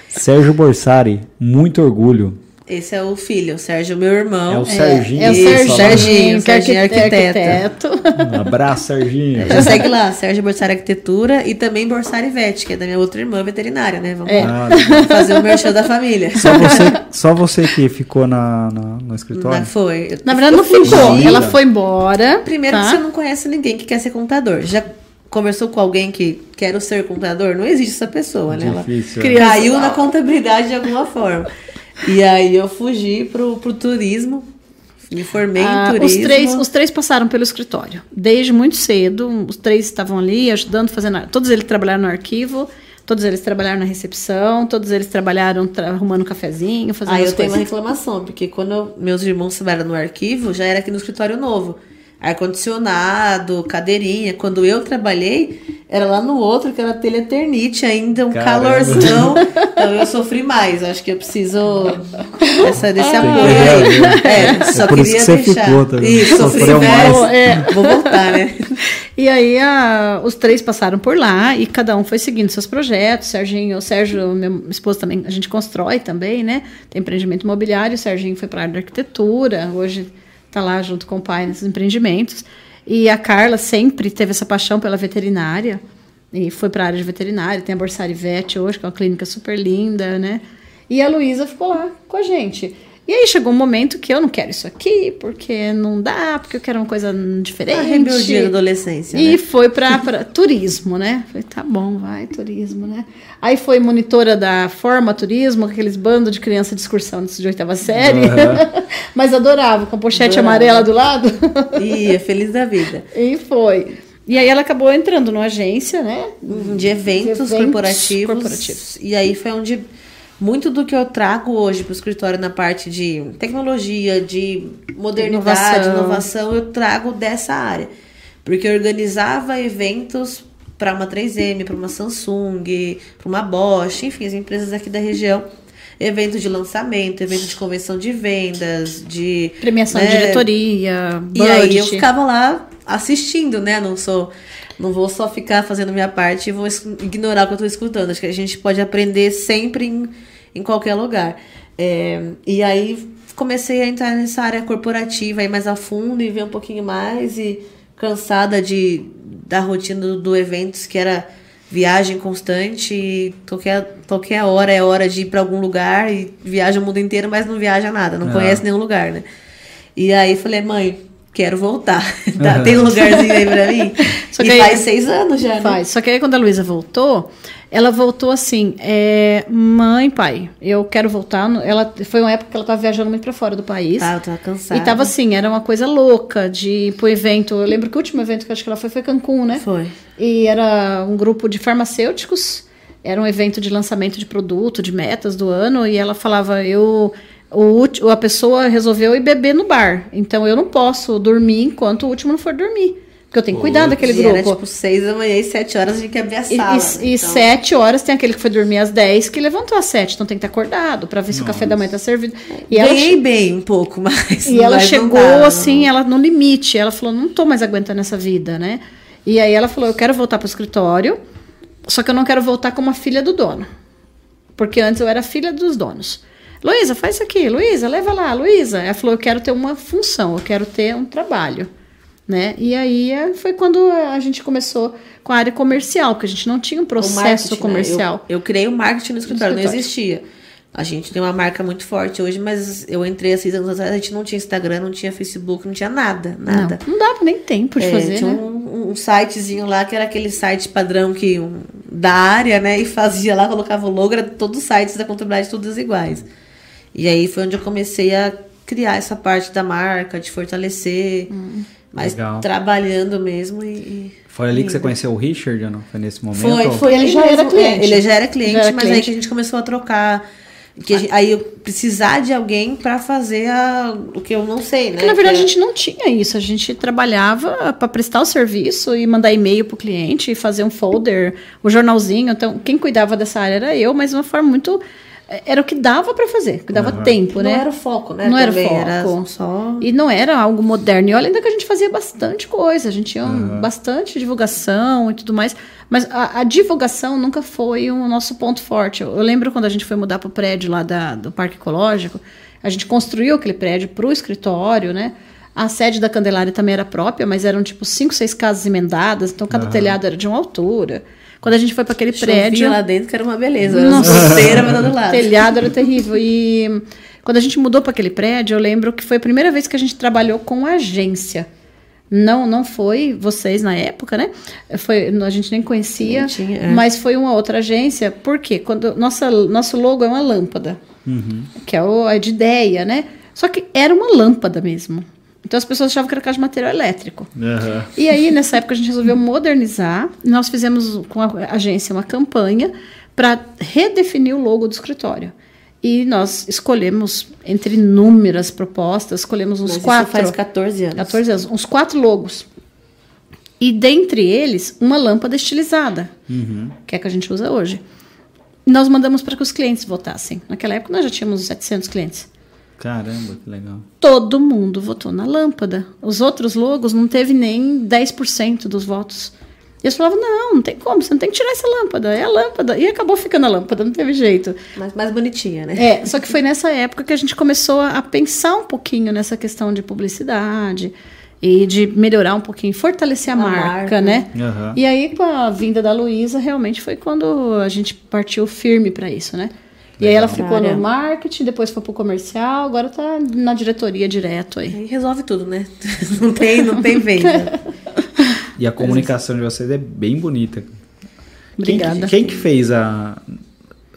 S1: Sérgio Borsari, muito orgulho.
S3: Esse é o filho, o Sérgio, meu irmão.
S1: É o Serginho.
S2: É, é o Serginho,
S3: Serginho, Serginho é arquiteto.
S1: arquiteto. Um abraço, Serginho.
S3: Já segue lá, Sérgio Borsari Arquitetura e também Borsari Vet, que é da minha outra irmã veterinária, né? Vamos
S2: é.
S3: lá. fazer o merchan da família.
S1: Só você, só você que ficou na, na no escritório?
S3: Não, foi.
S2: Na verdade, não ficou. Ela foi embora.
S3: Primeiro tá? que você não conhece ninguém que quer ser contador. Já conversou com alguém que quer ser contador? Não existe essa pessoa, né?
S1: Difícil,
S3: Ela é. caiu na contabilidade de alguma forma. E aí eu fugi pro, pro turismo. Me formei ah, em turismo.
S2: Os três, os três passaram pelo escritório. Desde muito cedo, os três estavam ali ajudando, fazendo. Todos eles trabalharam no arquivo, todos eles trabalharam na recepção, todos eles trabalharam tra arrumando um cafezinho, fazendo
S3: Aí eu tenho uma reclamação, porque quando eu, meus irmãos trabalharam no arquivo, já era aqui no escritório novo ar-condicionado, cadeirinha. Quando eu trabalhei, era lá no outro, que era teleternite ainda, um Caramba. calorzão. Então eu sofri mais. Acho que eu preciso dessa, desse ah, apoio aí. É, é só é
S1: por
S3: queria
S1: isso que
S3: deixar.
S1: Você ficou também.
S3: Isso, sofreu mais. É. Vou voltar, né?
S2: E aí a, os três passaram por lá e cada um foi seguindo seus projetos. Serginho, o Sérgio, meu esposo também, a gente constrói também, né? Tem empreendimento imobiliário. O Serginho foi para a área da arquitetura. Hoje tá lá junto com o pai nesses empreendimentos. E a Carla sempre teve essa paixão pela veterinária e foi para a área de veterinária. Tem a Borsari Vet hoje, que é uma clínica super linda, né? E a Luísa ficou lá com a gente. E aí chegou um momento que eu não quero isso aqui, porque não dá, porque eu quero uma coisa diferente. A
S3: rebeldia da adolescência.
S2: E
S3: né?
S2: foi para turismo, né? Falei, tá bom, vai, turismo, né? Aí foi monitora da Forma Turismo, aqueles bandos de criança de excursão de oitava série. Uhum. Mas adorava, com a pochete adorava. amarela do lado.
S3: Ia, feliz da vida.
S2: E foi. E aí ela acabou entrando numa agência, né?
S3: De eventos, de eventos corporativos, corporativos. E aí foi onde muito do que eu trago hoje para o escritório na parte de tecnologia, de modernidade, inovação. inovação, eu trago dessa área. Porque eu organizava eventos para uma 3M, para uma Samsung, para uma Bosch, enfim, as empresas aqui da região. Evento de lançamento, evento de convenção de vendas, de.
S2: Premiação né? de diretoria.
S3: E aí eu ficava lá assistindo, né? Não sou. Não vou só ficar fazendo minha parte e vou ignorar o que eu estou escutando. Acho que a gente pode aprender sempre em em qualquer lugar. É, e aí comecei a entrar nessa área corporativa aí mais a fundo e ver um pouquinho mais e cansada de da rotina do, do eventos que era viagem constante e qualquer, qualquer hora é hora de ir para algum lugar e viaja o mundo inteiro, mas não viaja nada, não, não. conhece nenhum lugar, né? E aí falei, mãe, quero voltar. tá, tem um lugarzinho aí pra mim? Só que e aí, faz seis anos já, né?
S2: Faz. Só que aí quando a Luísa voltou, ela voltou assim, é, mãe, pai, eu quero voltar. Ela foi uma época que ela estava viajando muito para fora do país.
S3: Ah, eu tava cansada.
S2: E tava assim, era uma coisa louca de ir pro evento. Eu lembro que o último evento que acho que ela foi foi Cancún, né?
S3: Foi.
S2: E era um grupo de farmacêuticos. Era um evento de lançamento de produto, de metas do ano, e ela falava, eu o, a pessoa resolveu ir beber no bar. Então eu não posso dormir enquanto o último não for dormir. Porque eu tenho que cuidar daquele grupo. Era
S3: tipo seis da manhã e sete horas a gente quer abrir a sala.
S2: E, e, então... sete horas tem aquele que foi dormir às dez que levantou às sete. Então tem que estar acordado para ver Nossa. se o café da manhã está servido.
S3: E Ganhei ela... bem um pouco, mas.
S2: E ela chegou dar, assim, ela no limite. Ela falou: não tô mais aguentando essa vida, né? E aí ela falou: eu quero voltar para o escritório, só que eu não quero voltar como a filha do dono. Porque antes eu era filha dos donos. Luísa, faz isso aqui, Luísa, leva lá, Luísa. Ela falou, eu quero ter uma função, eu quero ter um trabalho. Né? E aí é, foi quando a gente começou com a área comercial, porque a gente não tinha um processo comercial.
S3: Né? Eu, eu, criei o um marketing no escritório, no escritório, não existia. A gente tem uma marca muito forte hoje, mas eu entrei há seis anos atrás, a gente não tinha Instagram, não tinha Facebook, não tinha nada, nada.
S2: Não, não dava nem tempo de é, fazer,
S3: tinha
S2: né?
S3: um, um, sitezinho lá, que era aquele site padrão que um, da área, né? E fazia lá, colocava o logo, era todos os sites da contabilidade todos iguais. E aí foi onde eu comecei a criar essa parte da marca, de fortalecer, hum. Mas Legal. trabalhando mesmo e...
S1: Foi ali que você conheceu o Richard ou não? Foi nesse momento?
S3: Foi, foi. Ele já era cliente. Ele já era cliente, já era mas cliente. aí que a gente começou a trocar que gente, aí eu precisar de alguém para fazer a, o que eu não sei, né?
S2: Porque, na verdade, a gente não tinha isso. A gente trabalhava para prestar o serviço e mandar e-mail para o cliente, fazer um folder, o um jornalzinho. Então, quem cuidava dessa área era eu, mas de uma forma muito era o que dava para fazer, que dava uhum. tempo, né?
S3: Não era o foco, né?
S2: Não Também era foco. Era só... E não era algo moderno. E olha, ainda que a gente fazia bastante coisa, a gente tinha uhum. bastante divulgação e tudo mais. Mas a, a, divulgação nunca foi o nosso ponto forte. Eu, eu lembro quando a gente foi mudar para o prédio lá da, do Parque Ecológico, a gente construiu aquele prédio para o escritório, né? A sede da Candelária também era própria, mas eram tipo cinco, seis casas emendadas, então cada uhum. telhado era de uma altura. Quando a gente foi para aquele Chovia prédio.
S3: lá dentro que era uma beleza. Nossa, era
S2: para todo lado. O telhado era terrível. E quando a gente mudou para aquele prédio, eu lembro que foi a primeira vez que a gente trabalhou com agência. Não, não foi vocês na época, né? Foi, a gente nem conhecia, tinha, é. mas foi uma outra agência. Por quê? Quando nossa, nosso logo é uma lâmpada, uhum. que é o é de ideia, né? Só que era uma lâmpada mesmo. Então as pessoas achavam que era casa de material elétrico. Uhum. E aí, nessa época, a gente resolveu modernizar. Nós fizemos com a agência uma campanha para redefinir o logo do escritório. E nós escolhemos, entre inúmeras propostas, escolhemos uns Mas quatro.
S3: faz 14 anos.
S2: 14 anos, uns quatro logos. E dentre eles, uma lâmpada estilizada, uhum. que é a que a gente usa hoje. E nós mandamos para que os clientes votassem. Naquela época nós já tínhamos 700 clientes.
S1: Caramba, que legal.
S2: Todo mundo votou na lâmpada. Os outros logos não teve nem 10% dos votos. E eles falavam, não, não tem como, você não tem que tirar essa lâmpada, é a lâmpada. E acabou ficando a lâmpada, não teve jeito.
S3: Mas mais bonitinha, né?
S2: É, só que foi nessa época que a gente começou a pensar um pouquinho nessa questão de publicidade e de melhorar um pouquinho, fortalecer a, a marca, marca, né? Uhum. E aí, com a vinda da Luísa, realmente foi quando a gente partiu firme para isso, né? E aí ela ficou no marketing, depois foi pro comercial, agora tá na diretoria direto aí.
S3: aí resolve tudo, né? Não tem, não tem venda.
S1: e a comunicação de vocês é bem bonita.
S2: Obrigada.
S1: Quem, quem que fez a,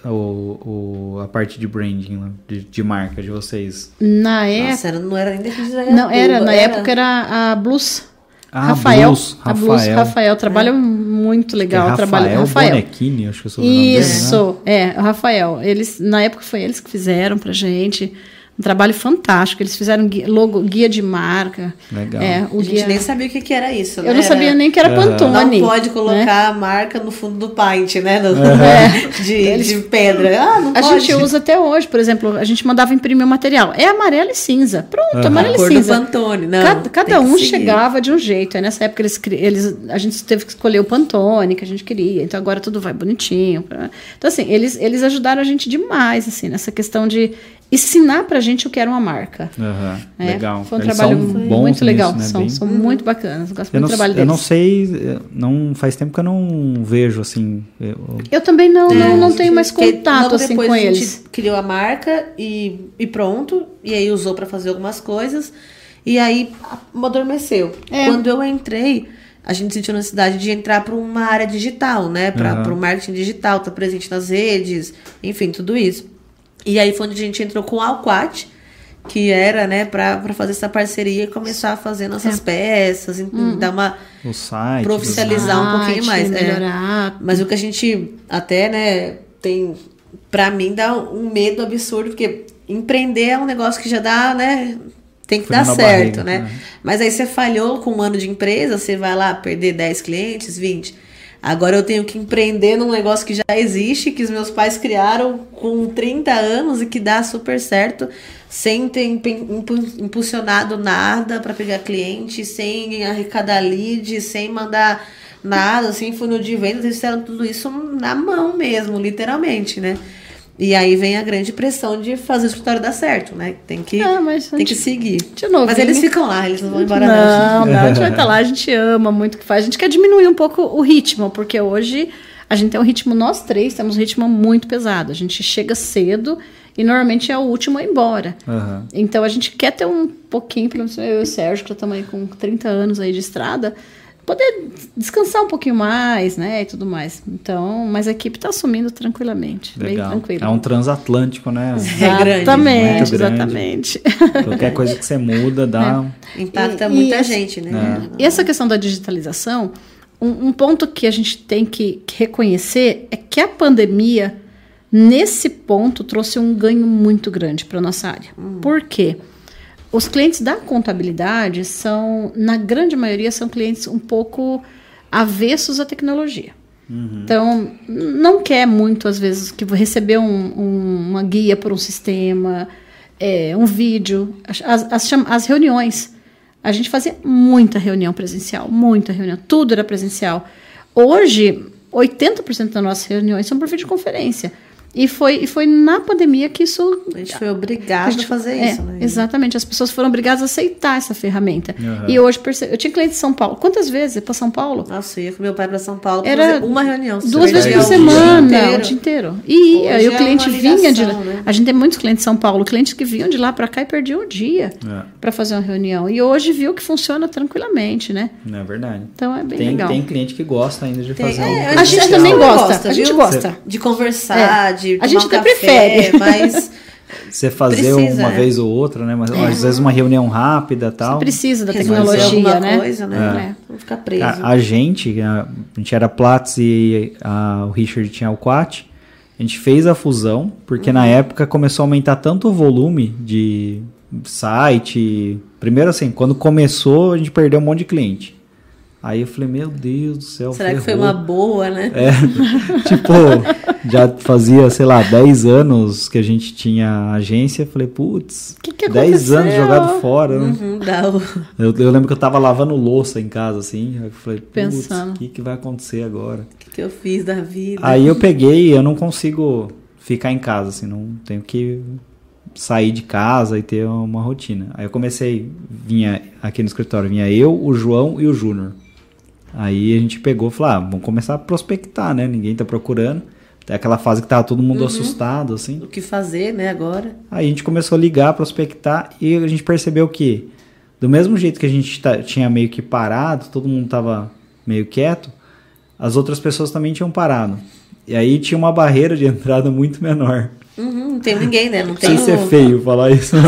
S1: o, o, a parte de branding, de, de marca de vocês?
S2: Na época.
S3: Nossa, era, não era ainda que
S2: Não, era, na era... época era a Blues. Ah, Rafael, Blues, Rafael. A Blues, Rafael trabalha é. muito legal.
S1: É Rafael,
S2: trabalha,
S1: Rafael Bonequini, acho que eu sou
S2: Isso, dele, né? é, Rafael. Eles, na época foi eles que fizeram pra gente. Um trabalho fantástico. Eles fizeram guia, logo, guia de marca.
S1: Legal.
S2: É,
S3: o a gente nem sabia o que, que era isso,
S2: né? Eu não sabia nem que era uhum. Pantone.
S3: Não pode colocar né? a marca no fundo do paint, né? No, uhum. é. de, Eles, de pedra. Ah, não
S2: a pode. gente usa até hoje, por exemplo, a gente mandava imprimir o material. É amarelo e cinza. Pronto, uhum. amarelo e cinza.
S3: Do Pantone. Não,
S2: cada, cada um chegava de um jeito. Aí nessa época eles, eles, a gente teve que escolher o Pantone que a gente queria. Então agora tudo vai bonitinho. Então, assim, eles, eles ajudaram a gente demais, assim, nessa questão de ensinar pra gente o que era uma marca.
S1: Uhum, é, legal.
S2: Foi um Eles trabalho muito legal. Nisso, né? São, Bem... são muito bacanas. Gosto
S1: eu
S2: muito do trabalho
S1: deles.
S2: Eu
S1: não sei, não faz tempo que eu não vejo assim.
S2: Eu, eu também não, é, não, não tenho mais contato assim com eles. A gente
S3: criou a marca e, e pronto. E aí usou para fazer algumas coisas. E aí adormeceu. É. Quando eu entrei, a gente sentiu necessidade de entrar para uma área digital, né? Para uhum. o marketing digital, estar tá presente nas redes, enfim, tudo isso. E aí foi onde a gente entrou com o Alquat, que era, né, para fazer essa parceria e começar a fazer nossas é. peças, uhum. dar uma
S1: o site,
S3: profissionalizar um pouquinho mais,
S2: é. melhorar.
S3: É. Mas o que a gente até, né, tem para mim dá um medo absurdo, porque empreender é um negócio que já dá, né, tem que Foi dar certo, barriga, né? né? Mas aí você falhou com um ano de empresa, você vai lá perder 10 clientes, 20. Agora eu tenho que empreender num negócio que já existe, que os meus pais criaram com 30 anos e que dá super certo, sem ter impulsionado nada para pegar cliente, sem arrecadar lead, sem mandar nada, assim, funil de vendas, eles fizeram tudo isso na mão mesmo, literalmente, né? E aí vem a grande pressão de fazer o escritório dar certo, né? Tem que,
S2: Ah, mas
S3: tem que seguir.
S2: De novo,
S3: Mas eles ficam lá, eles não vão embora
S2: Não,
S3: não.
S2: não, a gente vai estar lá, a gente ama muito o que faz. A gente quer diminuir um pouco o ritmo, porque hoje a gente tem um ritmo, nós três temos um ritmo muito pesado. A gente chega cedo e normalmente é o último a ir embora.
S1: Aham.
S2: Então a gente quer ter um pouquinho, pelo menos eu e o Sérgio, que já estamos aí com 30 anos aí de estrada, poder descansar um pouquinho mais, né? E tudo mais. Então, mas a equipe está assumindo tranquilamente, bem
S1: Legal.
S2: tranquilo.
S1: É um transatlântico, né?
S3: É grande,
S2: Exatamente,
S1: grande.
S2: exatamente.
S1: Qualquer coisa que você muda dá.
S3: Impacta
S2: E-
S3: muita
S2: e
S3: gente, né?
S2: E essa questão da digitalização, um, um ponto que a gente tem que, reconhecer é que a pandemia, nesse ponto, trouxe um ganho muito grande para nossa área. Por quê? Os clientes da contabilidade são, na grande maioria, são clientes um pouco avessos à tecnologia. Então, não quer muito, às vezes, que receber um- um- uma guia por um sistema, é, um vídeo, as, as, as reuniões. A gente fazia muita reunião presencial, muita reunião, tudo era presencial. Hoje, 80% das nossas reuniões são por videoconferência. E foi, e foi na pandemia que isso
S3: A gente foi obrigado a, fazer
S2: é,
S3: isso, né?
S2: Exatamente, as pessoas foram obrigadas a aceitar essa ferramenta.
S1: Aham.
S2: E hoje, eu tinha cliente de São Paulo. Quantas vezes para São Paulo?
S3: Nossa, eu ia com meu pai para São Paulo pra
S2: Era
S3: uma reunião.
S2: Duas vezes por
S3: o dia
S2: semana,
S3: inteiro.
S2: o dia inteiro. E
S3: Hoje
S2: aí o
S3: é
S2: cliente
S3: uma
S2: vinha de lá.
S3: né?
S2: A gente tem muitos clientes de São Paulo, clientes que vinham de lá para cá e perdiam o dia
S1: É,
S2: para fazer uma reunião. E hoje viu que funciona tranquilamente, né?
S1: não é verdade.
S2: Então é bem
S1: Tem,
S2: legal.
S1: tem cliente que gosta ainda de
S3: Tem-
S1: fazer
S3: é,
S1: um
S2: A gente
S3: gente
S2: também
S3: gosta,
S2: gosta, a gente gosta.
S3: De conversar, de
S2: A
S3: tomar
S2: gente até
S3: café,
S2: prefere.
S3: mas
S1: Você fazer
S3: Precisa,
S1: uma
S3: é.
S1: vez ou outra, né? Mas às vezes uma reunião rápida tal.
S2: Você precisa da tecnologia, né?
S3: coisa, né?
S2: É.
S3: Não ficar preso.
S1: A, a gente, a, a gente era Platts e a- o Richard tinha o Quat. A gente fez a fusão, porque na época começou a aumentar tanto o volume de site. Primeiro assim, quando começou, a gente perdeu um monte de cliente. Aí eu falei, meu Deus do céu.
S3: Será que foi
S1: ferrou.
S3: uma boa, né?
S1: É, tipo, já fazia, sei lá, 10 anos que a gente tinha agência. Falei, putz,
S2: Que que
S1: 10 anos jogado fora. né?
S3: Uhum, o...
S1: Eu, eu lembro que eu tava lavando louça em casa, assim. Eu falei, putz,
S2: Pensando.
S1: o que, que vai acontecer agora?
S3: o que, que eu fiz da vida.
S1: Aí eu peguei, eu não consigo ficar em casa, assim, não tenho que sair de casa e ter uma rotina. Aí eu comecei, vinha aqui no escritório, vinha eu, o João e o Júnior. Aí a gente pegou e falou, ah, vamos começar a prospectar, né? Ninguém tá procurando. Até aquela fase que tava todo mundo assustado, assim.
S3: O que fazer, né, agora?
S1: Aí a gente começou a ligar, prospectar e a gente percebeu que, do mesmo jeito que a gente tá- tinha meio que parado, todo mundo tava meio quieto, as outras pessoas também tinham parado. E aí tinha uma barreira de entrada muito menor.
S3: Uhum, não tem ninguém, né? Não tem
S1: sei se é
S3: o-
S1: feio falar isso.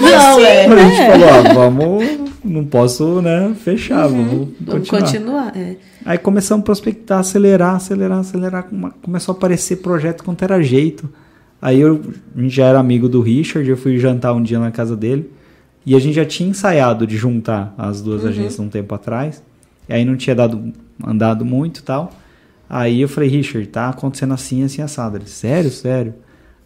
S3: Não, é.
S1: A gente falou, ó, vamos, não posso, né, fechar, vamos
S3: Vamos
S1: continuar.
S3: continuar. é.
S1: Aí começamos a prospectar, acelerar, acelerar, acelerar. Come- Começou a aparecer projeto com era jeito. Aí eu, a gente já era amigo do Richard, eu fui jantar um dia na casa dele. E a gente já tinha ensaiado de juntar as duas agências um tempo atrás. E aí não tinha dado, andado muito e tal. Aí eu falei, Richard, tá acontecendo assim, assim, assado. Ele, sério, sério.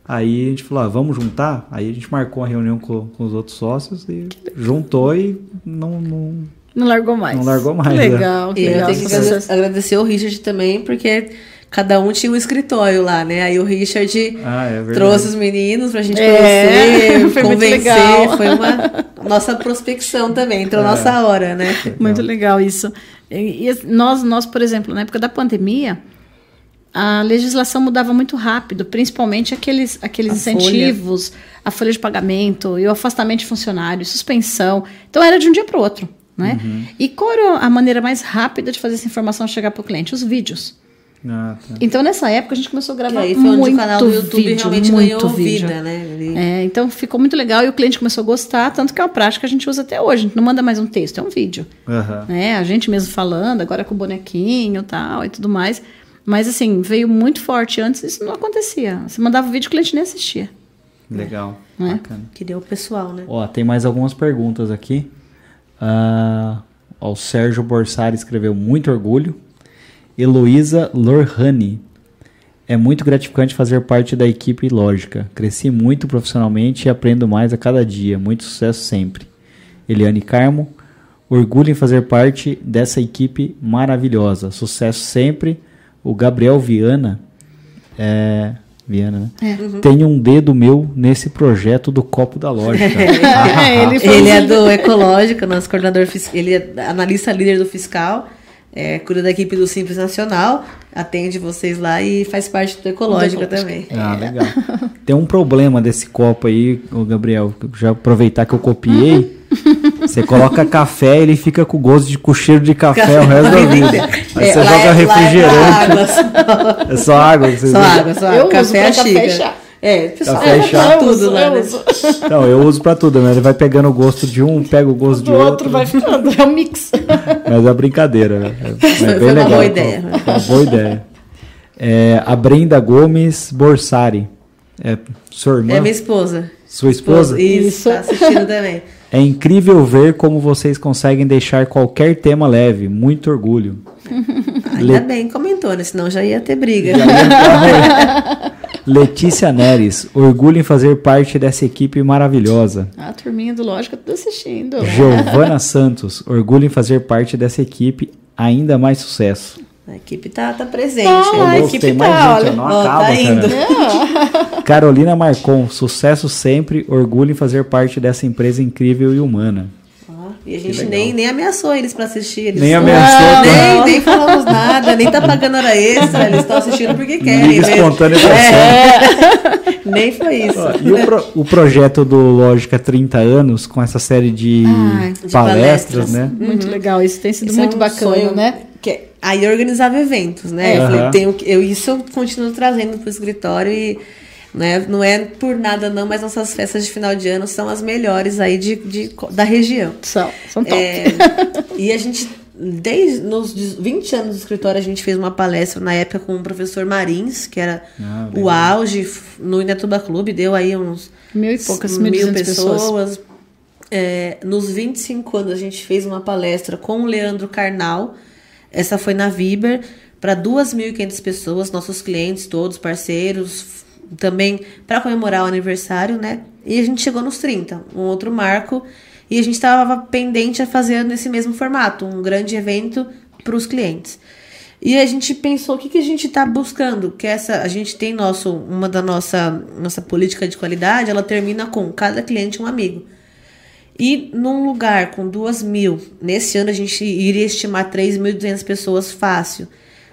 S1: Aí a gente falou, ah, vamos juntar? Aí a gente marcou uma reunião com, com os outros sócios e juntou e não, não,
S2: Não largou mais.
S1: Não largou mais,
S2: Legal,
S3: E eu
S2: legal.
S3: tenho que agradecer, agradecer o Richard também, porque cada um tinha um escritório lá, né? Aí o Richard
S1: Ah, é
S3: trouxe os meninos pra gente
S2: É,
S3: conhecer,
S2: foi muito
S3: convencer.
S2: legal.
S3: Foi uma nossa prospecção também,
S1: É.
S3: entrou nossa hora, né?
S2: Muito legal isso. E, e nós, nós, por exemplo, na época da pandemia, a legislação mudava muito rápido, principalmente aqueles, aqueles
S3: A
S2: incentivos, a folha de pagamento e o afastamento de funcionários, suspensão. Então era de um dia para o outro. Né?
S1: Uhum.
S2: E qual era a maneira mais rápida de fazer essa informação chegar para o cliente? Os vídeos.
S1: Ah, tá.
S2: Então, nessa época, a gente começou a
S3: Que
S2: gravar
S3: aí foi onde
S2: muito
S3: o canal do YouTube
S2: vídeo,
S3: realmente
S2: muito
S3: ganhou
S2: vídeo.
S3: vida, né? Ele-
S2: É, então ficou muito legal e o cliente começou a gostar, tanto que é uma prática que a gente usa até hoje. A gente não manda mais um texto, é um vídeo.
S1: Aham.
S2: né? A gente mesmo falando, agora com o bonequinho e tal e tudo mais. Mas assim, veio muito forte. Antes isso não acontecia. Você mandava o vídeo e o cliente nem assistia.
S1: Legal.
S2: É.
S1: Bacana.
S3: Que deu o pessoal, né?
S1: Ó, tem mais algumas perguntas aqui. Ah, ó, o Sérgio Borsari escreveu muito orgulho. Heloísa Lorhani. É muito gratificante fazer parte da equipe Lógica. Cresci muito profissionalmente e aprendo mais a cada dia. Muito sucesso sempre. Eliane Carmo. Orgulho em fazer parte dessa equipe maravilhosa. Sucesso sempre. O Gabriel Viana. É, Viana, né? É. Uhum. Tem um dedo meu nesse projeto do copo da loja.
S3: É, ele, ele é do ecológico, nosso coordenador fiscal, ele é analista líder do fiscal, é, cuida da equipe do Simples Nacional, atende vocês lá e faz parte do ecológico também.
S1: Ah, legal. Tem um problema desse copo aí, o Gabriel, já aproveitar que eu copiei. Uhum. Você coloca café, ele fica com gosto de com cheiro de café, café o resto da vida. Aí é, você joga é, refrigerante. É, só água.
S3: Só água, só água. Eu café uso
S2: café chá.
S3: É, pessoal, café chá. tudo né?
S1: Não, eu uso pra tudo, né? Ele vai pegando o gosto de um, pega o gosto de outro. outro
S2: vai ficando, é um mix.
S1: Mas é brincadeira, né? É, é
S3: bem foi legal. Uma boa ideia.
S1: Uma boa ideia. É, a Brenda Gomes Borsari. É sua irmã?
S3: É minha esposa.
S1: Sua esposa?
S3: Isso, tá assistindo também.
S1: É incrível ver como vocês conseguem deixar qualquer tema leve. Muito orgulho.
S3: Ainda Le... bem, comentou, né? Senão já ia ter briga.
S1: Letícia Neres, orgulho em fazer parte dessa equipe maravilhosa.
S2: A turminha do Lógica tudo assistindo.
S1: Giovana Santos, orgulho em fazer parte dessa equipe. Ainda mais sucesso.
S3: A equipe tá, tá presente. Ah,
S2: a equipe tem tá, mais gente,
S1: não oh, acaba, tá indo. Cara. Carolina Marcon, sucesso sempre, orgulho em fazer parte dessa empresa incrível e humana.
S3: E a gente nem, nem ameaçou eles para assistir. Eles
S1: nem ameaçou,
S3: nem, nem falamos nada, nem tá pagando hora extra, eles estão assistindo porque querem.
S1: Né? Espontâneo é.
S3: Nem foi isso. Ó,
S1: e o, pro, o, projeto do Lógica 30 anos, com essa série de, ah, de palestras, palestras, né?
S2: Muito uhum. legal, isso tem sido isso muito é um bacana, sonho, né?
S3: Que, aí eu organizava eventos, né? É. Eu falei, tenho, eu, isso eu continuo trazendo para o escritório e né? Não é por nada não, mas nossas festas de final de ano são as melhores aí de, de da região.
S2: São, são top. É,
S3: e a gente, desde nos 20 anos do escritório, a gente fez uma palestra na época com o professor Marins, que era ah, o auge no Inatuba Clube, deu aí uns...
S2: Mil e poucas, mil, mil pessoas. pessoas.
S3: É, nos 25 anos a gente fez uma palestra com o Leandro Carnal, essa foi na Viber, para 2.500 pessoas, nossos clientes todos, parceiros, também para comemorar o aniversário, né? E a gente chegou nos 30, um outro marco, e a gente estava pendente a fazer nesse mesmo formato, um grande evento para os clientes. E a gente pensou o que, que a gente está buscando, que essa a gente tem nosso uma da nossa nossa política de qualidade, ela termina com cada cliente um amigo. E num lugar com duas mil, nesse ano a gente iria estimar 3.200 pessoas fácil.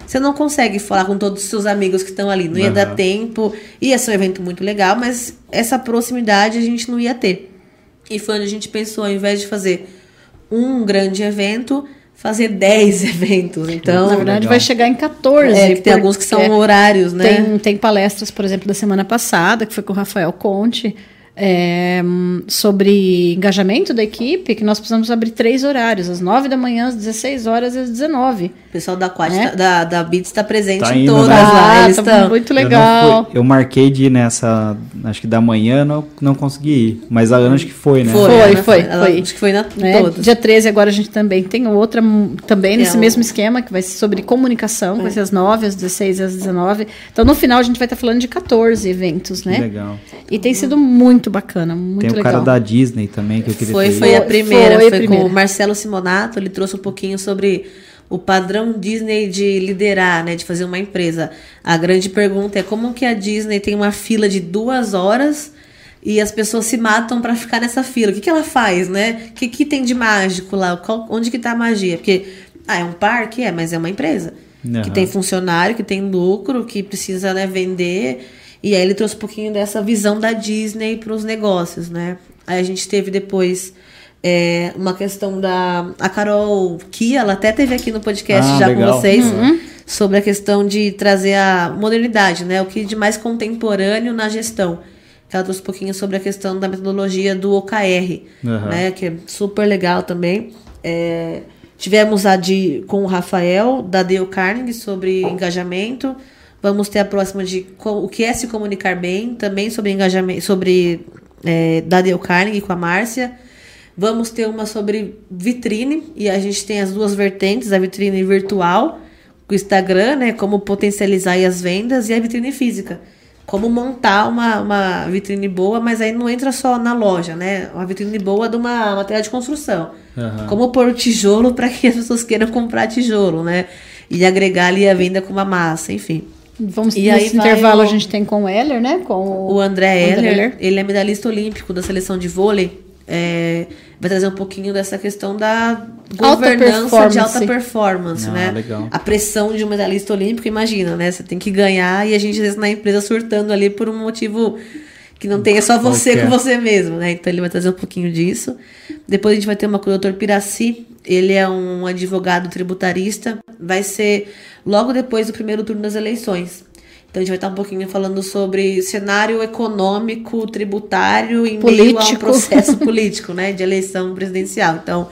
S3: Você não consegue falar com todos os seus amigos que estão ali. Não ia uhum. dar tempo. Ia ser um evento muito legal, mas essa proximidade a gente não ia ter. E foi onde a gente pensou, ao invés de fazer um grande evento, fazer 10 eventos. Então,
S2: na verdade, legal. vai chegar em 14. É,
S3: tem alguns que são horários, né?
S2: Tem, tem palestras, por exemplo, da semana passada, que foi com o Rafael Conte é, sobre engajamento da equipe, que nós precisamos abrir três horários, às 9 da manhã, às 16 horas e às 19.
S3: O pessoal da Quad, é? da, da Beats está presente tá em indo, todas né? lá. Eles
S2: tá muito legal.
S1: Eu, eu, marquei de ir nessa, acho que da manhã, não, não consegui ir. Mas a Ana acho que foi, né?
S2: Foi, foi. foi, ela, foi.
S3: Acho que foi na né? todas.
S2: Dia 13 agora a gente também tem outra, também nesse é mesmo esquema, que vai ser sobre comunicação, é. vai ser às 9, às 16 e às 19. Então no final a gente vai estar falando de 14 eventos, né?
S1: Legal.
S2: E tem sido muito bacana, muito
S1: legal.
S2: Tem o
S1: cara da Disney também que eu queria
S3: Foi, ter. foi a primeira, foi, foi a primeira. com o Marcelo Simonato, ele trouxe um pouquinho sobre o padrão Disney de liderar, né, de fazer uma empresa. A grande pergunta é como que a Disney tem uma fila de duas horas e as pessoas se matam para ficar nessa fila. O que, que ela faz, né? O que, que tem de mágico lá? Qual, onde que tá a magia? Porque ah, é um parque, é, mas é uma empresa uhum. que tem funcionário, que tem lucro, que precisa né, vender. E aí ele trouxe um pouquinho dessa visão da Disney para os negócios, né? Aí a gente teve depois é, uma questão da. A Carol Kia, ela até teve aqui no podcast ah, já legal. com vocês. Uhum. Sobre a questão de trazer a modernidade, né? O que de mais contemporâneo na gestão. Ela trouxe um pouquinho sobre a questão da metodologia do OKR, uhum. né? Que é super legal também. É, tivemos a de com o Rafael, da Dale Carnegie, sobre engajamento. Vamos ter a próxima de o que é se comunicar bem, também sobre engajamento, sobre é, da Dale Carnegie com a Márcia. Vamos ter uma sobre vitrine, e a gente tem as duas vertentes, a vitrine virtual, o Instagram, né? Como potencializar as vendas, e a vitrine física. Como montar uma, uma vitrine boa, mas aí não entra só na loja, né? Uma vitrine boa de uma material de construção. Uhum. Como pôr tijolo para que as pessoas queiram comprar tijolo, né? E agregar ali a venda com uma massa, enfim.
S2: Vamos e nesse intervalo o, a gente tem com o Heller, né? Com
S3: o, o André, André Heller, Heller, Ele é medalhista olímpico da seleção de vôlei. É, vai trazer um pouquinho dessa questão da governança alta de alta performance, ah, né? Legal. A pressão de um medalhista olímpico, imagina, né? Você tem que ganhar e a gente às vezes na empresa surtando ali por um motivo que não tenha só você Qualquer. com você mesmo, né? Então ele vai trazer um pouquinho disso. Depois a gente vai ter uma com o Dr. Piraci, ele é um advogado tributarista, vai ser logo depois do primeiro turno das eleições. Então a gente vai estar um pouquinho falando sobre cenário econômico, tributário em político. meio a um processo político, né, de eleição presidencial. Então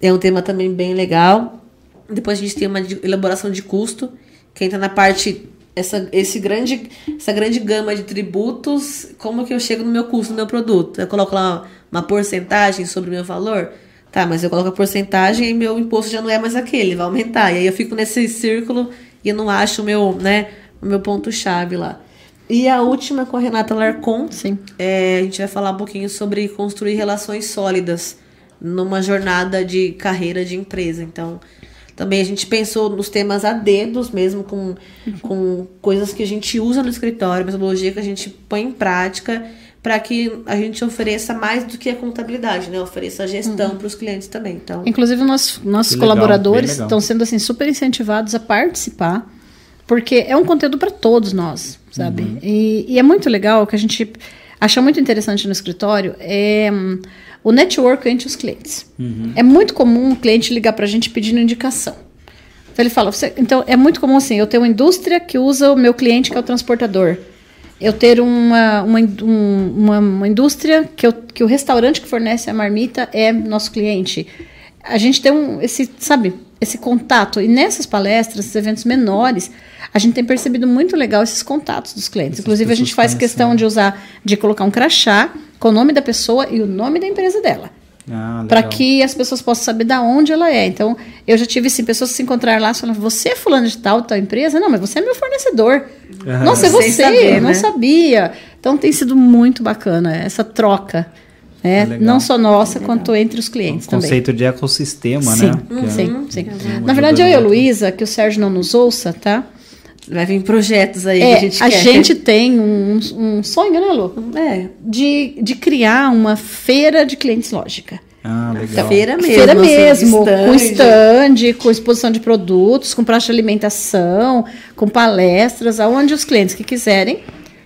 S3: é um tema também bem legal. Depois a gente tem uma elaboração de custo, que entra na parte essa, esse grande, essa grande gama de tributos, como que eu chego no meu custo, no meu produto? Eu coloco lá uma porcentagem sobre o meu valor? Tá, mas eu coloco a porcentagem e meu imposto já não é mais aquele, vai aumentar. E aí eu fico nesse círculo e eu não acho o meu, né, o meu ponto-chave lá. E a última com a Renata Larcon.
S2: Sim.
S3: É, a gente vai falar um pouquinho sobre construir relações sólidas numa jornada de carreira de empresa. Então, também a gente pensou nos temas a dedos mesmo, com, com coisas que a gente usa no escritório, metodologia que a gente põe em prática para que a gente ofereça mais do que a contabilidade, né? Ofereça a gestão uhum. para os clientes também. Então,
S2: inclusive nossos nossos colaboradores estão sendo assim super incentivados a participar, porque é um conteúdo para todos nós, sabe? Uhum. E, e, é muito legal que a gente acha muito interessante no escritório é um, o network entre os clientes. Uhum. É muito comum o cliente ligar para a gente pedindo indicação. Então ele fala, você, então é muito comum assim, eu tenho uma indústria que usa o meu cliente que é o transportador eu ter uma, uma, um, uma, uma, indústria que, eu, que o restaurante que fornece a marmita é nosso cliente. A gente tem um, esse, sabe, esse contato. E nessas palestras, esses eventos menores, a gente tem percebido muito legal esses contatos dos clientes. Essas Inclusive, a gente faz questão de usar, de colocar um crachá com o nome da pessoa e o nome da empresa dela. Ah, para que as pessoas possam saber da onde ela é. Então, eu já tive assim, pessoas se encontrar lá falando: você é fulano de tal, tal empresa? Não, mas você é meu fornecedor. Uhum. Nossa, é você, saber, eu não né? sabia. Então tem sido muito bacana essa troca. É, é não só nossa, quanto entre os clientes
S1: o
S2: também.
S1: conceito de ecossistema,
S2: sim,
S1: né?
S2: Uhum. Sim, sim. É Na verdade, eu e a Luísa, que o Sérgio não nos ouça, tá?
S3: Vai vir projetos aí
S2: é,
S3: que a gente
S2: a
S3: quer.
S2: gente tem um, um sonho, né, Lu? É. De, de criar uma feira de clientes lógica.
S1: Ah, legal.
S3: Feira mesmo.
S2: Feira assim, mesmo, stand. com stand, com exposição de produtos, com praça de alimentação, com palestras, aonde os clientes que quiserem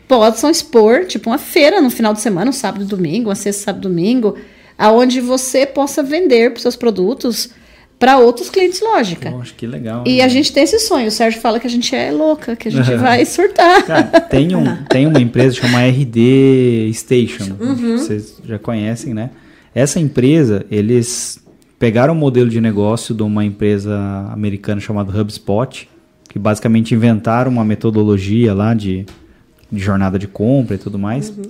S2: possam expor, tipo uma feira no final de semana, um sábado e domingo, uma sexta, sábado e domingo, aonde você possa vender os seus produtos para outros clientes, lógica.
S1: Poxa, que legal.
S2: E né? a gente tem esse sonho. O Sérgio fala que a gente é louca, que a gente vai surtar.
S1: Cara, tem, um, tem uma empresa chamada RD Station. Uhum. Vocês já conhecem, né? Essa empresa, eles pegaram um modelo de negócio de uma empresa americana chamada HubSpot, que basicamente inventaram uma metodologia lá de, de jornada de compra e tudo mais. Uhum.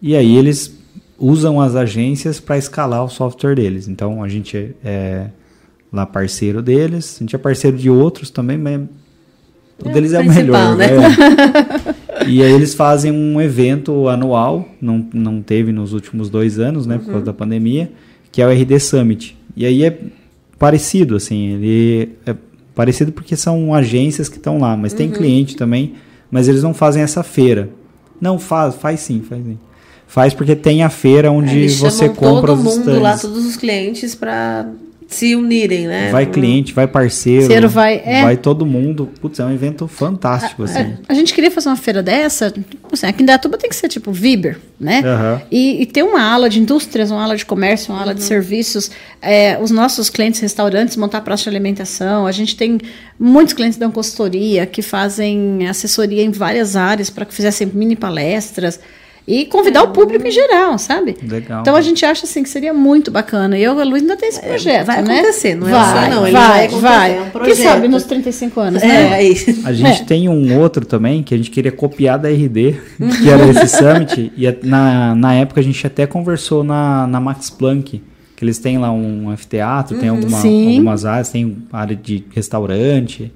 S1: E aí eles usam as agências para escalar o software deles. Então a gente é, é lá parceiro deles, a gente é parceiro de outros também, mas o é deles é o melhor. Né? É. e aí eles fazem um evento anual, não, não teve nos últimos dois anos, né, por causa uhum. da pandemia, que é o RD Summit. E aí é parecido, assim, ele é parecido porque são agências que estão lá, mas uhum. tem cliente também, mas eles não fazem essa feira. Não, faz, faz sim, faz sim. Faz porque tem a feira onde você compra
S3: todo os mundo lá, todos os clientes para se unirem, né?
S1: Vai cliente, vai parceiro,
S2: parceiro vai,
S1: é. vai todo mundo. Putz, é um evento fantástico,
S2: a,
S1: assim.
S2: A, a, gente queria fazer uma feira dessa, assim, aqui em Datuba tem que ser tipo Viber, né? Uhum. E, e, ter uma ala de indústrias, uma ala de comércio, uma ala uhum. de serviços, é, os nossos clientes restaurantes montar praça de alimentação, a gente tem muitos clientes da consultoria que fazem assessoria em várias áreas para que fizessem mini palestras e convidar o público em geral, sabe?
S1: Legal.
S2: Então a gente acha assim que seria muito bacana. E eu, a Luiz ainda tem esse é, projeto,
S3: vai
S2: né?
S3: acontecer, não é
S2: vai,
S3: só não,
S2: vai, vai, vai. É um Quem sabe nos 35 anos, é, né?
S3: É isso.
S1: A gente é. tem um outro também que a gente queria copiar da RD, que era esse Summit, e na, na época a gente até conversou na, na Max Planck, que eles têm lá um anfiteatro, uhum, tem alguma, algumas áreas, tem área de restaurante.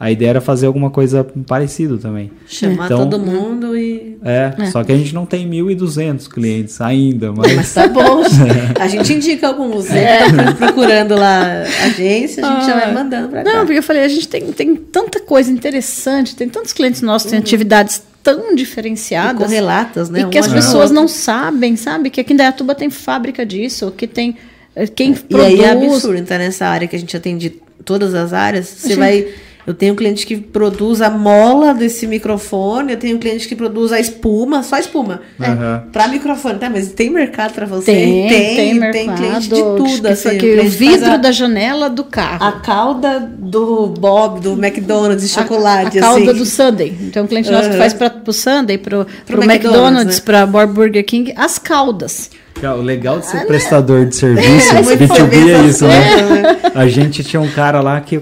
S1: A ideia era fazer alguma coisa parecido também.
S3: Chamar então, todo mundo e.
S1: É, é, só que a gente não tem 1.200 clientes ainda, mas.
S3: Mas tá bom. a gente indica alguns. Né? Tá procurando lá agência, a gente ah, já vai mandando pra cá.
S2: Não, porque eu falei, a gente tem, tem tanta coisa interessante, tem tantos clientes nossos, uhum. tem atividades tão diferenciadas. E
S3: correlatas, né?
S2: E que as pessoas não sabem, sabe? Que aqui em Dayatuba tem fábrica disso, que tem. Eh, quem
S3: e produz. E aí é absurdo, então nessa área que a gente atende todas as áreas, você gente... vai eu tenho cliente que produz a mola desse microfone, eu tenho cliente que produz a espuma, só espuma. Uhum. Para microfone, tá? Mas tem mercado para você?
S2: Tem, tem, tem, mercado, tem cliente de tudo. Assim, aqui, o vidro a, da janela do carro.
S3: A cauda do Bob, do McDonald's de chocolate.
S2: A, a cauda assim. do Sunday. Então, um cliente nosso que faz para o Sunday, para o McDonald's, McDonald's né? para Burger King, as caudas.
S1: O legal de ser ah, prestador de serviço, é, B2B é isso, né? A gente tinha um cara lá que é,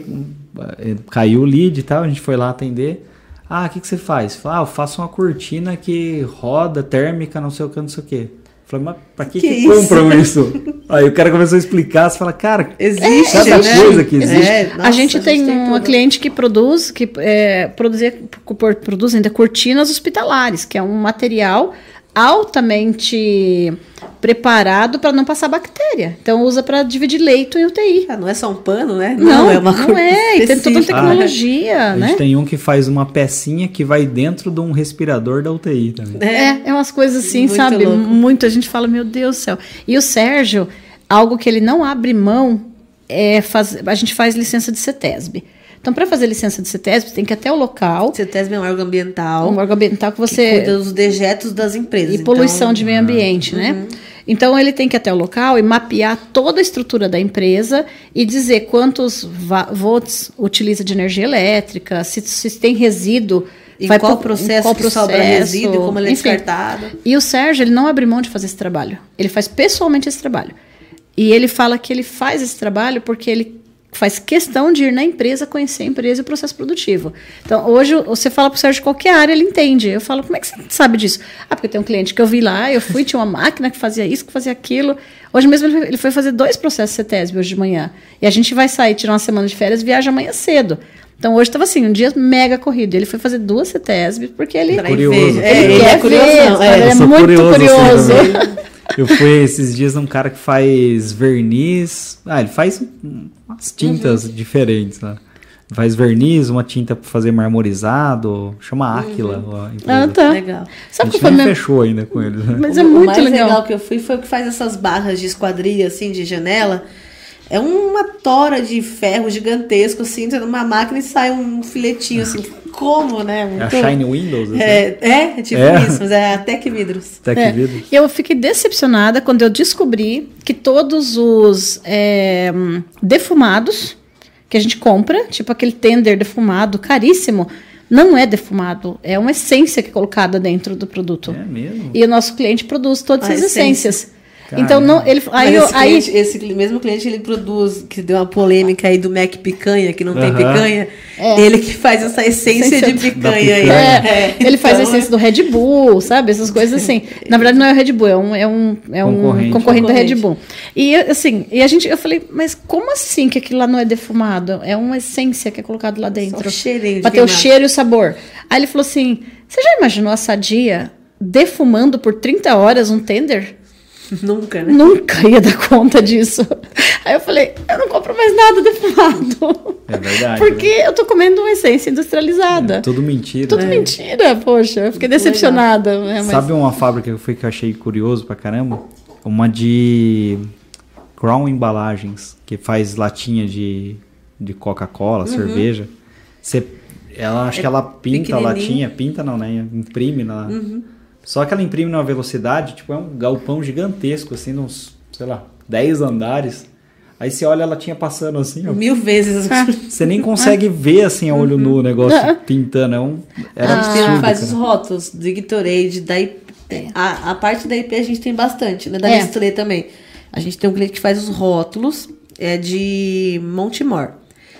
S1: caiu o lead e tal, a gente foi lá atender. Ah, o que, que você faz? Fala, ah, eu faço uma cortina que roda, térmica, não sei o que, não sei o que. Falei, mas pra que, que, que compram isso? Aí o cara começou a explicar, você fala, cara,
S3: existe cada
S1: né? coisa que existe. É,
S2: nossa, a gente tem, a gente tem uma cliente que produz, que é, produzir, produz ainda cortinas hospitalares, que é um material altamente preparado para não passar bactéria. Então usa para dividir leito em UTI.
S3: Ah, não é só um pano, né?
S2: Não, não é uma não é. Tem toda a tecnologia,
S1: ah,
S2: né?
S1: A gente tem um que faz uma pecinha que vai dentro de um respirador da UTI também.
S2: É, é umas coisas assim, Muito sabe? Louco. Muito a gente fala, meu Deus do céu. E o Sérgio, algo que ele não abre mão é fazer, a gente faz licença de CETESB. Então, para fazer licença de CETESB, tem que ir até o local.
S3: CETESB é um órgão ambiental.
S2: Um órgão ambiental que você.
S3: Que cuida dos dejetos das empresas.
S2: E poluição então, de meio ambiente, né? Uhum. Então, ele tem que ir até o local e mapear toda a estrutura da empresa e dizer quantos volts utiliza de energia elétrica, se, se tem resíduo.
S3: Em vai qual, processo, qual processo sobra resíduo, como ele é enfim. descartado.
S2: E o Sérgio, ele não abre mão de fazer esse trabalho. Ele faz pessoalmente esse trabalho. E ele fala que ele faz esse trabalho porque ele faz questão de ir na empresa, conhecer a empresa e o processo produtivo. Então, hoje, você fala para o Sérgio de qualquer área, ele entende. Eu falo, como é que você sabe disso? Ah, porque eu tenho um cliente que eu vi lá, eu fui, tinha uma máquina que fazia isso, que fazia aquilo. Hoje mesmo ele foi fazer dois processos CETESB hoje de manhã. E a gente vai sair, tirar uma semana de férias, viaja amanhã cedo. Então hoje estava assim, um dia mega corrido. Ele foi fazer duas CETESB porque ele.
S1: Curioso.
S2: É, ele, ele é curioso. É, ele é muito curioso. curioso.
S1: Eu fui esses dias num cara que faz verniz. Ah, ele faz umas tintas uhum. diferentes, né? Faz verniz, uma tinta para fazer marmorizado, chama Aquila. Uhum.
S2: Ah, tá. Legal.
S1: Sabe a gente que foi nem fechou ainda com eles. Né?
S2: Mas é muito o mais legal.
S3: legal que eu fui foi o que faz essas barras de esquadria, assim, de janela. É uma tora de ferro gigantesco, assim, entra numa máquina e sai um filetinho, assim. Como, né?
S1: Muito... É a Shine Windows? Assim.
S3: É, é, tipo é. isso, mas é a Tech Vidros.
S1: Tech
S2: é.
S1: Vidros.
S2: E eu fiquei decepcionada quando eu descobri que todos os é, defumados que a gente compra, tipo aquele tender defumado, caríssimo, não é defumado, é uma essência que é colocada dentro do produto.
S1: É mesmo?
S2: E o nosso cliente produz todas as essências. Então não, ele aí,
S3: esse, aí cliente, esse mesmo cliente ele produz que deu uma polêmica aí do Mac picanha que não tem picanha, é. ele que faz essa essência, essência de picanha, aí.
S2: É. É. Ele então, faz a essência do Red Bull, sabe? Essas coisas assim. Na verdade não é o Red Bull, é um é um, é um concorrente. concorrente da Red Bull. E assim, e a gente eu falei, mas como assim que aquilo lá não é defumado? É uma essência que é colocado lá dentro. Só
S3: cheirinho
S2: pra ter o cheiro e o sabor. Aí ele falou assim: "Você já imaginou a sadia defumando por 30 horas um tender?"
S3: Nunca, né?
S2: Nunca ia dar conta disso. Aí eu falei, eu não compro mais nada defumado.
S1: É verdade.
S2: Porque né? eu tô comendo uma essência industrializada.
S1: É, tudo mentira.
S2: Tudo
S1: é.
S2: mentira, poxa. Eu fiquei decepcionada. É,
S1: mas... Sabe uma fábrica que eu fui que eu achei curioso pra caramba? Uma de Crown Embalagens, que faz latinha de, de Coca-Cola, uhum. cerveja. Você, ela, acho é que ela pinta a latinha, pinta não, né? Imprime na... Uhum só que ela imprime numa velocidade, tipo, é um galpão gigantesco, assim, uns, sei lá, 10 andares. Aí você olha, ela tinha passando assim, ó.
S3: Mil vezes.
S1: Você nem consegue ver, assim, a olho uhum. nu o negócio pintando. É um, era
S3: a gente faz os rótulos do Gatorade, da IP, a, a parte da IP a gente tem bastante, né? Da é. Nestlé também. A gente tem um cliente que faz os rótulos é de Montemor.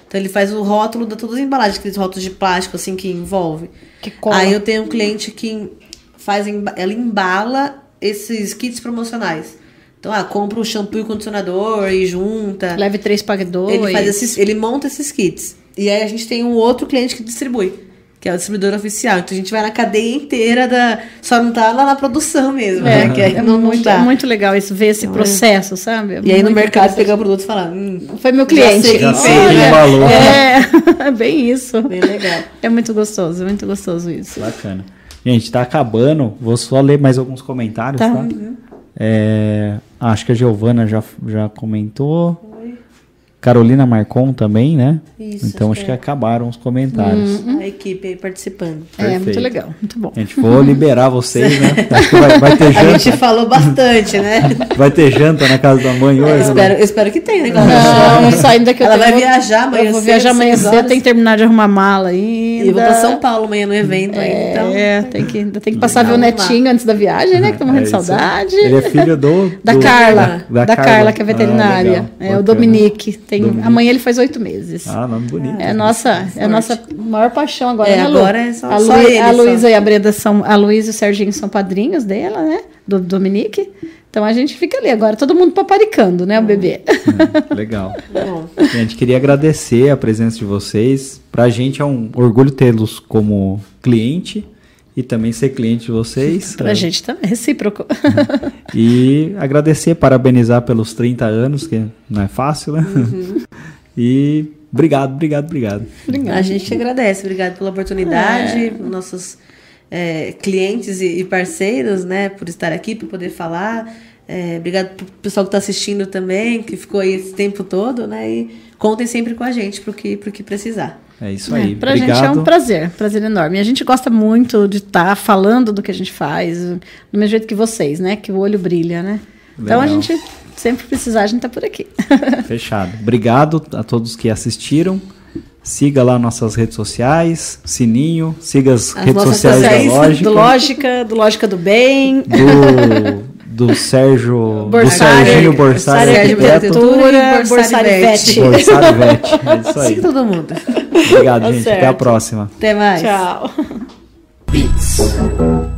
S3: Então ele faz o rótulo de todas as embalagens, aqueles rótulos de plástico assim que envolve. Que Aí eu tenho um cliente que faz, ela embala esses kits promocionais. Então, ah, compra o shampoo e o condicionador e junta.
S2: Leve três, pague dois.
S3: Ele, faz esses, ele monta esses kits. E aí a gente tem um outro cliente que distribui, que é o distribuidor oficial. Então a gente vai na cadeia inteira da. Só não tá lá na produção mesmo.
S2: É,
S3: né? que aí
S2: é
S3: não, não
S2: muito,
S3: dá.
S2: é muito legal isso, ver esse processo, sabe? É
S3: E aí no mercado pegar o produto e falar. Hum,
S2: Foi meu cliente.
S3: sei
S1: Já sei
S3: né?
S1: embalou.
S2: É, é bem isso.
S3: Bem legal.
S2: É muito gostoso, é muito gostoso isso.
S1: Bacana. Gente, tá acabando. Vou só ler mais alguns comentários,
S2: Tá.
S1: tá? É, acho que a Giovana já, já comentou. Carolina Marcon também, né?
S3: Isso,
S1: então acho que acabaram os comentários.
S2: Hum.
S3: A equipe aí participando.
S2: É, muito
S1: Perfeito.
S2: legal, muito bom.
S1: Gente, vou liberar vocês, né? Acho que vai, vai ter
S3: A
S1: janta.
S3: gente falou bastante, né?
S1: Vai ter janta na casa da mãe
S3: Eu
S1: hoje.
S3: espero,
S1: né?
S3: eu espero que tenha, né?
S2: Não,
S3: vai-
S2: saindo daqui
S3: Ela
S2: tenho-
S3: vai viajar amanhã
S2: Eu vou viajar amanhã cedo, tem que terminar de arrumar a mala ainda.
S3: E eu vou pra São Paulo amanhã no evento ainda, então.
S2: É, tem que, ainda tem que passar ver o netinho antes da viagem, né? Que tô morrendo de
S1: É
S2: saudade.
S1: Ele é filho do.
S2: Da
S1: do-
S2: Carla,
S1: Da,
S2: da, Carla, que é
S1: Ah,
S2: veterinária.
S1: legal.
S2: é o. Dominique. Tem,
S1: Dominique.
S2: Amanhã ele faz oito meses.
S1: Ah, nome bonito.
S2: É a nossa, é a nossa maior paixão agora,
S3: É,
S2: né, Lu?
S3: agora é só-
S2: a,
S3: só
S2: Lu-
S3: ele,
S2: a
S3: só.
S2: Luísa e a Breda são, a Luísa e o Serginho são padrinhos dela, né? Do Dominique. Então a gente fica ali agora, todo mundo paparicando, né, o bebê.
S1: Legal.
S3: Bom,
S1: Gente, queria agradecer a presença de vocês. Pra gente é um orgulho tê-los como cliente e também ser cliente de vocês.
S2: Pra gente também, recíproco.
S1: E agradecer, parabenizar pelos 30 anos, que não é fácil, né? E obrigado, obrigado, obrigado.
S3: a gente agradece. Obrigado pela oportunidade, nossos é, clientes e, e parceiros, né, por estar aqui, por poder falar. É, obrigado pro pessoal que está assistindo também, que ficou aí esse tempo todo, né? E contem sempre com a gente pro que, pro que precisar.
S1: É isso aí.
S2: É, pra
S1: obrigado.
S2: gente é um prazer, prazer enorme. E a gente gosta muito de estar falando do que a gente faz, do mesmo jeito que vocês, né? Que o olho brilha, né? Então a
S1: Legal.
S2: gente sempre precisar, a gente tá por aqui.
S1: Fechado. Obrigado a todos que assistiram. Siga lá nossas redes sociais, sininho, siga as,
S3: As
S1: redes
S3: nossas
S1: sociais da
S3: sociais
S1: Lógica.
S2: Do Lógica, do Lógica do Bem.
S1: do, do Sérgio, do
S2: Borsari,
S1: Serginho Borsari,
S3: Sérgio
S1: arquiteto.
S3: Arquitetura
S2: Borsari
S3: Borsari
S2: Vete.
S1: Borsari Vete. É isso aí.
S3: Siga todo mundo.
S1: Obrigado,
S2: Tá
S1: gente. Até a
S2: certo.
S1: próxima.
S3: Até mais.
S2: Tchau.
S1: É. Foi.